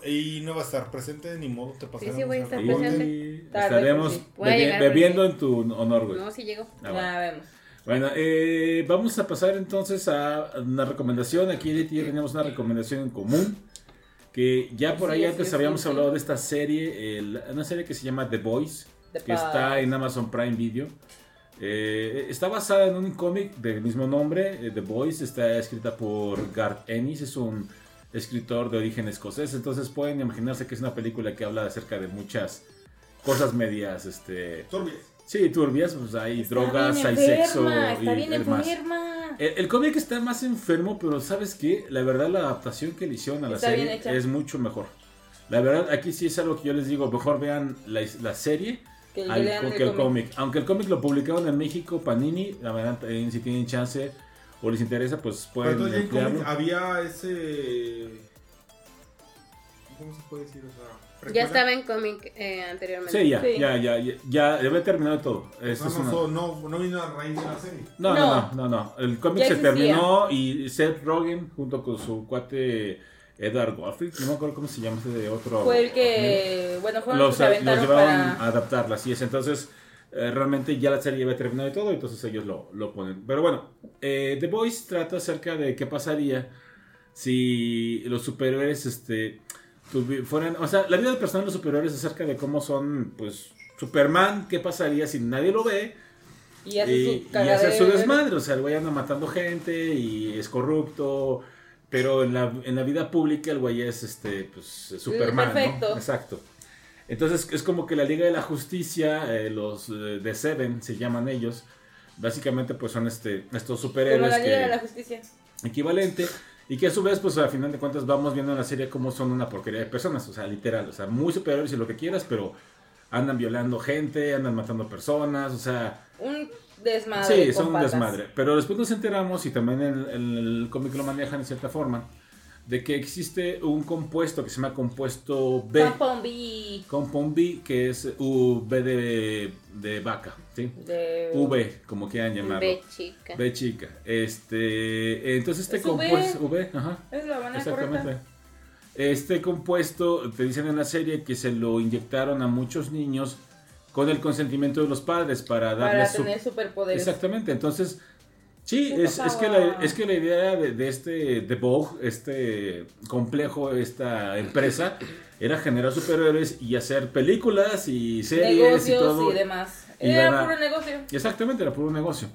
y no va a estar presente ni modo, te pasaremos. Sí, sí, voy a estar presente. Estaremos bebiendo en tu honor, güey. No, sí llego. Ah, ya vemos. Bueno, eh, vamos a pasar entonces a una recomendación. Aquí ya tenemos una recomendación en común que ya por ahí antes habíamos hablado de esta serie, una serie que se llama The Boys, que está en Amazon Prime Video. Eh, está basada en un cómic del mismo nombre, eh, The Boys, está escrita por Garth Ennis, es un escritor de origen escocés, entonces pueden imaginarse que es una película que habla acerca de muchas cosas medias, este... Turbias. Sí, turbias, pues hay drogas, hay sexo. Está bien el, cómic está más enfermo, pero ¿sabes qué? La verdad, la adaptación que le hicieron a la serie es mucho mejor. La verdad, aquí sí es algo que yo les digo, mejor vean la, serie que el, cómic. Aunque el cómic lo publicaron en México, Panini, la verdad, si tienen chance o les interesa, pues pueden emplearlo. Había ese... ¿Cómo se puede decir? O sea ya estaba en cómic eh, anteriormente. Sí, ya, ya, ya, ya, ya, debe terminado todo. no, no, no, vino a raíz de la serie. No, no, no, no. El cómic se terminó y Seth Rogen junto con su cuate Edward Goffrey, no me acuerdo cómo se llama ese de otro. Fue el que, bueno, fueron los, los, los llevaron a adaptarla, así es. Entonces, eh, realmente ya la serie había terminado y todo, entonces ellos lo, lo ponen. Pero bueno, eh, The Voice trata acerca de qué pasaría si los superhéroes, este fueran, o sea, la vida del personal de los superiores acerca de cómo son, pues, Superman, ¿qué pasaría si nadie lo ve? Y hace, su, desmadre, o sea, el güey anda matando gente y es corrupto, pero en la, en la vida pública el güey es, este, pues, Superman, Perfecto. Exacto. Entonces es como que la Liga de la Justicia, eh, los eh, de Seven se llaman ellos, básicamente pues son este, estos superhéroes. Como la Liga de la Justicia. Equivalente. Y que a su vez, pues al final de cuentas vamos viendo en la serie cómo son una porquería de personas, o sea, literal, o sea, muy superiores y lo que quieras, pero andan violando gente, andan matando personas, o sea... Un desmadre. Sí, son un desmadre. Pero después nos enteramos, y también en, en el cómic lo manejan de cierta forma, de que existe un compuesto que se llama compuesto B. Compound B. Compound B, que es V de, de vaca, ¿sí? De... V, como quieran llamarlo. B chica. Este, entonces este compuesto... V? ajá. Es la manera Exactamente. Este compuesto, te dicen en la serie que se lo inyectaron a muchos niños con el consentimiento de los padres para darles... Para tener superpoderes. Exactamente, entonces Sí, es, es, que la, es que la idea de, de este, de Vogue, este complejo, esta empresa, era generar superhéroes y hacer películas y series Negocios y todo. y demás. Era puro negocio. Exactamente, era puro negocio.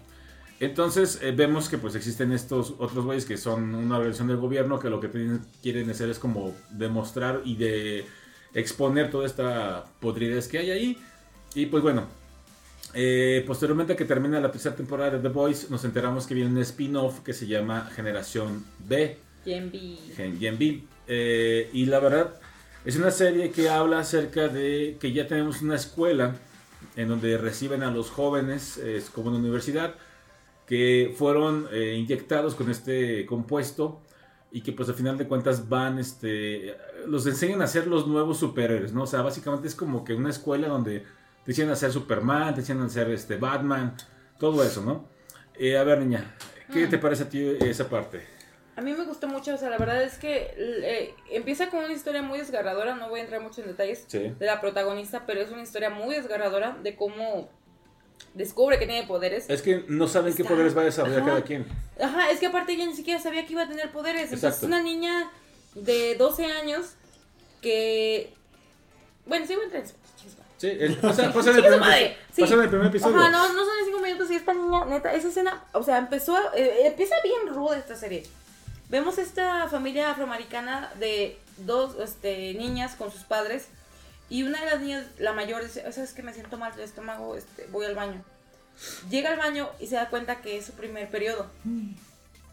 Entonces eh, vemos que pues existen estos otros güeyes que son una organización del gobierno que lo que quieren hacer es como demostrar y de exponer toda esta podridez que hay ahí. Y pues bueno, eh, posteriormente que termina la tercera temporada de The Voice, nos enteramos que viene un spin-off que se llama Generación B. Gen B. Gen, B. Eh, y la verdad, es una serie que habla acerca de que ya tenemos una escuela en donde reciben a los jóvenes, es como una universidad, que fueron eh, inyectados con este compuesto y que pues al final de cuentas van, este, los enseñan a ser los nuevos superhéroes, ¿no? O sea, básicamente es como que una escuela donde te decían hacer Superman, te decían hacer este, Batman, todo eso, ¿no? Eh, a ver, niña, ¿qué mm. te parece a ti esa parte? A mí me gustó mucho, o sea, la verdad es que eh, empieza con una historia muy desgarradora, no voy a entrar mucho en detalles de la protagonista, pero es una historia muy desgarradora de cómo descubre que tiene poderes. Es que no saben qué poderes va a desarrollar cada quien. Ajá, es que aparte ella ni siquiera sabía que iba a tener poderes. Entonces, es una niña de 12 años que... Bueno, sí voy a entrar Sí, el, pasa, pasa, en el primer, pasa en el primer episodio. Ajá, no, no son de 5 minutos y esta niña, neta, esa escena, o sea, empezó, eh, empieza bien ruda esta serie. Vemos esta familia afroamericana de dos este, niñas con sus padres y una de las niñas, la mayor, dice, es que me siento mal del estómago, este, voy al baño. Llega al baño y se da cuenta que es su primer periodo.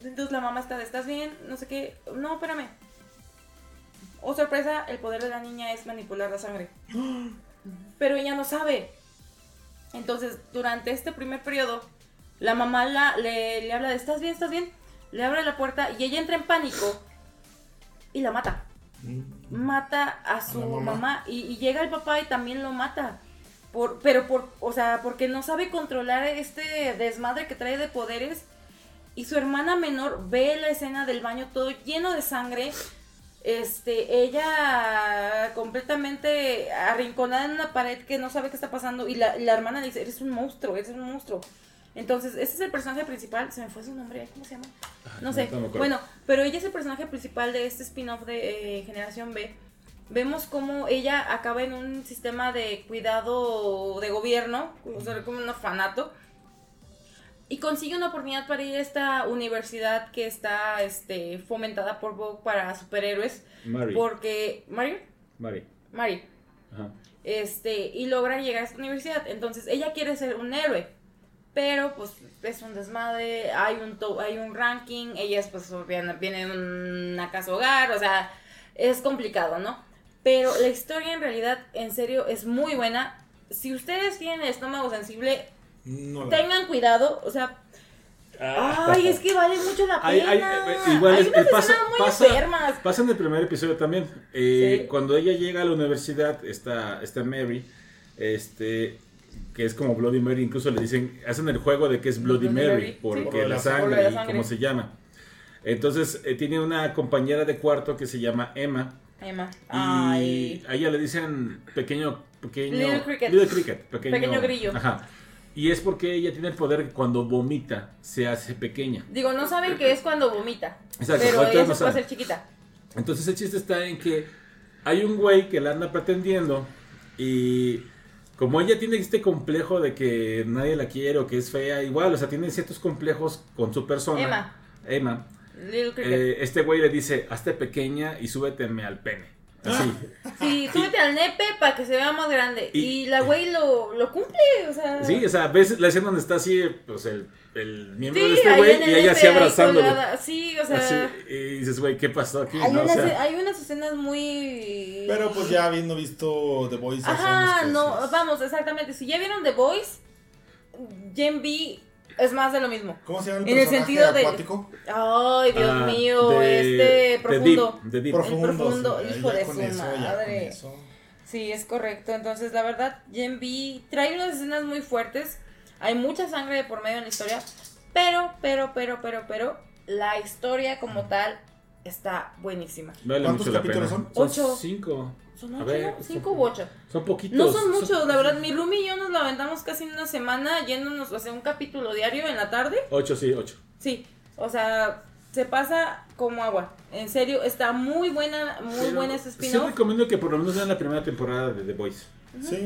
Entonces la mamá está, ¿estás bien? No sé qué. No, espérame. Oh, sorpresa, el poder de la niña es manipular la sangre. pero ella no sabe. Entonces, durante este primer periodo, la mamá la, le, habla de, ¿estás bien? ¿Estás bien? Le abre la puerta y ella entra en pánico y la mata. Mm. Mata a su mamá, y, llega el papá y también lo mata. Por, pero por, o sea, porque no sabe controlar este desmadre que trae de poderes. Y su hermana menor ve la escena del baño todo lleno de sangre este, ella completamente arrinconada en una pared que no sabe qué está pasando y la, la hermana dice, eres un monstruo, eres un monstruo. Entonces, ese es el personaje principal, se me fue su nombre, ¿cómo se llama? No sé. bueno, pero ella es el personaje principal de este spin-off de eh, Generación B. Vemos cómo ella acaba en un sistema de cuidado de gobierno, o sea, como un orfanato, y consigue una oportunidad para ir a esta universidad que está este, fomentada por Vogue para superhéroes. Mari. Porque. ¿Mari? Mari. Mari. Ajá. Este, y logra llegar a esta universidad. Entonces, ella quiere ser un héroe. Pero, pues, es un desmadre. Hay un, hay un ranking. Ella es, pues, viene, viene de una casa hogar. O sea, es complicado, ¿no? Pero la historia, en realidad, en serio, es muy buena. Si ustedes tienen el estómago sensible, Tengan cuidado, o sea. Ah. Ay, es que vale mucho la pena. Hay, igual es, pasa, muy pasa, pasa, en el primer episodio también. Eh, cuando ella llega a la universidad, está, está Mary, este, que es como Bloody Mary, incluso le dicen, hacen el juego de que es Bloody, Mary, porque la, sangre, y cómo se llama. Entonces, eh, tiene una compañera de cuarto que se llama Emma. Emma. Y a ella le dicen pequeño, pequeño. Little Cricket. Little cricket pequeño, pequeño grillo. Ajá. Y es porque ella tiene el poder que cuando vomita se hace pequeña. Digo, no saben qué es cuando vomita. Exacto, pero ella no se puede hacer chiquita. Entonces el chiste está en que hay un güey que la anda pretendiendo y como ella tiene este complejo de que nadie la quiere o que es fea, igual, o sea, tiene ciertos complejos con su persona. Emma. Emma. Eh, este güey le dice, hazte pequeña y súbeteme al pene. Así. Sí, súbete al nepe para que se vea más grande. Y, la güey lo, lo, cumple, o sea. Sí, o sea, ves la escena donde está así, pues el, el miembro de este güey y ella así abrazándolo. Sí, o sea. y dices, güey, ¿qué pasó aquí? Hay, unas, hay unas escenas muy. Pero pues ya habiendo visto The Voice. Ajá, no, vamos, exactamente. Si ya vieron The Voice, Gen B es más de lo mismo. ¿Cómo se llama el En el sentido acuático? de. Ay, Dios ah, mío, este profundo. De deep, profundo. El profundo, hijo de su madre. Sí, es correcto. Entonces, la verdad, Gen B trae unas escenas muy fuertes. Hay mucha sangre por medio en la historia. Pero, pero, pero, pero, pero, la historia como tal está buenísima. ¿Cuántos capítulos son? Ocho. Cinco. ¿Son ocho? ¿Cinco u ocho? Son poquitos. No son muchos, la verdad. Mi Rumi y yo nos la aventamos casi en una semana yéndonos a hacer un capítulo diario en la tarde. Ocho, sí, ocho. Sí, o sea, se pasa como agua. En serio, está muy buena, muy buena ese spin-off. Sí recomiendo que por lo menos vean la primera temporada de The Voice.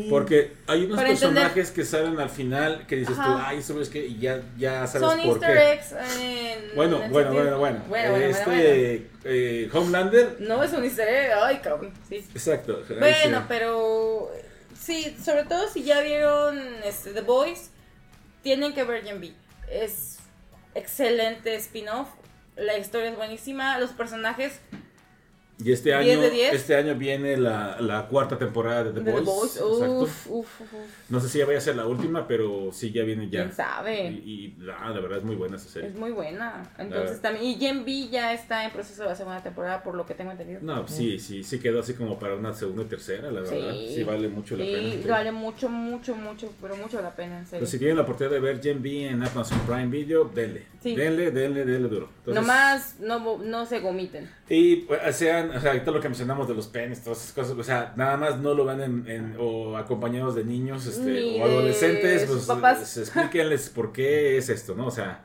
Porque hay unos personajes que salen al final que dices tú, ay, eso es que y ya, ya sabes Son por easter qué. Eggs en, bueno, bueno, bueno, bueno, bueno, Este eh, Homelander. No es un easter egg, ay, cabrón. Sí. Exacto. Bueno, pero sí, sobre todo si ya vieron este, The Boys, tienen que ver Gen B. Es excelente spin-off. La historia es buenísima. Los personajes y este año, este año viene la, la, cuarta temporada de The, Boys. no sé si ya vaya a ser la última, pero sí ya viene ya. ¿Quién sabe? Y, y la, verdad es muy buena esa serie. Es muy buena. Entonces también. Y Gen B ya está en proceso de la segunda temporada, por lo que tengo entendido. No, sí, sí, sí quedó así como para una segunda y tercera, la verdad. Sí, vale mucho la pena. Sí, vale mucho, mucho, mucho, pero mucho la pena, en serio. Pues si tienen la oportunidad de ver Gen B en Amazon Prime Video, denle. Denle, denle, denle duro. Nomás no, no se gomiten. Y pues, sean o sea, todo lo que mencionamos de los penes, todas esas cosas, o sea, nada más no lo van en, o acompañados de niños este, o adolescentes, pues papás. explíquenles por qué es esto, ¿no? O sea...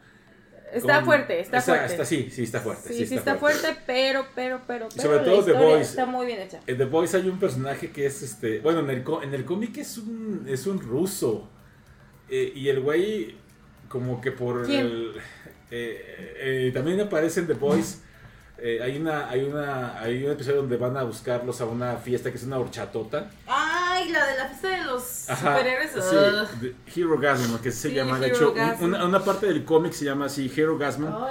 Está fuerte, está, fuerte. Está, sí, sí está fuerte. Sí, sí, está, fuerte. pero, pero, pero, pero sobre todo The Boys. Está muy bien hecha. En The Boys hay un personaje que es, este, bueno, en el, en el cómic es un, es un ruso. Eh, y el güey, como que por el... Eh, eh, también aparece en The Boys eh, hay una hay una hay un episodio donde van a buscarlos a una fiesta que es una horchatota. Ay, la de la fiesta de los superhéroes. Sí, Hero Gasm, que se llama. De hecho, una, una, parte del cómic se llama así Hero Gasm. No.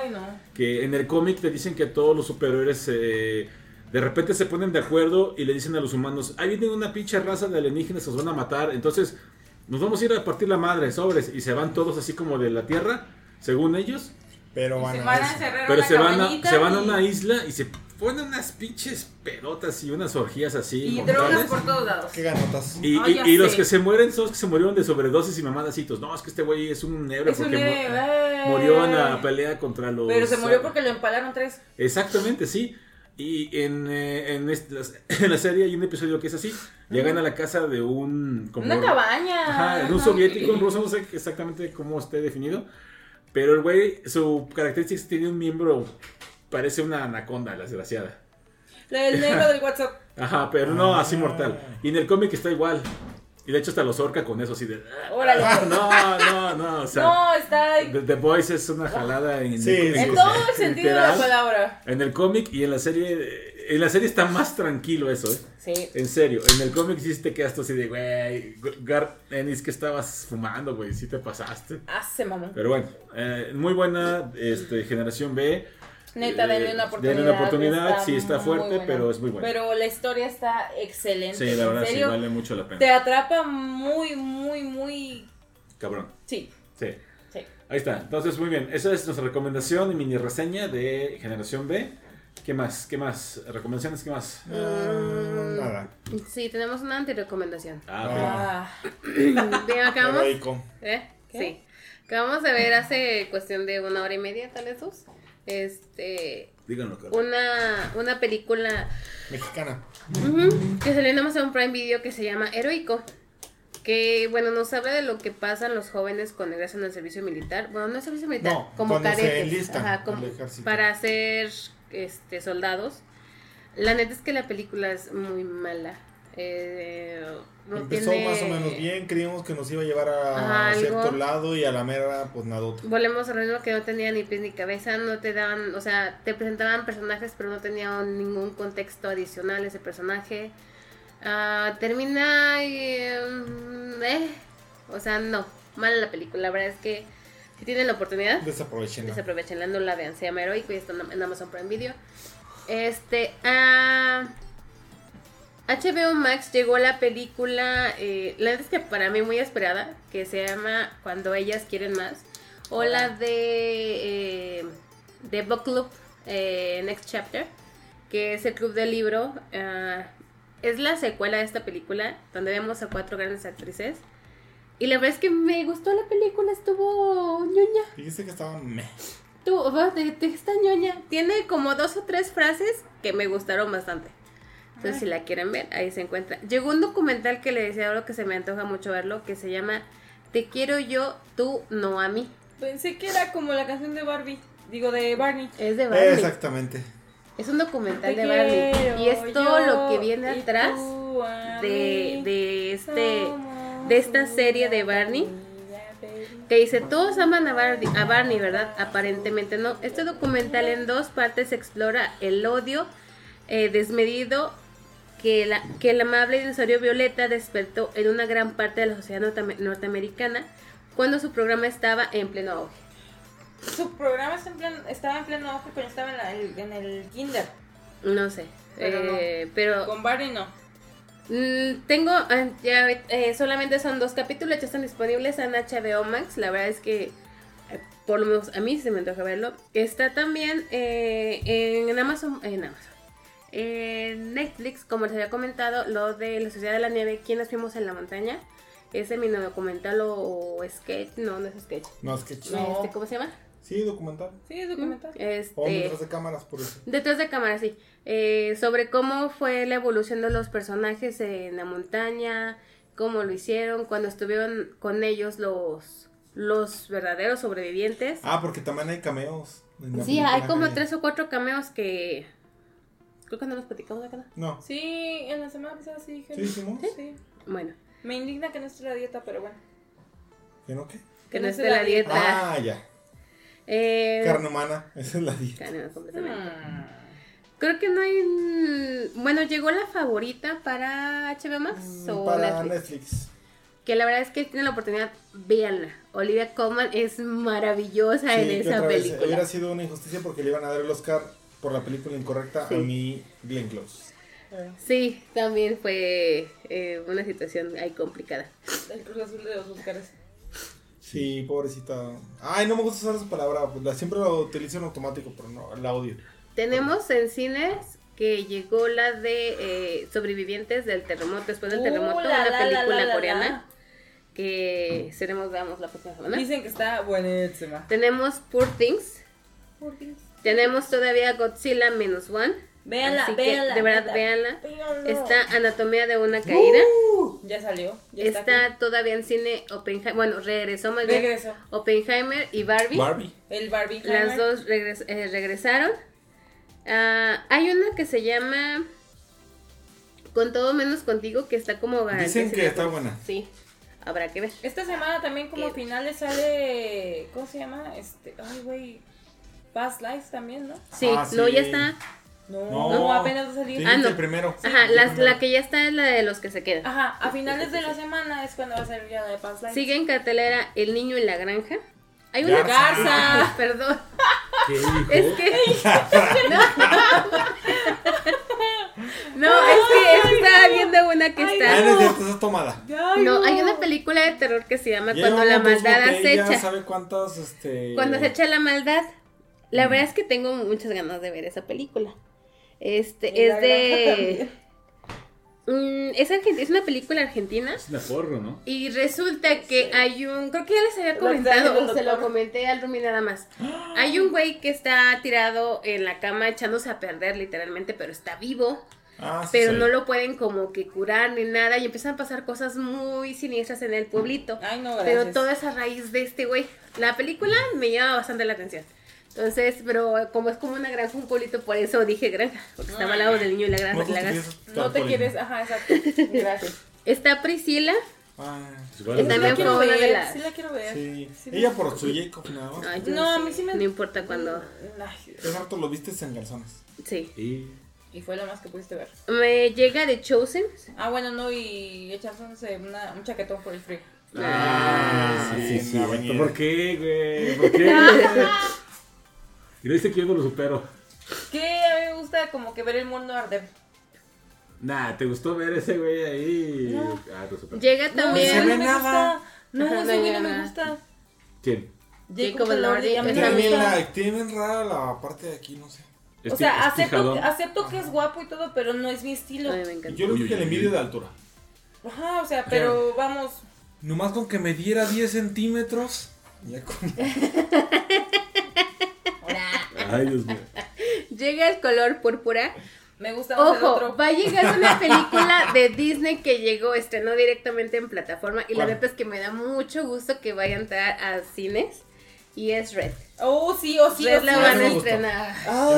Que en el cómic te dicen que todos los superhéroes eh, de repente se ponen de acuerdo y le dicen a los humanos, ahí viene una pinche raza de alienígenas, os van a matar. Entonces, nos vamos a ir a partir la madre, sobres. Y se van todos así como de la Tierra, según ellos. Pero van, se van a, Pero se van a, se van a una isla y se ponen unas pinches pelotas y unas orgías así. Y drogas por todos lados. Qué ganotas. Y, y, los que se mueren son los que se murieron de sobredosis y mamadacitos. No, es que este güey es un negro porque murió en la pelea contra los. Pero se murió porque lo empalaron tres. Exactamente, sí. Y en, eh, en, en, la serie hay un episodio que es así. Llegan a la casa de un... Como, Una cabaña. Ajá, de un soviético, un ruso, no sé exactamente cómo esté definido. Pero el güey, su característica es que tiene un miembro, parece una anaconda, la desgraciada. El negro del WhatsApp. Ajá, pero no así mortal. Y en el cómic está igual. Y de hecho hasta los orca con eso así de... Órale. No, no, no, o sea... No, está... The, Voice es una jalada en, sí, en, todo el sentido de la palabra. En el cómic y en la serie... En la serie está más tranquilo eso, ¿eh? Sí. En serio, en el cómic sí te quedaste así de, güey, Gar Ennis, que estabas fumando, güey? Sí te pasaste. Ah, se mamó. Pero bueno, eh, muy buena este, generación B. Neta, denle una oportunidad. Denle una oportunidad, sí está fuerte, pero es muy buena. Pero la historia está excelente. Sí, la verdad sí vale mucho la pena. Te atrapa muy, muy, muy... Cabrón. Sí. Sí. Sí. Ahí está. Entonces, muy bien. Esa es nuestra recomendación y mini reseña de Generación B. ¿Qué más? ¿Qué más? ¿Recomendaciones? ¿Qué más? Mm, nada. Sí, tenemos una antirecomendación. Ah, Ah. Bien, acabamos. Heroico. ¿Eh? Sí. Acabamos de ver hace cuestión de una hora y media, tal vez dos. Este. Díganlo, Carlos. Una, una película Mexicana. ujú, que salió en Amazon Prime Video que se llama Heroico. Que, bueno, nos habla de lo que pasan los jóvenes cuando ingresan al servicio militar. Bueno, no es servicio militar, No, como cuando se enlistan Ajá, al como ejército. para ser este, soldados. La neta es que la película es muy mala. Eh, Empezó más o menos bien, creíamos que nos iba a llevar a cierto lado y a la mera, pues nada. Volvemos a lo que no tenía ni pies ni cabeza, no te daban, o sea, te presentaban personajes, pero no tenían ningún contexto adicional ese personaje. Ah, termina y. Mm, eh, o sea, no, mala la película. La verdad es que si tienen la oportunidad, desaprovechenla. Desaprovechenla, no la vean. Se llama Heroico y está en Amazon Prime Video. Este. Uh, HBO Max llegó la película, eh, la verdad es que para mí muy esperada, que se llama Cuando ellas quieren más, o la de, eh, de Book Club, eh, Next Chapter, que es el club del libro. Ah, es la secuela de esta película, donde vemos a cuatro grandes actrices. Y la verdad es que me gustó la película, estuvo ñoña. Dijiste que estaba meh. Tú, de, de esta ñoña. Tiene como dos o tres frases que me gustaron bastante. Entonces, si la quieren ver, ahí se encuentra. Llegó un documental que le decía ahora que se me antoja mucho verlo, que se llama Te quiero yo, tú no a mí. Pensé que era como la canción de Barbie. Digo, de Barney. Es de Barney. Exactamente. Es un documental de Barney. Y es todo lo que viene atrás de, de, este, de esta serie de Barney. Que dice, todos aman a Barney, a Barney, ¿verdad? Aparentemente no. Este documental en dos partes explora el odio eh, desmedido que, la, que el amable dinosaurio Violeta despertó en una gran parte de la sociedad norteamericana cuando su programa estaba en pleno auge. Su programa estaba en pleno auge cuando estaba en, el kinder. No sé, eh, pero, Con Barney no. Mm, tengo, ah, ya, eh, solamente son dos capítulos, ya están disponibles en HBO Max. La verdad es que, por lo menos a mí se me antoja verlo. Está también en Amazon, en Amazon, en Netflix, como les había comentado, lo de la Sociedad de la Nieve, ¿Quiénes fuimos en la montaña? Ese mi documental o sketch, no, no es sketch. No, sketch. Este, ¿Cómo se llama? Sí, documental. Sí, es documental. Este, o detrás de cámaras, por eso. Detrás de cámaras, sí. Eh, sobre cómo fue la evolución de los personajes en la montaña, cómo lo hicieron, cuando estuvieron con ellos los, los verdaderos sobrevivientes. Ah, porque también hay cameos. Sí, hay como tres o cuatro cameos que Creo que no los platicamos acá. No. Sí, en la semana pasada sí dije. ¿Sí, Sí. Bueno. Me indigna que no esté la dieta, pero bueno. ¿Que no qué? Que, no esté la dieta. Ah, ya. Eh, carne humana, esa es la dieta. Carne humana completamente. Hmm. Creo que no hay. Bueno, llegó la favorita para HBO Max mm, o para Netflix? Que la verdad es que tiene la oportunidad, véanla. Olivia Colman es maravillosa en esa película. hubiera sido una injusticia porque le iban a dar el Oscar por la película incorrecta a mí Glenn Close. Sí, también fue eh, una situación ahí complicada. El Cruz Azul de los Oscars. Sí, pobrecita. Ay, no me gusta usar esa palabra. Pues, siempre la utilizo en automático, pero no, la odio. Tenemos en cines que llegó la de eh, sobrevivientes del terremoto, después del uh, terremoto, una película coreana. Que seremos, veamos la próxima semana. Dicen que está buenísima. Tenemos Poor Things. Poor Things. Tenemos todavía Godzilla Minus One. Véanla, véanla. de verdad, véanla. Está Anatomía de una caída. Uh, ya salió. está, todavía en cine Oppenheimer. Bueno, regresó más bien. Regresó. Oppenheimer y Barbie. Barbie. El Barbie. Las dos eh, regresaron. Ah, hay una que se llama Con todo menos contigo, que está como. Dicen que está buena. Sí. Habrá que ver. Esta semana también como finales sale. ¿Cómo se llama? Este. Ay, güey. Past Lives también, ¿no? Sí, ah, no, ya está. No, no, apenas va a salir. Ah, no. El primero. Ajá, la, que ya está es la de los que se quedan. Ajá, a finales de la semana es cuando va a salir ya la de Past Lives. Sigue en cartelera El niño en la granja. Hay una garza, perdón. ¿Qué? Es que. no. es que estaba viendo una que está. Ah, no, está tomada. No, hay una película de terror que se llama Cuando la maldad acecha. ¿Sabe cuántas, este... Cuando se echa la maldad. La verdad es que tengo muchas ganas de ver esa película. Este, es de... Mm, es, es una película argentina. Es una porro, ¿no? Y resulta que hay un. Creo que ya les había comentado, se lo comenté al Rumi nada más. Hay un güey que está tirado en la cama echándose a perder, literalmente, pero está vivo. Ah, pero no lo pueden como que curar ni nada y empiezan a pasar cosas muy siniestras en el pueblito. Ay, no, pero todo es a raíz de este güey. La película me llama bastante la atención. Entonces, pero como es como una granja, un pueblito, por eso dije granja, porque estaba al lado del niño y la granja. No, la no te quieres, ajá, exacto. Gracias. Está Priscila. Ah, igual también fue una de las. Sí, la quiero ver. Sí. Ella por su Jacob, nada más. no, a mí sí me. No importa cuando. Es harto lo viste en calzones. Sí. Y... y fue lo más que pudiste ver. Me llega de Chosen. Ah, bueno, no, y echarse una, un chaquetón por el frío. Ah, sí, sí, sí. ¿Por qué, güey? ¿Por qué? y no dice que yo no lo supero. Que a mí me gusta como que ver el mundo arder. Nah, ¿te gustó ver ese güey ahí? No. Ah, Llega también. No, no me gusta. No, ese güey no me gusta. ¿Quién? Jacob Elordi. Tienen rara la parte de aquí, no sé. O sea, acepto, acepto que es guapo y todo, pero no es mi estilo. Yo lo que le envidio de altura. Ajá, o sea, pero vamos. Nomás con que me diera 10 centímetros. Ya con... Ay, Dios mío. Llega el color púrpura. Me gusta Ojo, otro. va a llegar una película de Disney que llegó, estrenó directamente en plataforma. Y la neta es que me da mucho gusto que vaya a entrar a cines. Y es Red. Oh, sí, oh, sí, Red oh, la van a estrenar.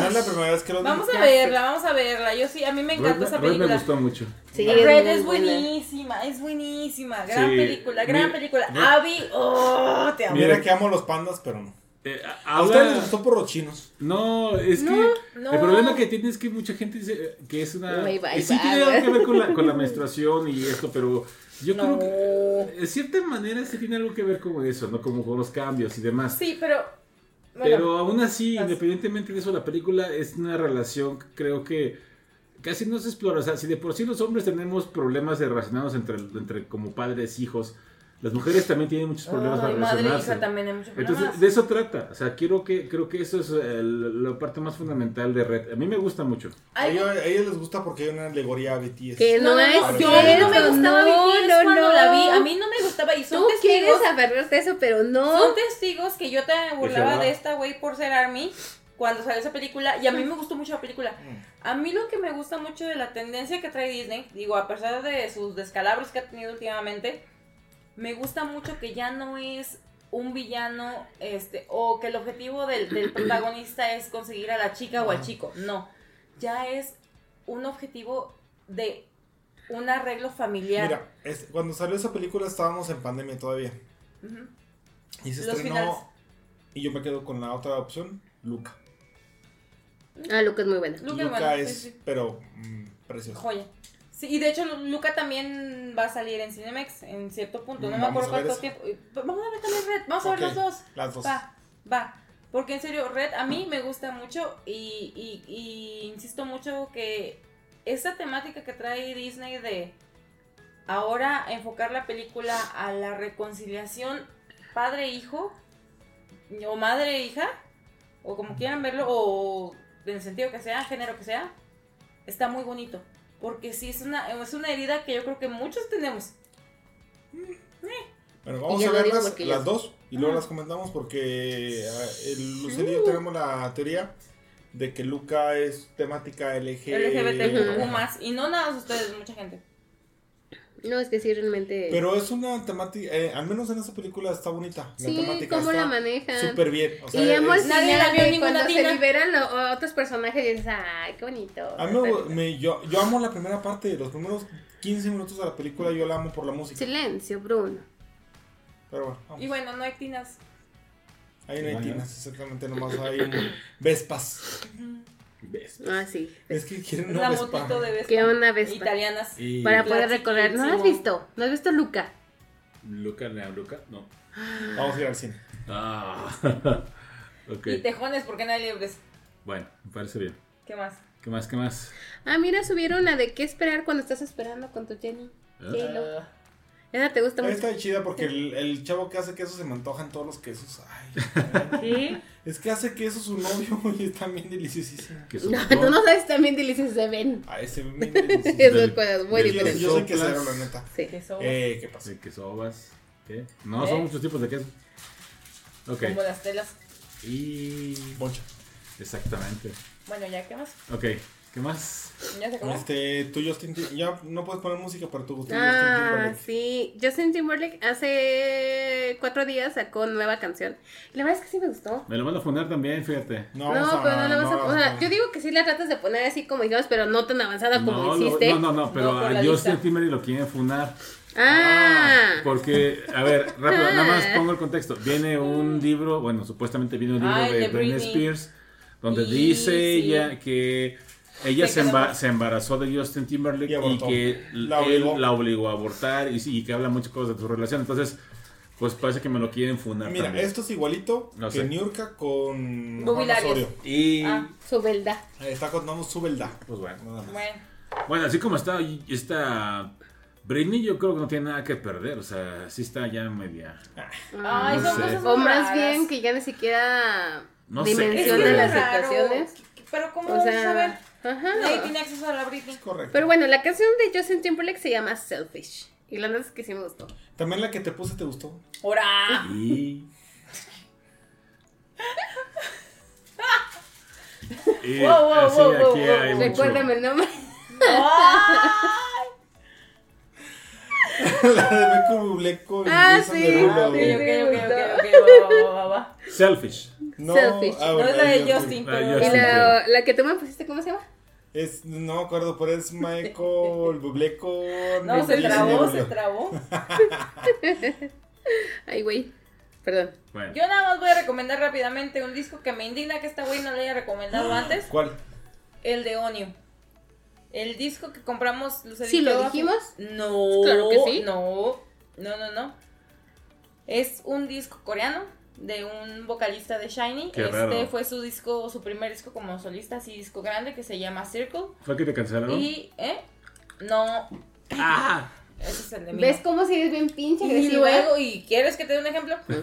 es la primera vez que lo Vamos a verla, vamos a verla. Yo sí, a mí me encanta esa película. Red me gustó mucho. Sí, Red es, buenísima, es buenísima. Gran película, gran película. Abby, oh, te amo. Mira que amo los pandas, pero no. Eh, ¿A ustedes les gustó por los chinos? No, es que el problema que tiene es que mucha gente dice que es una... sí tiene algo que ver con la, con la menstruación y esto, pero yo creo que de cierta manera sí tiene algo que ver con eso, ¿no? Como con los cambios y demás. Sí, pero... pero aún así, independientemente de eso, la película es una relación creo que casi no se explora. O sea, si de por sí los hombres tenemos problemas relacionados entre, entre como padres, hijos, las mujeres también tienen muchos problemas para relacionarse. Madre también hay muchos problemas. Entonces, de eso trata. O sea, quiero que, creo que eso es la parte más fundamental de Red. A mí me gusta mucho. A ellos, a ellos les gusta porque hay una alegoría a BTS. Que no, es yo, a mí no me gustaba no, BTS no, cuando no. la vi. A mí no me gustaba y son Tú testigos. quieres de eso, pero no. Son testigos que yo te burlaba de esta güey por ser Army cuando salió esa película y a mí me gustó mucho la película. Mm. A mí lo que me gusta mucho de la tendencia que trae Disney, digo, a pesar de sus descalabros que ha tenido últimamente, me gusta mucho que ya no es un villano, este, o que el objetivo del, protagonista es conseguir a la chica o al chico. No, ya es un objetivo de un arreglo familiar. Mira, cuando salió esa película estábamos en pandemia todavía. Y se estrenó. Y yo me quedo con la otra opción, Luca. Ah, Luca es muy buena. Luca, es, pero mm, precioso. Joya. Sí, y de hecho Luca también va a salir en Cinemex en cierto punto. No me acuerdo cuánto tiempo. Vamos a ver también Red. Vamos a ver los dos. Las dos. Va, va. Porque en serio, Red a mí me gusta mucho y, y, y insisto mucho que esa temática que trae Disney de ahora enfocar la película a la reconciliación padre-hijo o madre-hija o como quieran verlo o en el sentido que sea, género que sea, está muy bonito. Porque sí, es una, es una herida que yo creo que muchos tenemos. Bueno, vamos a verlas las, dos y luego las comentamos porque ah, el Lucero y yo tenemos la teoría de que Luca es temática LG... LGBTQ más y no nada de ustedes, mucha gente. No, es que sí, realmente. Pero es una temática, eh, al menos en esa película está bonita. La sí, temática cómo la manejan. Súper bien. O sea, y amo nadie la vio cuando se liberan los otros personajes y dices, ay, qué bonito. A mí me, yo, yo amo la primera parte, los primeros 15 minutos de la película yo la amo por la música. Silencio, Bruno. Pero bueno. Vamos. Y bueno, no hay tinas. Ahí no hay tinas, exactamente, nomás hay vespas. Ah, sí. Es que quieren una, Vespa. de Vespa. Que una Vespa. Italianas. Para poder recorrer. ¿No lo has visto? ¿No has visto Luca? Luca, no, Luca, no. Vamos a ir al cine. Ah. okay. Y tejones, ¿por qué no hay libres? Bueno, me parece bien. ¿Qué más? ¿Qué más? ¿Qué más? Ah, mira, subieron la de qué esperar cuando estás esperando con tu Jenny. Uh. Esa te gusta mucho. Está chida porque el, el, chavo que hace queso se me antojan todos los quesos. Ay, ¿Sí? Es que hace queso su novio y está bien deliciosísimo. No, tú no sabes si bien deliciosos se ven. Ah, ese ven bien delicioso. Eso es muy diferente. Yo, soy quesero, la neta. Sí. Eh, ¿qué pasa? Quesobas. ¿Qué? No, son ¿Eh? muchos tipos de queso. Ok. Como las telas. Y... Boncha. Exactamente. Bueno, ya, ¿qué más? Ok. ¿Qué más? ¿Ya se acabó? Este, tú Justin, ya no puedes poner música para tu Justin Ah, sí. Justin Timberlake hace cuatro días sacó nueva canción. La verdad es que sí me gustó. Me lo van a poner también, fíjate. No, no pero no la vas a poner. yo digo que sí la tratas de poner así como digamos, pero no tan avanzada como hiciste. no, no, no, pero a Justin Timberlake lo quieren funar. Ah. Porque, a ver, rápido, nada más pongo el contexto. Viene un libro, bueno, supuestamente viene un libro de, Britney Spears, donde dice ella que ella se, embarazó de Justin Timberlake y, que la él la obligó a abortar y, que habla muchas cosas de su relación. Entonces, pues parece que me lo quieren fundar. Mira, esto es igualito que Niurka con Y ah, su verdad. Está contando su verdad. Pues bueno. Bueno. así como está esta Britney, yo creo que no tiene nada que perder. O sea, sí está ya media. Ay, o más bien que ya ni siquiera dimensiona las situaciones. Pero ¿cómo o sea, saber? Ajá. Nadie tiene acceso a la Britney. Correcto. Pero bueno, la canción de Justin Timberlake se llama Selfish. Y la verdad es que sí me gustó. También la que te puse te gustó. ¡Hora! Y wow, wow, así wow, aquí hay Recuérdame el nombre. la de Beco Bubleco y ah, sí, de Rulo. Ok, ok, ok, ok, Selfish. No, Selfish. Ah, no es la de Justin. Ah, ¿Y la, la que tú me pusiste, cómo se llama? Es, no me acuerdo, pero es Michael Bubleco. No, se trabó, se trabó. Ay, güey. Perdón. Yo nada más voy a recomendar rápidamente un disco que me indigna que esta güey no le haya recomendado antes. ¿Cuál? El de Onio. El disco que compramos Lucerito. ¿Sí lo dijimos? No. Claro que sí. No. No, no, no. Es un disco coreano de un vocalista de Shiny. este fue su disco, su primer disco como solista, así disco grande, que se llama Circle. ¿Fue que te cancelaron? Y, ¿eh? No. Ah. Ese es el de mí. ¿Ves cómo si eres bien pinche Y luego, ¿y quieres que te dé un ejemplo?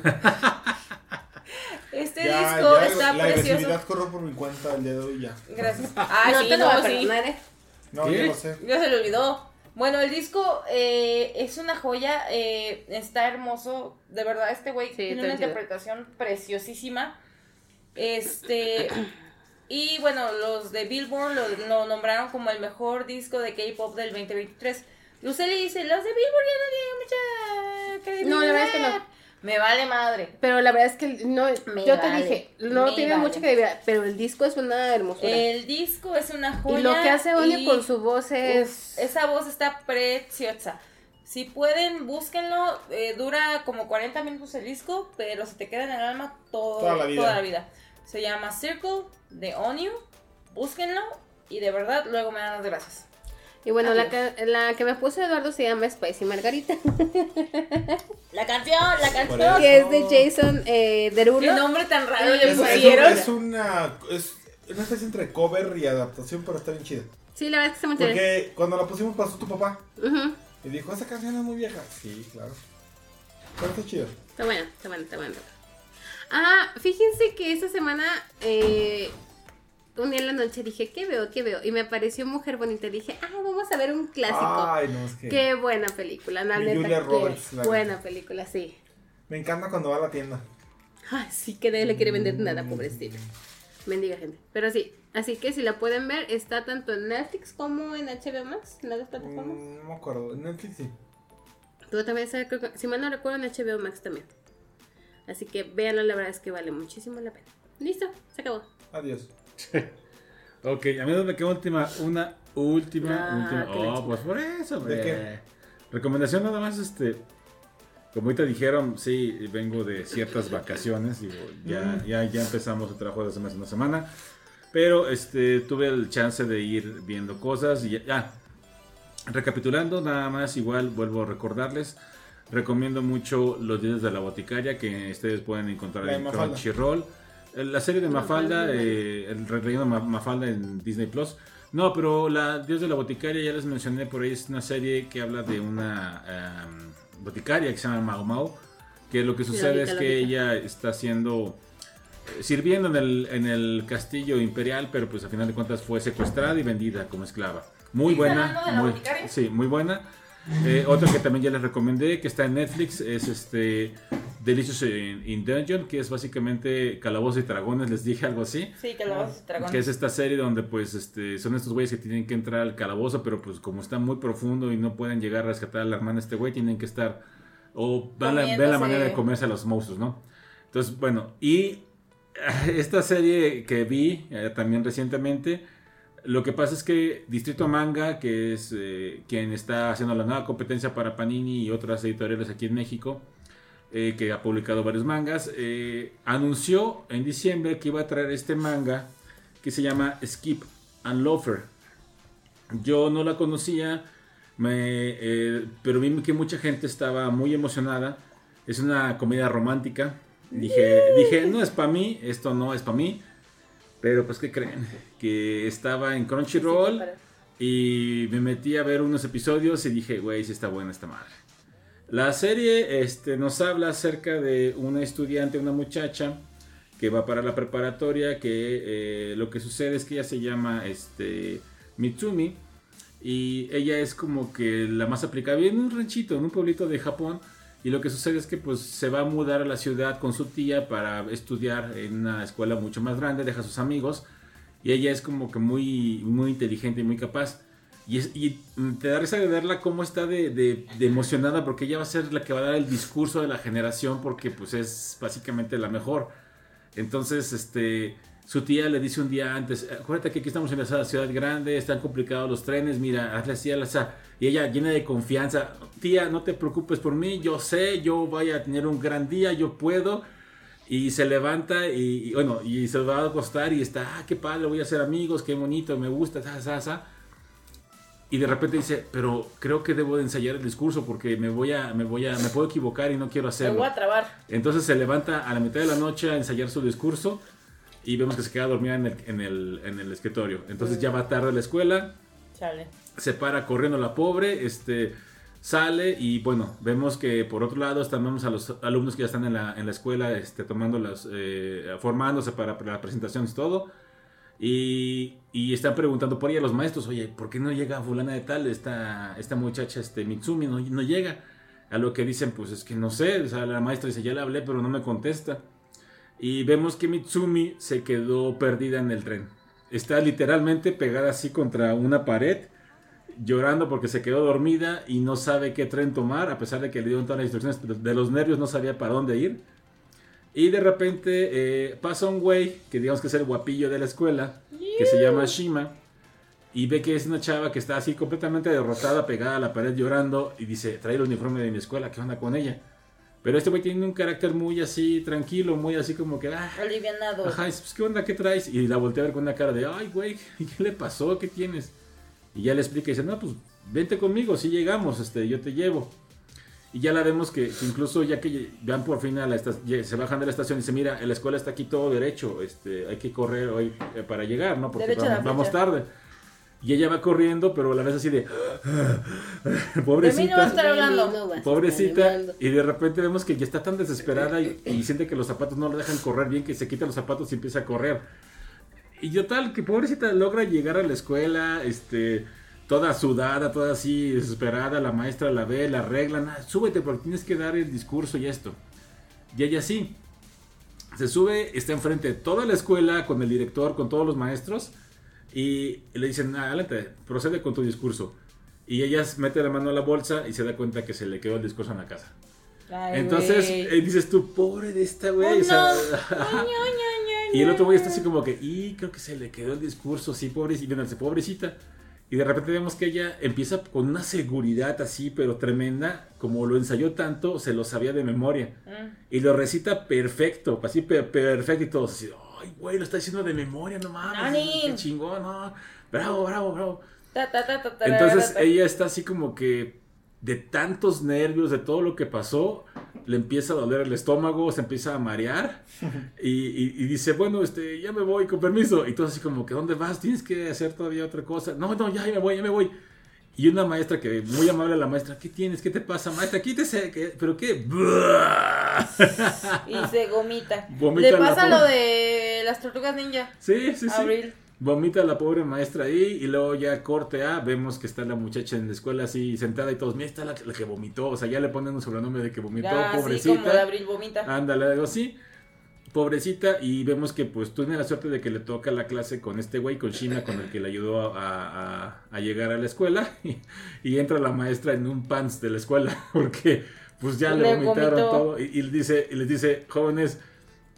este disco está la precioso. La corrió por mi cuenta el día de hoy ya. Gracias. Ah, no sí, te lo no, sí. ¿eh? No, yo no sé. Ya se le olvidó. Bueno, el disco eh, es una joya, eh, está hermoso, de verdad este güey tiene una interpretación preciosísima. Este y bueno, los de Billboard lo, nombraron como el mejor disco de K-pop del 2023. Lucely dice, los de Billboard ya no tienen mucha credibilidad. No, la verdad es que no. Me vale madre. Pero la verdad es que no, yo te dije, no tiene mucha credibilidad, pero el disco es una hermosura. El disco es una joya. Y lo que hace Onio con su voz es... esa voz está preciosa. Si pueden, búsquenlo. Eh, dura como 40 minutos el disco, pero se te queda en el alma toda, la vida. toda la vida. Se llama Circle de Onio. Búsquenlo y de verdad luego me dan las gracias. Y bueno, la que, la que me puso Eduardo se llama Spicy Margarita. La canción, la canción. Que es de Jason eh, Derulo. Qué nombre tan raro le pusieron. Es, una, es una especie entre cover y adaptación, pero está bien chida. Sí, la verdad es que está muy Porque cuando la pusimos pasó tu papá. Y dijo, esa canción es muy vieja. Sí, claro. Pero está chido. Está buena, está buena, está buena. Ah, fíjense que esta semana eh, un día en la noche dije, ¿qué veo? ¿Qué veo? Y me apareció Mujer Bonita. Dije, ah, vamos a ver un clásico. Ay, no, es que... Qué buena película, no, Julia Roberts, Buena película, sí. Me encanta cuando va a la tienda. Ay, sí, que nadie le quiere vender nada, pobrecita. Mendiga gente. Pero sí, así que si la pueden ver, está tanto en Netflix como en HBO Max, en las dos plataformas. Mm, no me acuerdo, en Netflix sí. Tú también sabes, si mal no recuerdo, en HBO Max también. Así que véanlo, la verdad es que vale muchísimo la pena. Listo, se acabó. Adiós. ok, a mí me queda última, una última, ah, última. Oh, pues por eso, ¿De qué? Recomendación nada más, este. Como ahorita dijeron, sí, vengo de ciertas vacaciones, digo, ya, mm. ya, ya empezamos el trabajo de hace más de una semana, pero este, tuve el chance de ir viendo cosas y ya, recapitulando, nada más, igual vuelvo a recordarles, recomiendo mucho Los Días de la Boticaria que ustedes pueden encontrar en Crunchyroll. La serie de Mafalda, eh, el relleno de Mafalda en Disney Plus. No, pero la Dios de la Boticaria, ya les mencioné por ahí, es una serie que habla de una em, boticaria que se llama Mao Mao. Que lo que sucede es que ella está haciendo. Eh, sirviendo en el, en el castillo imperial, pero pues a final de cuentas fue secuestrada y vendida como esclava. Muy buena. Muy, sí, muy buena. Eh, otro que también ya les recomendé, que está en Netflix, es este Delicious in, Dungeon, que es básicamente Calabozos y Dragones, les dije algo así. Sí, Calabozos y Dragones. Que es esta serie donde pues este son estos güeyes que tienen que entrar al calabozo, pero pues como está muy profundo y no pueden llegar a rescatar a la hermana de este güey, tienen que estar o ven la, la manera de comerse a los monstruos, ¿no? Entonces, bueno, y esta serie que vi eh, también recientemente, lo que pasa es que Distrito Manga, que es eh, quien está haciendo la nueva competencia para Panini y otras editoriales aquí en México, eh, que ha publicado varios mangas, anunció en diciembre que iba a traer este manga que se llama Skip and Loafer. Yo no la conocía, pero vi que mucha gente estaba muy emocionada. Es una comedia romántica Dije, dije, no es para mí, esto no es para mí. Pero pues, ¿qué creen? Que estaba en Crunchyroll y me metí a ver unos episodios y dije, güey, sí está buena esta madre. La serie este, nos habla acerca de una estudiante, una muchacha que va para la preparatoria, que eh, lo que sucede es que ella se llama este, Mitsumi y ella es como que la más aplicada, en un ranchito, en un pueblito de Japón y lo que sucede es que pues se va a mudar a la ciudad con su tía para estudiar en una escuela mucho más grande, deja a sus amigos y ella es como que muy, muy inteligente y muy capaz. Y, es, y te da risa de verla cómo está de, de, emocionada porque ella va a ser la que va a dar el discurso de la generación porque pues es básicamente la mejor. Entonces, este, su tía le dice un día antes, acuérdate que aquí estamos en esa ciudad grande, están complicados los trenes, mira, hazle así, hazle así. Y ella llena de confianza, tía, no te preocupes por mí, yo sé, yo voy a tener un gran día, yo puedo. Y se levanta y, bueno, y se va a acostar y está, ah, qué padre, voy a hacer amigos, qué bonito, me gusta, sa, sa, sa. Y de repente dice, pero creo que debo de ensayar el discurso porque me voy a, me voy a, me puedo equivocar y no quiero hacerlo. Me voy a trabar. Entonces se levanta a la mitad de la noche a ensayar su discurso y vemos que se queda dormida en el, en el, en el escritorio. Entonces ya va tarde a la escuela. Chale. Se para corriendo la pobre, este, sale y bueno, vemos que por otro lado están a los alumnos que ya están en la, en la escuela este, tomando las, eh, formándose para, para las presentaciones y todo. Y, y, están preguntando por ella los maestros, oye, ¿por qué no llega fulana de tal? Esta, esta muchacha, este Mitsumi, no, no llega. A lo que dicen, pues es que no sé, o sea, la maestra dice, ya le hablé, pero no me contesta. Y vemos que Mitsumi se quedó perdida en el tren. Está literalmente pegada así contra una pared, llorando porque se quedó dormida y no sabe qué tren tomar, a pesar de que le dieron todas las instrucciones, de los nervios no sabía para dónde ir. Y de repente eh, pasa un güey, que digamos que es el guapillo de la escuela, que se llama Shima, y ve que es una chava que está así completamente derrotada, pegada a la pared llorando, y dice, trae el uniforme de mi escuela, ¿qué onda con ella? Pero este güey tiene un carácter muy así, tranquilo, muy así como que... Ah, Alivianado. Ajá, pues, ¿qué onda? ¿Qué traes? Y la voltea a ver con una cara de, ay, güey, ¿qué le pasó? ¿Qué tienes? Y ya le explica y dice, no, pues vente conmigo, si llegamos, este, yo te llevo. Y ya la vemos que, incluso ya que van por fin a la estación, se bajan de la estación y dice, mira, la escuela está aquí todo derecho, este, hay que correr hoy eh, para llegar, ¿no? Porque vamos tarde. Y ella va corriendo, pero a la vez así de. pobrecita. pobrecita. Y de repente vemos que ya está tan desesperada y, siente que los zapatos no le dejan correr bien, que se quita los zapatos y empieza a correr. Y yo tal, que pobrecita logra llegar a la escuela, este. Toda sudada, toda así desesperada, la maestra la ve, la arregla, súbete porque tienes que dar el discurso y esto. Y ella sí, se sube, está enfrente de toda la escuela, con el director, con todos los maestros, y le dicen, adelante, procede con tu discurso. Y ella mete la mano a la bolsa y se da cuenta que se le quedó el discurso en la casa. Entonces eh, dices tú, pobre de esta güey. y el otro güey está así como que, y creo que se le quedó el discurso, sí, pobrecita. Y pobrecita. Y de repente vemos que ella empieza con una seguridad así, pero tremenda, como lo ensayó tanto, se lo sabía de memoria. Mm. Y lo recita perfecto, así perfecto y todo. Así, ay, güey, lo está diciendo de memoria, no mames. Qué chingón, no. Bravo, bravo, bravo. Entonces ella está así como que de tantos nervios, de todo lo que pasó, le empieza a doler el estómago, se empieza a marear y, dice, bueno, este, ya me voy, con permiso. Y todo así como que, ¿dónde vas? Tienes que hacer todavía otra cosa. No, no, ya, ya me voy, ya me voy. Y una maestra que, muy amable la maestra, ¿qué tienes? ¿Qué te pasa, maestra? Quítese. ¿qué? ¿Pero qué? y se gomita. Le pasa lo de las tortugas ninja. Sí, sí, sí. Vomita la pobre maestra ahí y luego ya corte A, vemos que está la muchacha en la escuela así sentada y todos, mira, está la, que vomitó, o sea, ya le ponen un sobrenombre de que vomitó, pobrecita. Sí, como de abril vomita. Ándale, algo así pobrecita y vemos que pues tiene la suerte de que le toca la clase con este güey, con Shima, con el que le ayudó a, llegar a la escuela y, entra la maestra en un pants de la escuela porque pues ya le, vomitaron todo. Y, dice, y les dice, jóvenes,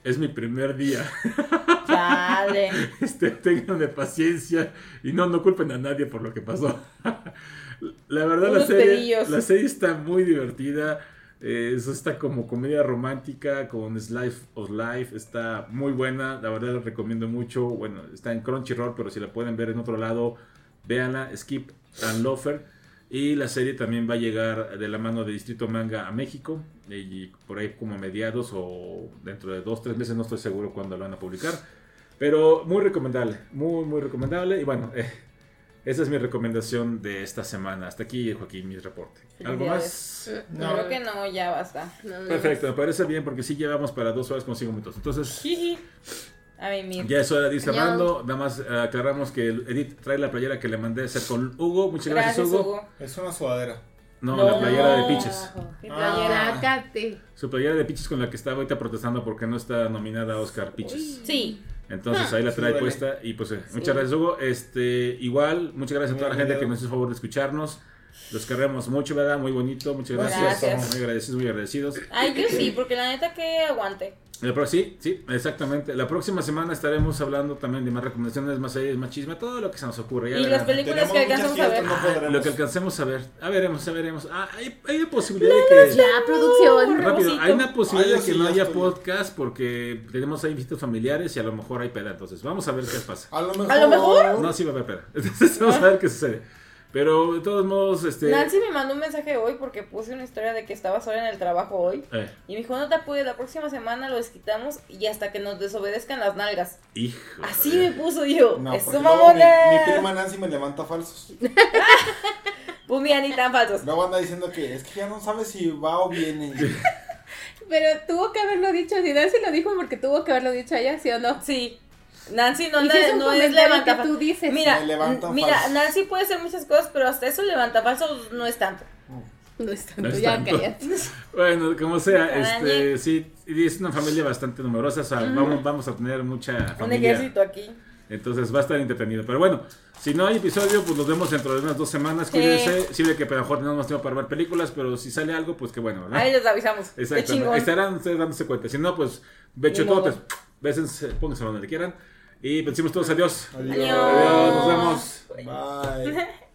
es mi primer día. Dale. Este, tengan de paciencia y no, no culpen a nadie por lo que pasó. la verdad, la serie, la serie está muy divertida. Eh, eso está como comedia romántica con Slice of Life. Está muy buena. La verdad la recomiendo mucho. Bueno, está en Crunchyroll, pero si la pueden ver en otro lado, véanla. Skip and Lofer. Y la serie también va a llegar de la mano de Distrito Manga a México. Y por ahí como a mediados o dentro de dos, tres meses, no estoy seguro cuándo lo van a publicar. Pero muy recomendable, muy, muy recomendable. Y bueno, eh, esa es mi recomendación de esta semana. Hasta aquí, Joaquín, mi reporte. ¿Algo más? No. Creo que no, ya basta. Perfecto, me parece bien porque sí llevamos para dos horas con cinco minutos. Entonces, ya es hora de ir cerrando. Nada más eh, aclaramos que Edith trae la playera que le mandé a hacer con Hugo. Muchas gracias, Hugo. Es una sudadera. No, la playera de Piches. Playera, ah. Su playera de Piches con la que está ahorita protestando porque no está nominada a Oscar Piches. Sí. Entonces ahí la trae puesta y pues eh, muchas gracias Hugo. Este, igual, muchas gracias a toda la gente que nos hizo favor de escucharnos. Los queremos mucho, ¿verdad? Muy bonito, muchas gracias. gracias. Muy agradecidos, muy agradecidos. Ay, yo sí, porque la neta que aguante. Sí, sí, exactamente. La próxima semana estaremos hablando también de más recomendaciones, más series, más chisme, todo lo que se nos ocurre. y las películas que alcanzamos a ver. Ah, lo que alcancemos a ver. A veremos, a veremos. Ah, hay, hay posibilidad de que. La producción. Rápido, hay una posibilidad de que no haya podcast porque tenemos ahí visitas familiares y a lo mejor hay peda. Entonces, vamos a ver qué pasa. A lo mejor. ¿A lo mejor? No, sí va a haber peda. Entonces, vamos a ver qué sucede. Pero de todos modos, este. Nancy me mandó un mensaje hoy porque puse una historia de que estaba sola en el trabajo hoy. Eh. Y me dijo, no te pude, la próxima semana lo desquitamos y hasta que nos desobedezcan las nalgas. Hijo. Así me puso yo. No, es su mamona. Mi, mi, prima Nancy me levanta falsos. pues mira, ni tan falsos. Luego anda diciendo que es que ya no sabe si va o viene. Pero tuvo que haberlo dicho. Si Nancy lo dijo porque tuvo que haberlo dicho ella, ¿sí o no? Sí. Nancy no, es, no es levanta tú dices. Mira, mira Nancy puede hacer muchas cosas, pero hasta eso levanta falsos no es tanto. No es tanto, ya Bueno, como sea, este, sí, es una familia bastante numerosa, vamos, vamos a tener mucha familia. Un ejército aquí. Entonces va a estar entretenido. Pero bueno, si no hay episodio, pues nos vemos dentro de unas dos semanas. Cuídense. Sí, de que a lo mejor tenemos más tiempo para ver películas, pero si sale algo, pues qué bueno, ¿verdad? Ahí les avisamos. Exacto. Estarán ustedes dándose cuenta. Si no, pues bechototes. Bésense, pónganse donde quieran. Y decimos todos adiós. Adiós. adiós. Nos vemos. Bye.